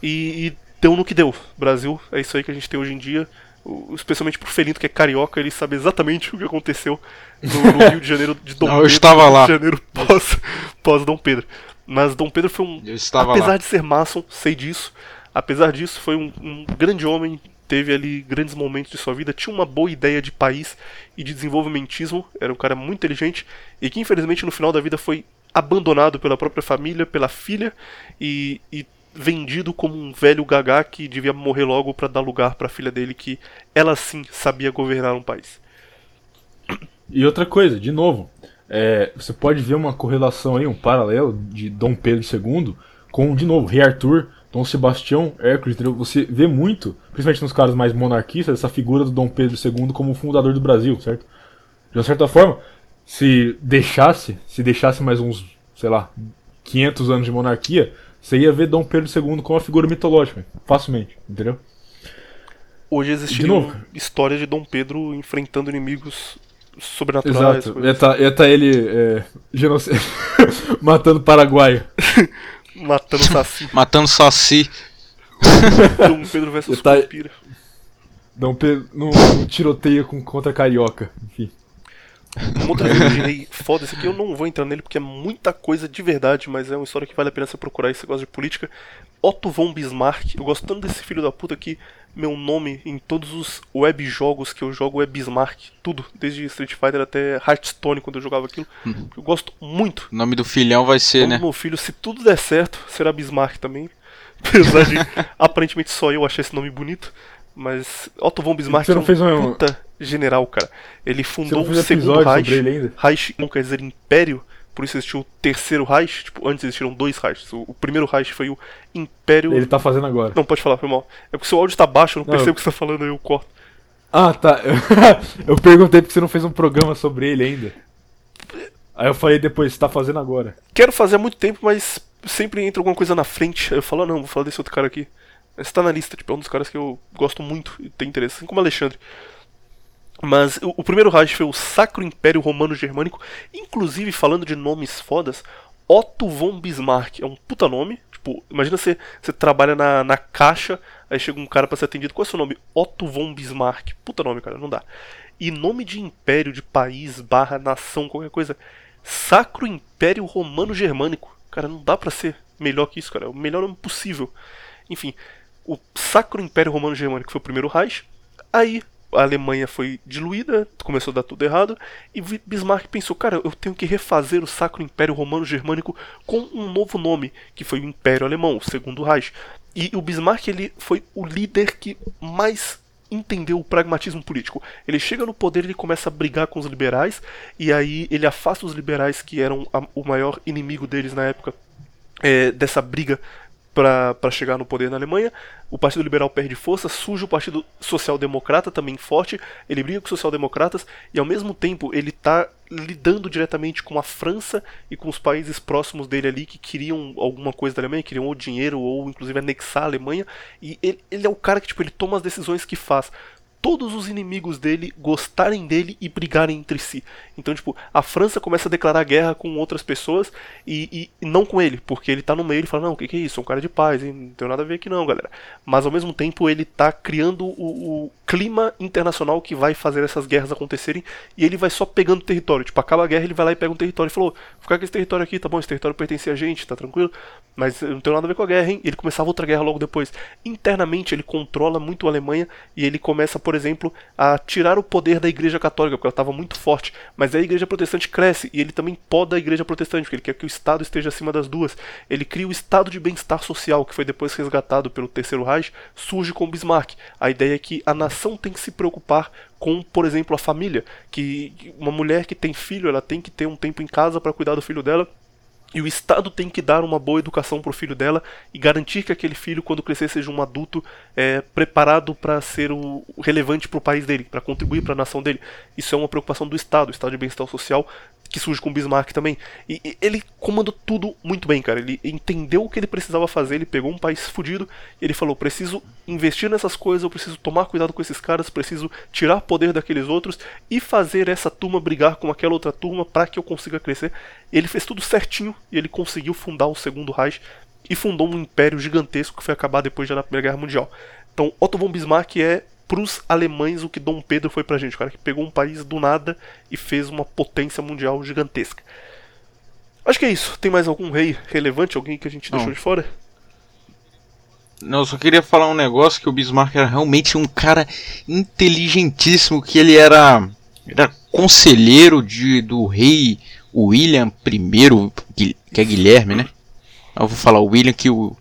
E, e deu no que deu. Brasil, é isso aí que a gente tem hoje em dia. Especialmente pro Felinto, que é carioca, ele sabe exatamente o que aconteceu no, no Rio de Janeiro de Dom
Não,
Pedro.
eu estava lá.
Rio de Janeiro pós, pós Dom Pedro. Mas Dom Pedro foi um.
Eu estava
apesar
lá.
de ser maçom, sei disso. Apesar disso, foi um, um grande homem, teve ali grandes momentos de sua vida, tinha uma boa ideia de país e de desenvolvimentismo, era um cara muito inteligente e que infelizmente no final da vida foi abandonado pela própria família, pela filha e, e vendido como um velho gagá que devia morrer logo para dar lugar para a filha dele que ela sim sabia governar um país.
E outra coisa, de novo, é, você pode ver uma correlação aí, um paralelo de Dom Pedro II com, de novo, Rei Arthur, Dom Sebastião, Hércules, entendeu? Você vê muito, principalmente nos caras mais monarquistas, essa figura do Dom Pedro II como fundador do Brasil, certo? De uma certa forma, se deixasse, se deixasse mais uns, sei lá, 500 anos de monarquia, você ia ver Dom Pedro II como uma figura mitológica, facilmente, entendeu?
Hoje
De
existiria
novo.
história de Dom Pedro enfrentando inimigos sobrenaturais.
Exato. Ia tá, ia tá ele é, genoc- matando paraguaio.
matando Saci.
Matando Saci.
Dom Pedro versus
Tá-. Dom Pedro no, no tiroteio com, contra carioca. Enfim.
Uma outra vez de rei foda, esse aqui eu não vou entrar nele porque é muita coisa de verdade, mas é uma história que vale a pena você procurar se você gosta de política. Otto von Bismarck, eu gosto tanto desse filho da puta que meu nome em todos os web jogos que eu jogo é Bismarck. Tudo, desde Street Fighter até Hearthstone quando eu jogava aquilo. Eu gosto muito.
O nome do filhão vai ser, né?
meu filho, se tudo der certo, será Bismarck também. Apesar de aparentemente só eu achar esse nome bonito. Mas Otto von Bismarck
Você não
é um
fez um-
puta general, cara. Ele
Você
fundou o segundo Reich. Reich não quer dizer império, por isso existiu o terceiro Reich. Tipo, antes existiram dois Reichs. O, o primeiro Reich foi o Império.
Ele tá fazendo agora.
Não, pode falar, foi mal. É porque o seu áudio tá baixo, eu não,
Não,
percebo
eu-
o que você tá falando, aí eu corto.
Ah, tá. eu perguntei porque você não fez um programa sobre ele ainda. Aí eu falei depois, você tá fazendo agora.
Quero fazer há muito tempo, mas sempre entra alguma coisa na frente. Aí eu falo, ah, não, vou falar desse outro cara aqui. Esse tá na lista, tipo, é um dos caras que eu gosto muito e tem interesse, assim como Alexandre. Mas o, o primeiro Reich foi o Sacro Império Romano Germânico, inclusive falando de nomes fodas, Otto von Bismarck é um puta nome, Tipo, imagina você, você trabalha na, na caixa, aí chega um cara pra ser atendido. Qual é o seu nome? Otto von Bismarck. Puta nome, cara, não dá. E nome de império, de país, barra, nação, qualquer coisa. Sacro Império Romano Germânico. Cara, não dá pra ser melhor que isso, cara. É o melhor nome possível. Enfim, o Sacro Império Romano Germânico foi o primeiro Reich. Aí a Alemanha foi diluída, começou a dar tudo errado, e Bismarck pensou, cara, eu tenho que refazer o Sacro Império Romano Germânico com um novo nome, que foi o Império Alemão, o Segundo Reich. E o Bismarck ele foi o líder que mais entendeu o pragmatismo político. Ele chega no poder, ele começa a brigar com os liberais, e aí ele afasta os liberais que eram a, o maior inimigo deles na época é, dessa briga para chegar no poder na Alemanha. O Partido Liberal perde força, surge o Partido Social Democrata também forte, ele briga com os social-democratas e ao mesmo tempo ele está lidando diretamente com a França e com os países próximos dele ali que queriam alguma coisa da Alemanha, queriam ou dinheiro ou inclusive anexar a Alemanha. E ele, ele é o cara que tipo, ele toma as decisões que faz todos os inimigos dele gostarem dele e brigarem entre si. Então, tipo, a França começa a declarar guerra com outras pessoas e, e não com ele, porque ele tá no meio e fala: Não, o que, que, é isso? Sou um cara de paz, hein? não tem nada a ver aqui, não, galera. Mas ao mesmo tempo, ele tá criando o, o, clima internacional que vai fazer essas guerras acontecerem e ele vai só pegando território. Tipo, acaba a guerra, ele vai lá e pega um território e falou: Ficar com esse território aqui, tá bom, esse território pertence a gente, tá tranquilo, mas não tem nada a ver com a guerra, hein? Ele começava outra guerra logo depois. Internamente, ele controla muito a Alemanha e ele começa, por exemplo, a tirar o poder da Igreja Católica, porque ela estava muito forte. Mas a Igreja Protestante cresce e ele também poda a Igreja Protestante, porque ele quer que o Estado esteja acima das duas. Ele cria o Estado de Bem-Estar Social, que foi depois resgatado pelo Terceiro Reich, surge com Bismarck. A ideia é que a nação tem que se preocupar com, por exemplo, a família, que uma mulher que tem filho, ela tem que ter um tempo em casa para cuidar do filho dela e o Estado tem que dar uma boa educação para o filho dela e garantir que aquele filho, quando crescer, seja um adulto é, preparado para ser o, relevante para o país dele, para contribuir para a nação dele. Isso é uma preocupação do Estado, o Estado de bem-estar social, que surge com Bismarck também. E, e, ele comandou tudo muito bem, cara. Ele entendeu o que ele precisava fazer, ele pegou um país fudido e ele falou: preciso investir nessas coisas, eu preciso tomar cuidado com esses caras, preciso tirar poder daqueles outros e fazer essa turma brigar com aquela outra turma para que eu consiga crescer. Ele fez tudo certinho e ele conseguiu fundar o segundo Reich e fundou um império gigantesco que foi acabar depois da Primeira Guerra Mundial. Então, Otto von Bismarck é pros alemães o que Dom Pedro foi pra gente, o cara que pegou um país do nada e fez uma potência mundial gigantesca. Acho que é isso. Tem mais algum rei relevante, alguém que a gente
Não.
deixou de fora?
Não, eu só queria falar um negócio que o Bismarck era realmente um cara inteligentíssimo, que ele era, era conselheiro de, do rei William I, que é Guilherme, né? Eu vou falar o William que o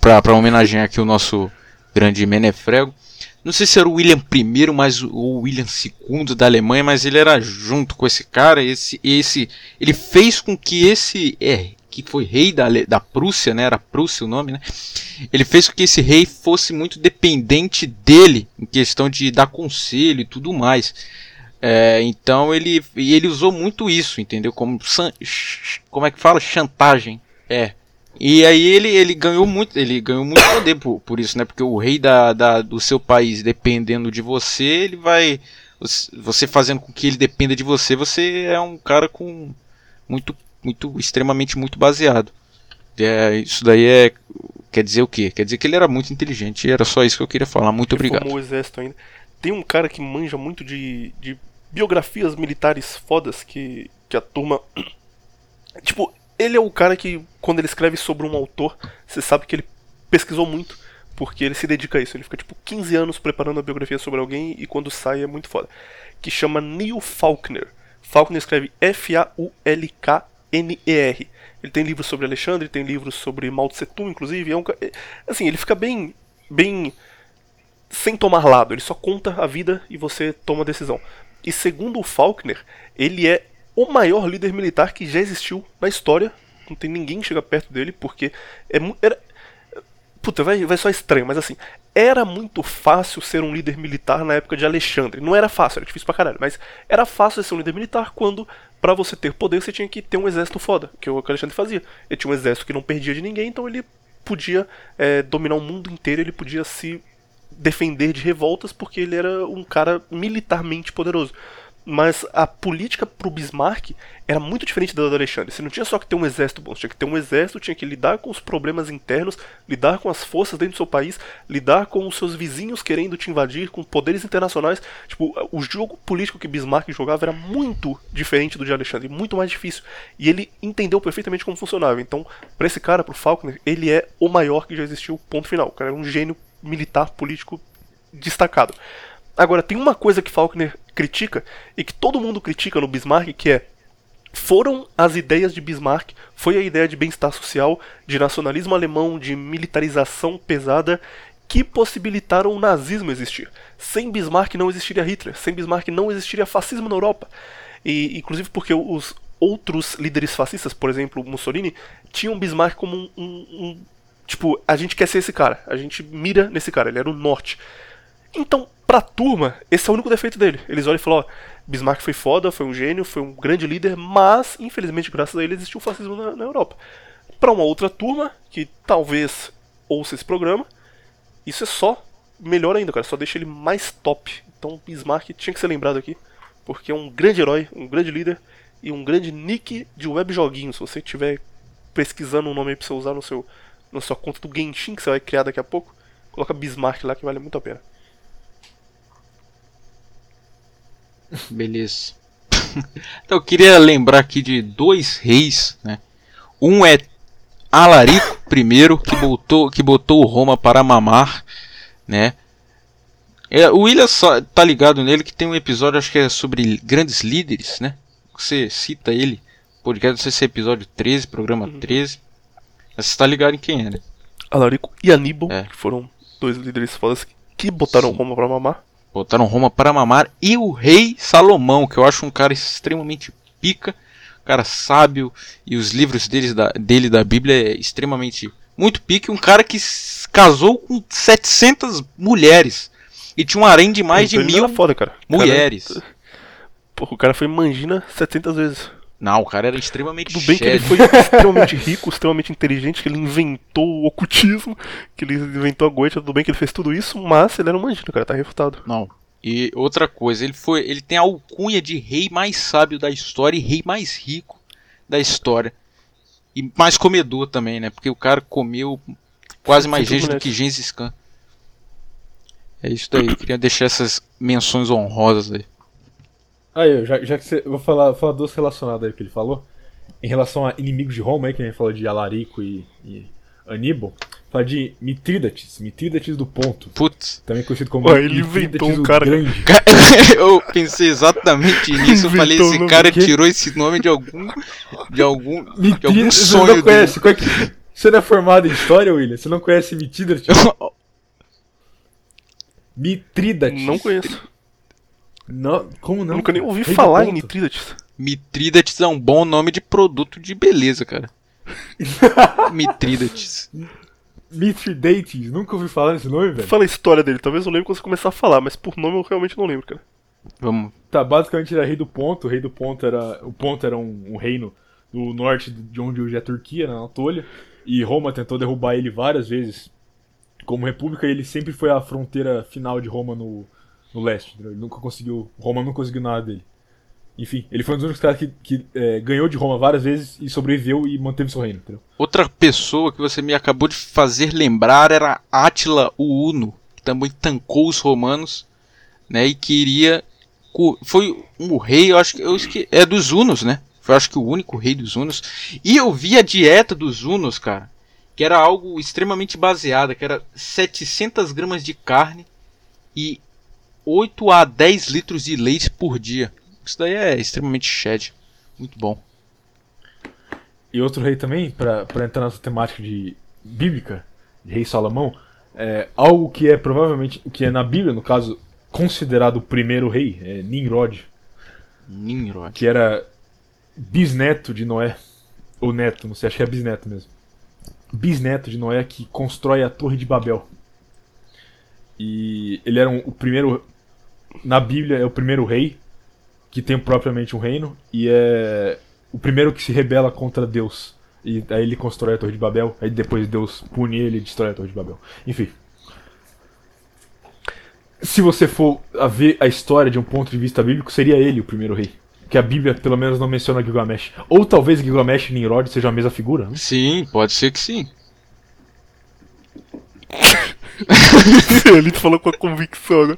pra homenagear aqui o nosso grande Menefrego. Não sei se era o William I, mas o o William II da Alemanha, mas ele era junto com esse cara, esse esse ele fez com que esse é que foi rei da, da Prússia, né? Era Prússia o nome, né? Ele fez com que esse rei fosse muito dependente dele em questão de dar conselho e tudo mais. É, então ele ele usou muito isso, entendeu? Como como é que fala? Chantagem. É. E aí ele, ele ganhou muito, ele ganhou muito poder por, por isso, né? Porque o rei da, da- do seu país dependendo de você, ele vai você- fazendo com que ele dependa de você, você é um cara com muito muito extremamente muito baseado. É, isso daí é quer dizer o quê? Quer dizer que ele era muito inteligente. E era só isso que eu queria falar. Muito
Ele
obrigado.
formou o exército ainda. Tem um cara que manja muito de, de biografias militares fodas que, que a turma. Tipo, ele é o cara que, quando ele escreve sobre um autor, você sabe que ele pesquisou muito, porque ele se dedica a isso. Ele fica, tipo, 15 anos preparando a biografia sobre alguém e quando sai é muito foda. Que chama Neil Faulkner. Faulkner escreve F-A-U-L-K-N-E-R. Ele tem livros sobre Alexandre, tem livros sobre Mao Tse Tung, inclusive. É um, é- assim, ele fica bem, bem sem tomar lado, ele só conta a vida e você toma a decisão. E segundo o Faulkner, ele é o maior líder militar que já existiu na história. Não tem ninguém que chega perto dele, porque é era Puta, vai, vai só estranho, mas assim, era muito fácil ser um líder militar na época de Alexandre. Não era fácil, era difícil pra caralho, mas era fácil ser um líder militar quando, pra você ter poder, você tinha que ter um exército foda, que é o que o Alexandre fazia. Ele tinha um exército que não perdia de ninguém, então ele podia é, dominar o mundo inteiro, ele podia se defender de revoltas porque ele era um cara militarmente poderoso. Mas a política pro Bismarck era muito diferente da do Alexandre. Você não tinha só que ter um exército bom, você tinha que ter um exército, tinha que lidar com os problemas internos, lidar com as forças dentro do seu país, lidar com os seus vizinhos querendo te invadir, com poderes internacionais. Tipo, o jogo político que Bismarck jogava era muito diferente do de Alexandre, muito mais difícil. E ele entendeu perfeitamente como funcionava. Então, para esse cara, pro Faulkner, ele é o maior que já existiu, ponto final. O cara era um gênio militar, político destacado. Agora, tem uma coisa que Faulkner critica e que todo mundo critica no Bismarck, que é foram as ideias de Bismarck, foi a ideia de bem-estar social, de nacionalismo alemão, de militarização pesada que possibilitaram o nazismo existir. Sem Bismarck não existiria Hitler, sem Bismarck não existiria fascismo na Europa. E inclusive porque os outros líderes fascistas, por exemplo, Mussolini, tinham Bismarck como um, um, um tipo, a gente quer ser esse cara, a gente mira nesse cara, ele era o norte. Então, pra turma, esse é o único defeito dele. Eles olham e falam, ó, Bismarck foi foda, foi um gênio, foi um grande líder, mas, infelizmente, graças a ele, existiu o fascismo na, na Europa. Pra uma outra turma, que talvez ouça esse programa, isso é só melhor ainda, cara, só deixa ele mais top. Então, Bismarck tinha que ser lembrado aqui, porque é um grande herói, um grande líder e um grande nick de web joguinho. Se você estiver pesquisando um nome aí pra você usar no seu, na sua conta do Genshin, que você vai criar daqui a pouco, coloca Bismarck lá que vale muito a pena.
Beleza. então eu queria lembrar aqui de dois reis, né? Um é Alarico I, que botou, que botou Roma para mamar, né? É, o William só, tá ligado nele que tem um episódio, acho que é sobre grandes líderes, né? Você cita ele, podcast, não sei se é episódio 13, programa 13. Mas você tá ligado em quem é, né?
Alarico e Aníbal,
É.
que foram dois líderes fodas que botaram
Sim.
Roma pra mamar.
Botaram Roma para mamar. E o rei Salomão, que eu acho um cara extremamente pica, cara sábio, e os livros deles da, dele da Bíblia é extremamente muito pica. e Um cara que casou com 700 mulheres. E tinha um harém de mais de
Então ele
mil
foda, cara. Cara-
mulheres.
Porra, o cara foi mangina 700 vezes.
Não, o cara era extremamente
Tudo bem que ele foi extremamente rico, extremamente inteligente, que ele inventou o ocultismo, que ele inventou a goita, tudo bem que ele fez tudo isso, mas ele era um mangina, cara, tá refutado.
Não. E outra coisa, ele foi, ele tem a alcunha de rei mais sábio da história e rei mais rico da história. E mais comedor também, né? Porque o cara comeu quase mais gente do que Gengis Khan. É isso daí, queria deixar essas menções honrosas aí.
Aí, já, já que você. Vou falar, falar duas relacionadas aí que ele falou. Em relação a inimigos de Roma, aí, que a gente falou de Alarico e, e Aníbal. Falar de Mitrídates, Mitrídates do Ponto.
Putz,
Também conhecido como
Ué, ele inventou um cara-
Grande.
Eu pensei exatamente nisso, eu falei, esse cara tirou esse nome de algum de algum de algum
Mitrídates, você
sonho
não conhece? Qual é que- Você não é formado em história, William? Você não conhece Mitrídates? Mitrídates.
Não conheço.
Não, como não?
Nunca nem ouvi
Rei
falar em
ponto.
Mitrídates.
Mitrídates é um bom nome de produto de beleza, cara. Mitrídates.
Mithridates, nunca ouvi falar nesse nome, velho.
Fala a história dele, talvez eu lembre quando você começar a falar, mas por nome eu realmente não lembro, cara.
Vamos.
Tá, basicamente ele era rei do ponto. O rei do ponto era. O ponto era um, um reino do norte de onde hoje é a Turquia, na Anatólia. E Roma tentou derrubar ele várias vezes como república e ele sempre foi a fronteira final de Roma no, no leste. entendeu? Ele nunca conseguiu. Roma não conseguiu nada dele. Enfim, ele foi um dos únicos caras que, que é, ganhou de Roma várias vezes e sobreviveu e manteve seu reino, entendeu?
Outra pessoa que você me acabou de fazer lembrar era Átila o Uno, que também tancou os romanos, né, e queria foi um rei, eu acho que eu é dos Hunos, né? Foi acho que o único rei dos Hunos. E eu vi a dieta dos Hunos, cara, que era algo extremamente baseada, que era 700 gramas de carne e 8 a 10 litros de leite por dia. Isso daí é extremamente shed. Muito bom.
E outro rei também, pra entrar nessa temática de bíblica, de rei Salomão, é algo que é provavelmente, que é na Bíblia, no caso, considerado o primeiro rei, é Nimrod,
Nimrod.
que era bisneto de Noé, ou neto, não sei, acho que é bisneto mesmo. Bisneto de Noé que constrói a Torre de Babel. E ele era um- o primeiro, na Bíblia, é o primeiro rei que tem propriamente um reino e é o primeiro que se rebela contra Deus. E aí ele constrói a Torre de Babel, aí depois Deus pune ele e destrói a Torre de Babel. Enfim. se você for a ver a história de um ponto de vista bíblico, seria ele o primeiro rei. Que a Bíblia, pelo menos, não menciona Gilgamesh. Ou talvez Gilgamesh e Nimrod sejam a mesma figura. Né?
Sim, pode ser que sim.
Ele falou com a convicção, né?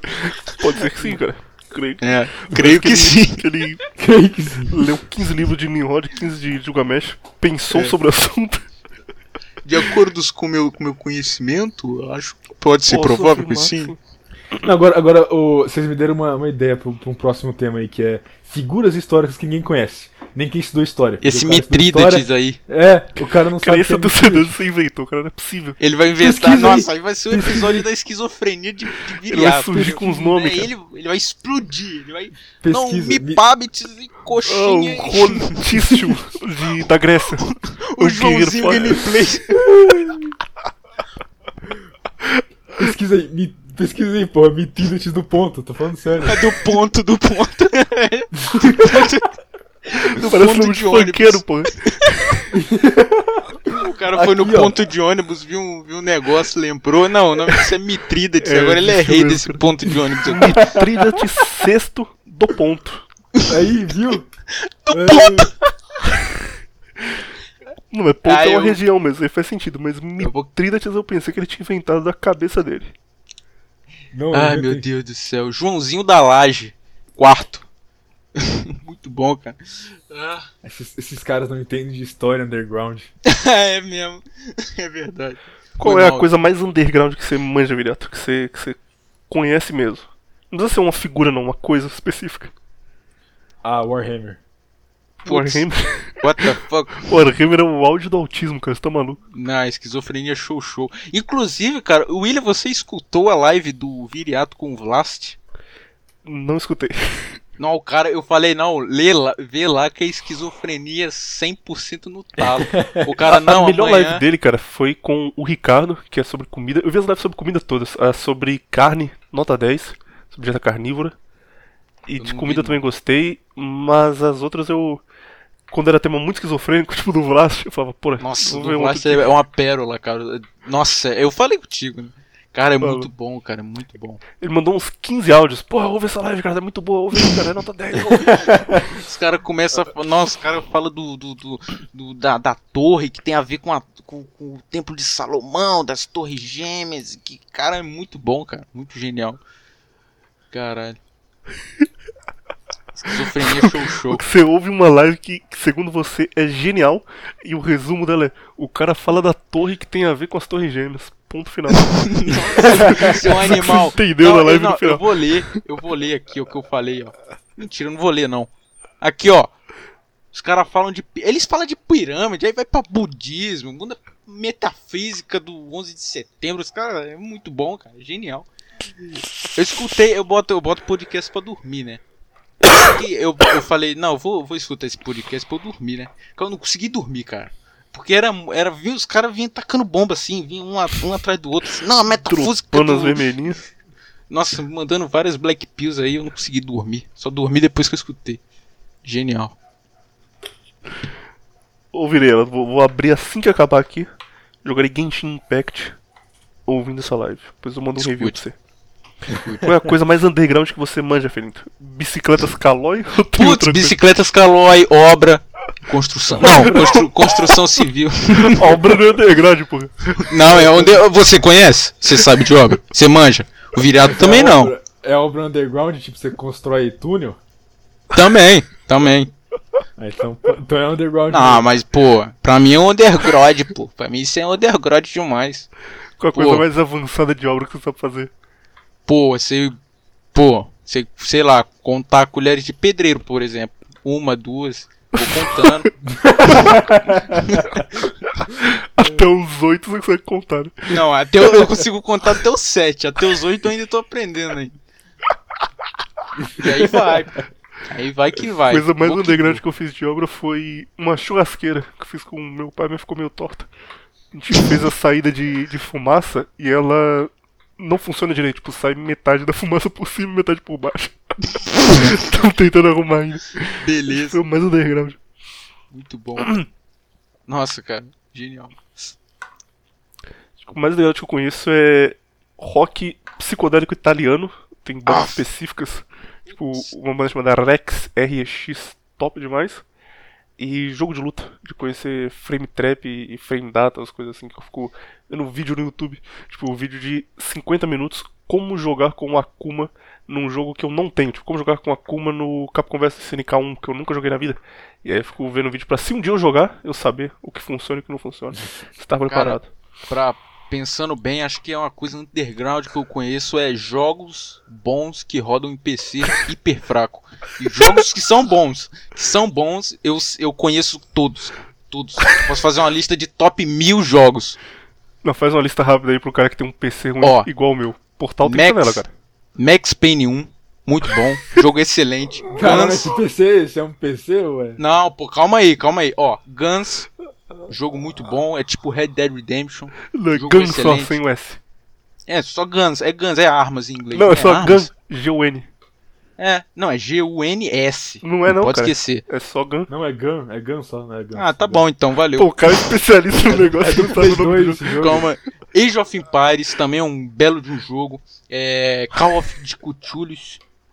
Pode ser que sim, cara. Creio.
É, creio que
ele,
sim.
que Ele
Creio que sim.
leu 15 livros de Nimrod, 15 de Gilgamesh, pensou
É.
sobre o assunto.
De acordo com o meu, com meu conhecimento, acho que pode ser
Posso
provável que sim.
Não, agora, agora o- vocês me deram uma, uma ideia pra, um- pra um próximo tema aí, que é figuras históricas que ninguém conhece. Nem quem estudou história.
Esse
O
Mitrídates aí.
É, o cara não
Cara,
sabe.
esse é
quem
do CD você inventou, cara, não é possível.
Ele vai inventar. Nossa, aí vai ser o episódio da esquizofrenia de, de
Ele
viriato.
vai surgir com os nomes,
É,
cara.
ele, ele vai explodir. Ele vai.
Pesquisa.
não,
Mi-
Mipábites e coxinha.
o Rotício de, da Grécia.
o
guerreiro
Joãozinho. Gameplay.
Pesquisa aí, mi- pesquisa aí, porra, Mitrídates do ponto, tô falando sério.
É do ponto, do ponto. do
Parece
ponto
nome de funkeiro, pô.
O cara foi no
Aqui, ó.
ponto de ônibus, viu um, viu um negócio, lembrou. Não, o nome disso é Mitrídates.
É,
agora ele é
isso
rei desse ponto de ônibus.
Mitrídates sexto do ponto.
Aí, viu? Do
ponto.
Não, é ponto
Ah,
é uma
eu-
região mesmo, aí faz sentido, mas
Eu vou-
Mitrídates eu pensei que ele tinha inventado da cabeça dele.
Não,
Ai,
eu
meu. Deus do céu. Joãozinho da Laje. Quarto. Muito bom, cara. Ah,
Esses, esses caras não entendem de história underground.
é mesmo. É verdade.
Qual
Foi
é a
mal.
coisa mais underground que você manja, Viriato? Que você, que você conhece mesmo? Não precisa ser uma figura, não, uma coisa específica.
Ah, Warhammer.
Putz.
Warhammer,
What the fuck?
Warhammer é o áudio do autismo, cara, você tá maluco.
Na esquizofrenia show show. Inclusive, cara, William, você escutou a live do Viriato com o Vlast?
Não escutei.
Não, o cara, eu falei, não, lê lá, vê lá que é esquizofrenia 100% no talo. O cara, não,
a melhor
amanhã...
live dele, cara, foi com o Ricardo, que é sobre comida. Eu vi as lives sobre comida todas. A sobre carne, nota 10, sobre dieta carnívora. E
Eu
de comida
vi,
também gostei, mas as outras eu. Quando era tema muito esquizofrênico, tipo do Vlast, eu falava, pô,
Nossa, o Vlast é uma pérola, cara. Nossa, eu falei contigo, né? Cara, é muito bom, cara, é muito bom.
Ele mandou uns 15 áudios. Porra, ouve essa live, cara, é muito boa. Ouve aí, cara, é nota 10.
Os caras começam a. Nossa, os caras falam do, do, do- do- da, da torre que tem a ver com, a, com, com o templo de Salomão, das torres gêmeas. Que, cara, é muito bom, cara. Muito genial. Caralho. Esquizofrenia show show.
Você ouve uma live que, segundo você, é genial. E o resumo dela é: o cara fala da torre que tem a ver com as torres gêmeas. Ponto final.
Você é um animal.
entendeu na
eu-
live
não,
no final.
Eu vou ler, eu vou ler aqui o que eu falei, ó. Mentira, eu não vou ler, não. Aqui, ó. Os caras falam de. Eles falam de pirâmide, aí vai pra budismo, muda metafísica do 11 de setembro. Os caras é muito bom, cara. é Genial. Eu escutei, eu boto, eu boto podcast pra dormir, né? E eu, eu falei, não, eu vou, vou escutar esse podcast pra eu dormir, né? Porque eu não consegui dormir, cara. Porque era, era vinha, os caras vinham tacando bomba assim, vinham um, um atrás do outro. Assim, não, a metafísica do,
vermelhinhas.
nossa, mandando várias black pills aí, eu não consegui dormir. Só dormi depois que eu escutei. Genial.
Ouvirei ela. Vou, vou abrir assim que acabar aqui. Jogarei Genshin Impact ouvindo essa live. Depois eu mando um review pra
Escute.
você. Qual é a coisa mais underground que você manja, Felinto? Bicicletas tem
Putz, bicicletas Calói, obra, construção. Não, constru- construção civil.
Obra não é underground, porra.
Não, é onde. Você conhece? Você sabe de obra? Você manja? O virado também
é
não.
Obra, é obra underground, tipo, você constrói túnel?
Também, também.
Ah, então, então é underground.
Ah,
mesmo.
mas, pô, pra mim é um underground, pô. Pra mim isso é underground demais.
Qual a coisa mais avançada de obra que você sabe fazer?
Pô, você. Pô, você, sei lá, contar colheres de pedreiro, por exemplo. Uma, duas. Vou contando.
Até os oito você consegue contar, né?
Não, até eu, eu consigo contar até os 7. Até os 8 eu ainda tô aprendendo aí. E aí vai. Aí vai que vai.
A coisa mais
que
underground
vou.
que eu fiz de obra foi uma churrasqueira que eu fiz com o meu pai, mas ficou meio torta. A gente fez a saída de, de fumaça e ela não funciona direito. Tipo, sai metade da fumaça por cima e metade por baixo. Estão tentando arrumar ainda.
Beleza.
Foi o mais underground.
Muito bom. Nossa, cara. Genial.
O mais legal que eu conheço é rock psicodélico italiano tem bandas
Ah.
específicas. Tipo, uma banda chamada Rex, RX, top demais. E jogo de luta, de conhecer frame trap e e frame data, as coisas assim que eu fico vendo vídeo no YouTube. Tipo, um vídeo de 50 minutos, como jogar com o Akuma num jogo que eu não tenho. Tipo, como jogar com Akuma no Capcom vs SNK1, que eu nunca joguei na vida. E aí eu fico vendo vídeo pra se um dia eu jogar, eu saber o que funciona e o que não funciona. Estar preparado.
Pra, pensando bem, acho que é uma coisa underground que eu conheço é jogos bons que rodam em PC hiper fraco. E jogos que são bons, que são bons, eu, eu conheço todos. Todos. Posso fazer uma lista de top mil jogos.
Não, faz uma lista rápida aí pro cara que tem um PC ruim
Ó,
igual o meu. Portal tem
Max-
janela, cara.
Max Payne 1, muito bom. Jogo excelente.
Caramba,
Guns.
esse PC, esse é um PC, ué?
Não, pô, calma aí, calma aí. Ó, Guns. Jogo muito bom, é tipo Red Dead Redemption. Jogo
Gun só,
excelente.
sem o S.
É, só Guns, é Guns, é armas em inglês.
Não, é só Gun,
armas.
G-U-N.
É, não, é G-U-N-S.
Não é não,
Pode
cara.
esquecer.
É só Gun.
Não, é Gun, é Gun só, não é Gun.
Ah, tá bom então, valeu.
Pô, o cara é especialista no negócio,
É do
não sabe o nome do
2
jogo.
esse jogo.
Calma. Age of Empires também é um belo de um jogo. É, Call of Duty Cthulhu,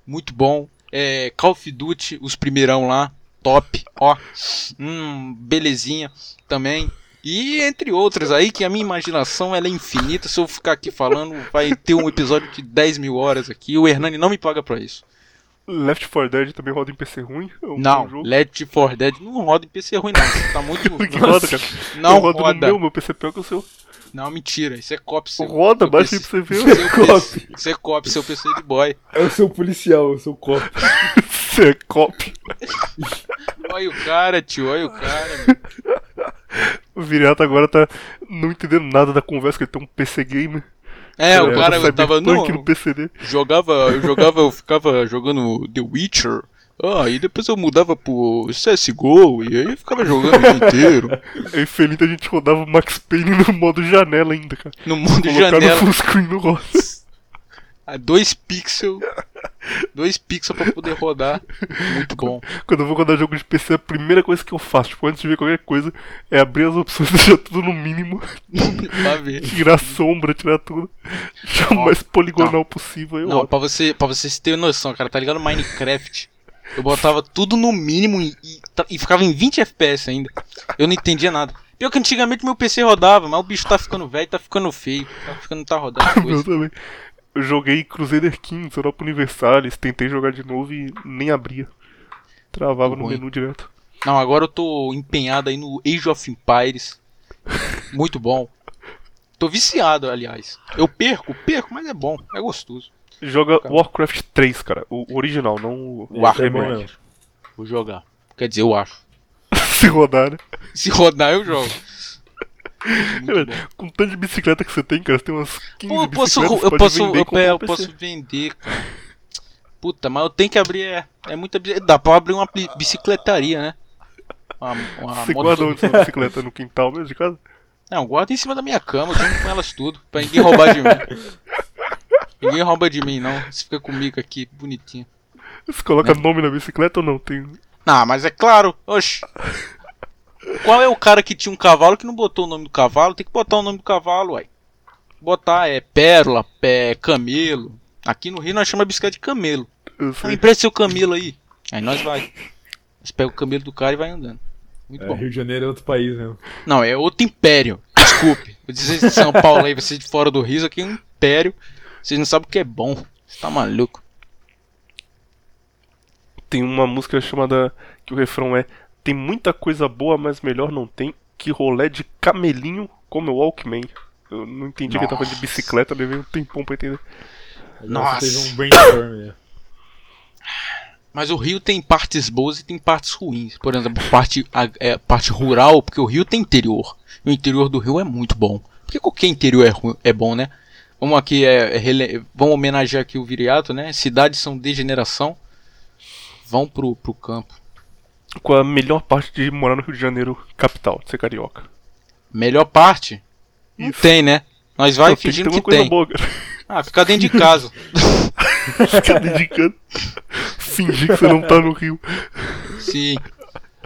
muito bom. É, Call of Duty, os primeirão lá, top, ó. Hum, belezinha também. E entre outras aí, que a minha imaginação ela é infinita. Se eu ficar aqui falando, vai ter um episódio de 10 mil horas aqui. O Hernani não me paga pra isso.
Left 4 Dead também roda em PC ruim? É um
Não. Left 4 Dead não roda em PC ruim, não. Você tá muito.
Que roda, cara.
Não
eu no
roda.
meu, meu PC é pior que o seu.
Não, mentira. Isso é copy seu.
Roda, baixa aí pra você ver.
Seu
Copy.
PC. Isso é copy, seu PC de boy.
É o seu policial, é o seu copo.
Você é copy.
Olha o cara, tio, olha o cara. meu.
O Viriato agora tá não entendendo nada da conversa, que ele tem um PC gamer.
É, o cara eu tava no,
no PCD.
Jogava, eu jogava, eu ficava jogando The Witcher. Ah, e depois eu mudava pro CSGO e aí ficava jogando o dia inteiro.
É infeliz a gente rodava o Max Payne no modo janela ainda, cara.
No modo
Colocar
janela.
Colocar no full screen no
rosto. 2 pixels. 2 pixels pra poder rodar. Muito bom.
Quando eu vou rodar jogo de PC, a primeira coisa que eu faço, tipo, antes de ver qualquer coisa, é abrir as opções, deixar tudo no mínimo. tirar sombra, tirar tudo. Deixar o mais poligonal tá.
não.
possível.
não, pra, você, pra vocês terem noção, cara, tá ligado Minecraft? Eu botava tudo no mínimo e, e, tá, e ficava em 20 FPS ainda. Eu não entendia nada. Pior que antigamente meu PC rodava, mas o bicho tá ficando velho, tá ficando feio, tá ficando tá rodando.
Coisa. meu também. Eu joguei Crusader Kings, Europa Universalis, tentei jogar de novo e nem abria. Travava no
Ruim.
menu direto.
Não, agora eu tô empenhado aí no Age of Empires. Muito bom. Tô viciado, aliás. Eu perco, perco, mas é bom, é gostoso.
Joga Warcraft 3, cara. O original, não o
O
é.
Vou jogar. Quer dizer, eu acho.
Se rodar, né?
Se rodar, eu jogo.
Com tanto de bicicleta que você tem, cara, você tem umas 15
Pô, eu posso, eu
pode
posso,
vender
eu, é, eu posso vender, cara. Puta, mas eu tenho que abrir, é, é muita, dá pra abrir uma bi- bicicletaria, né? Uma, uma
Você
moto-
guarda onde sua bicicleta? No quintal mesmo de casa?
Não, guarda em cima da minha cama, eu tenho com elas tudo, pra ninguém roubar de mim. Ninguém rouba de mim, não. Você fica comigo aqui, bonitinho.
Você coloca
Né?
nome na bicicleta ou não? Tem...
Ah, mas é claro, oxe. Qual é o cara que tinha um cavalo que não botou o nome do cavalo? Tem que botar o nome do cavalo, uai. Botar é pérola, pé, camelo. Aqui no Rio nós chamamos a bicicleta de camelo. Ah, empresta seu camelo aí. Aí nós vai. Nós pega o camelo do cara e vai andando. Muito
É,
bom.
Rio de Janeiro é outro país mesmo.
Não, é outro império. Desculpe. Vou dizer de São Paulo aí, você de fora do Rio, isso aqui é um império. Vocês não sabem o que é bom. Você tá maluco.
Tem uma música chamada. que o refrão é Tem muita coisa boa, mas melhor não tem. Que rolé de camelinho como o Walkman. Eu não entendi que ele tava de bicicleta, levei um tempão pra entender.
Nossa.
Fez um brainstorm aí.
Mas o Rio tem partes boas e tem partes ruins. Por exemplo, parte, a- é, parte rural, porque o Rio tem interior. E o interior do Rio é muito bom. Porque qualquer interior é, ru- é bom, né? Vamos aqui, é, é vamos homenagear aqui o Viriato, né? Cidades são degeneração. Vão pro, pro campo.
Qual a melhor parte de morar no Rio de Janeiro, capital, de ser carioca?
Melhor parte? Não
Isso.
tem, né? Nós vai
Não, tem que
fingindo
ter uma
que
coisa
tem.
boa.
Ah, ficar dentro de casa.
Ficar dedicando. Fingir que você não tá no Rio.
Sim.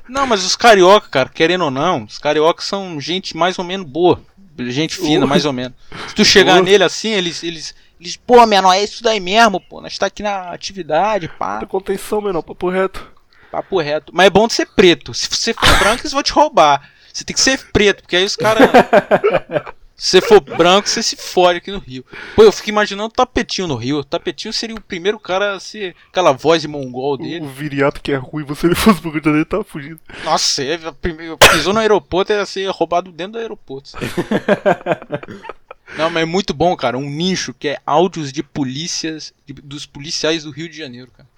Não, mas os carioca, cara, querendo ou não, os cariocas são gente mais ou menos boa. Gente fina, mais ou menos. Se tu chegar nele assim, eles, eles, Eles, pô, menor, é isso daí mesmo, pô. Nós tá aqui na atividade, pá.
Tá contenção, menor, papo reto.
Papo reto. Mas é bom de ser preto. Se você for branco, eles vão te roubar. Você tem que ser preto, porque aí os caras. Se você for branco, você se fode aqui no Rio. Pô, eu fico imaginando o Tapetinho no Rio. O Tapetinho seria o primeiro cara a ser aquela voz de mongol dele.
O viriato que é ruim, se ele fosse pro Rio de Janeiro, tava fugindo.
Nossa, é, primeiro, pisou no aeroporto ia ser roubado dentro do aeroporto. Não, mas é muito bom, cara. Um nicho que é áudios de polícias, de- dos policiais do Rio de Janeiro, cara.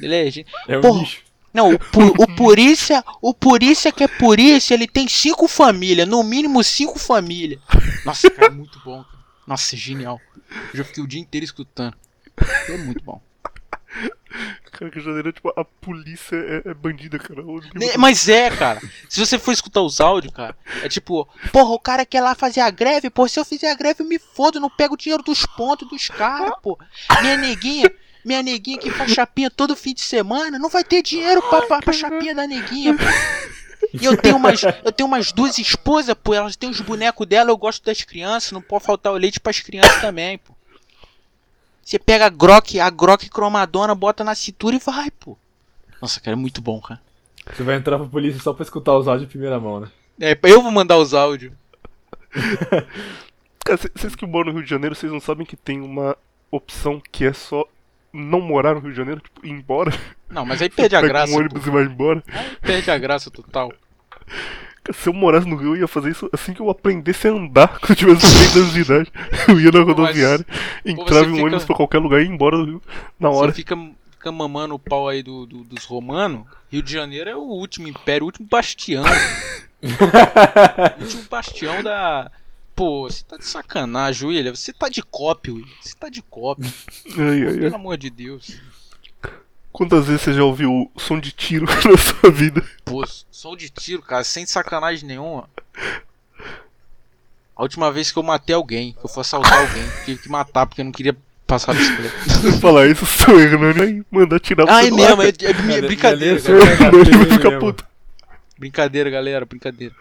Ele é. gen-
É um
Porra.
lixo.
Não, o, o polícia, o polícia que é polícia, ele tem cinco famílias, no mínimo cinco famílias. Nossa, cara, é muito bom, cara. Nossa, é genial. Eu já fiquei o dia inteiro escutando. É muito bom.
Cara, que Janeiro, tipo, a polícia é, é bandida, cara.
Ne- Mas é, cara. Se você for escutar os áudios, cara, é tipo, porra, o cara quer lá fazer a greve, pô, se eu fizer a greve eu me fodo, não pego o dinheiro dos pontos dos caras, pô. Minha neguinha, minha neguinha que faz chapinha todo fim de semana, não vai ter dinheiro pra, pra, pra chapinha da neguinha, pô. E eu tenho umas, eu tenho umas duas esposas, pô, elas têm os bonecos dela, eu gosto das crianças, não pode faltar o leite pras crianças também, pô. Você pega a Grok, a Grok cromadona, bota na cintura e vai, pô. Nossa, cara, é muito bom, cara.
Você vai entrar pra polícia só pra escutar os áudios em primeira mão, né?
É, eu vou mandar os áudios.
Cara, vocês que moram no Rio de Janeiro, vocês não sabem que tem uma opção que é só não morar no Rio de Janeiro, tipo, ir embora.
Não, mas aí perde a
Pega
graça.
um ônibus e vai embora.
Aí perde a graça total.
Cara, se eu morasse no Rio, eu ia fazer isso assim que eu aprendesse a andar, quando eu tivesse 6 anos de idade. Eu ia na
mas-
rodoviária,
pô,
entrava em um
fica-
ônibus pra qualquer lugar e ia embora do Rio na hora.
Você fica, fica mamando o pau aí do, do- dos romanos. Rio de Janeiro é o último império, o último bastião. o último bastião da. Pô, você tá de sacanagem, William. Você tá de cópia, William. Você tá de cópia.
Ai, ai, ai.
Pelo amor de Deus.
Quantas vezes você já ouviu o som de tiro na sua vida?
Pô, som de tiro, cara, sem sacanagem nenhuma. A última vez que eu matei alguém, que eu fui assaltar alguém, tive que matar porque eu não queria passar a bicicleta.
Se falar isso, seu Hernani vai mandar tirar
Ah, é
celular.
mesmo, é, é brincadeira.
é
galera.
puto.
Brincadeira, galera, brincadeira.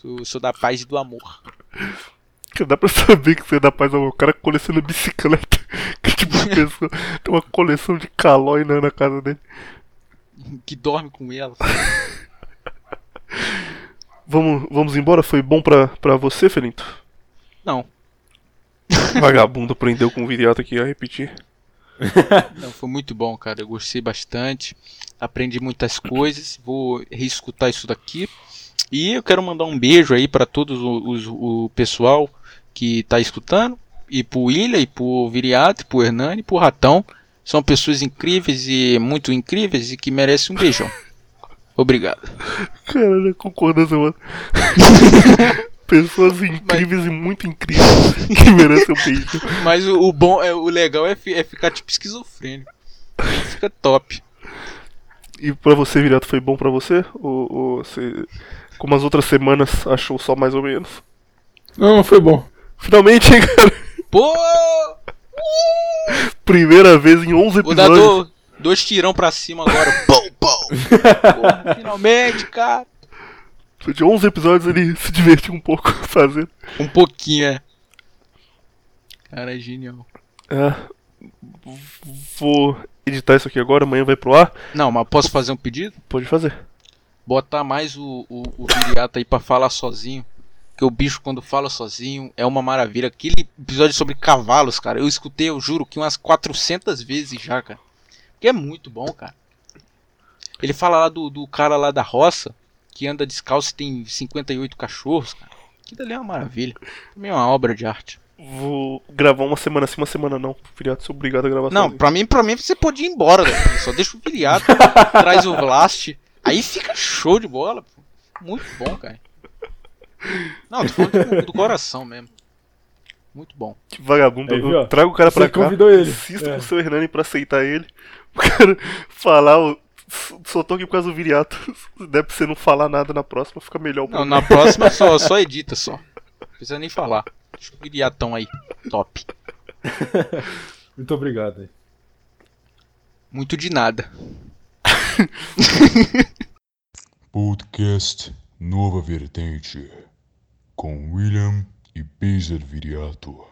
Sou, sou da paz e do amor.
Dá pra saber que você é da paz ao cara que coleciona bicicleta. Que tipo de pessoa tem uma coleção de calói na, na casa dele.
Que dorme com ela.
Vamos, vamos embora? Foi bom pra, pra você, Felinto?
Não,
Vagabundo aprendeu com o viriato aqui a repetir.
não, foi muito bom, cara. Eu gostei bastante. Aprendi muitas coisas. Vou reescutar isso daqui. E eu quero mandar um beijo aí pra todos os, os- o pessoal que tá escutando. E pro William, e pro Viriato, e pro Hernani, e pro Ratão. São pessoas incríveis e muito incríveis e que merecem um beijão. Obrigado.
Caralho, concordância, mano. Pessoas incríveis e muito incríveis que merecem um beijo.
Mas o, o bom, é, o legal é, é ficar tipo esquizofrênico. Fica top.
E pra você, Viriato, foi bom pra você? Ou, ou você, como as outras semanas, achou só mais ou menos?
Não, foi bom.
Finalmente, hein, cara?
Pô!
Primeira vez em 11
Vou dar
episódios.
do- dois tirão pra cima agora. Pum, pum. Finalmente, cara.
De 11 episódios ele se divertiu um pouco fazendo.
Um pouquinho, é. Cara, é genial.
É, vou editar isso aqui agora, amanhã vai pro ar.
Não, mas posso fazer um pedido?
Pode fazer.
Botar mais o, o, o Viriato aí pra falar sozinho. Porque o bicho, quando fala sozinho, é uma maravilha. Aquele episódio sobre cavalos, cara, eu escutei, eu juro, que umas 400 vezes já, cara. Que é muito bom, cara. Ele fala lá do, do cara lá da roça, que anda descalço e tem 58 cachorros, cara. Aquilo ali é uma maravilha. Também é uma obra de arte.
Vou gravar uma semana sim, uma semana não. Viriato, sou obrigado a gravar
Não,
sozinho.
pra mim, pra mim você pode ir embora. Só deixa o Viriato, traz o Blast. Aí fica show de bola. pô. Muito bom, cara. Não, tô falando do, do coração mesmo. Muito bom.
Que vagabundo.
Aí, viu,
trago o cara
Você
pra cá.
convidou ele.
Insisto
É.
com o seu Hernani pra aceitar ele. O cara falar. o- Só tô aqui por causa do Viriato. Se der pra você não falar nada na próxima, fica melhor o
Não, na próxima só, só edita só. Não precisa nem falar. Deixa o Viriatão aí. Top.
Muito obrigado aí.
Muito de nada.
Podcast Nova Vertente com William e Peter Viriato.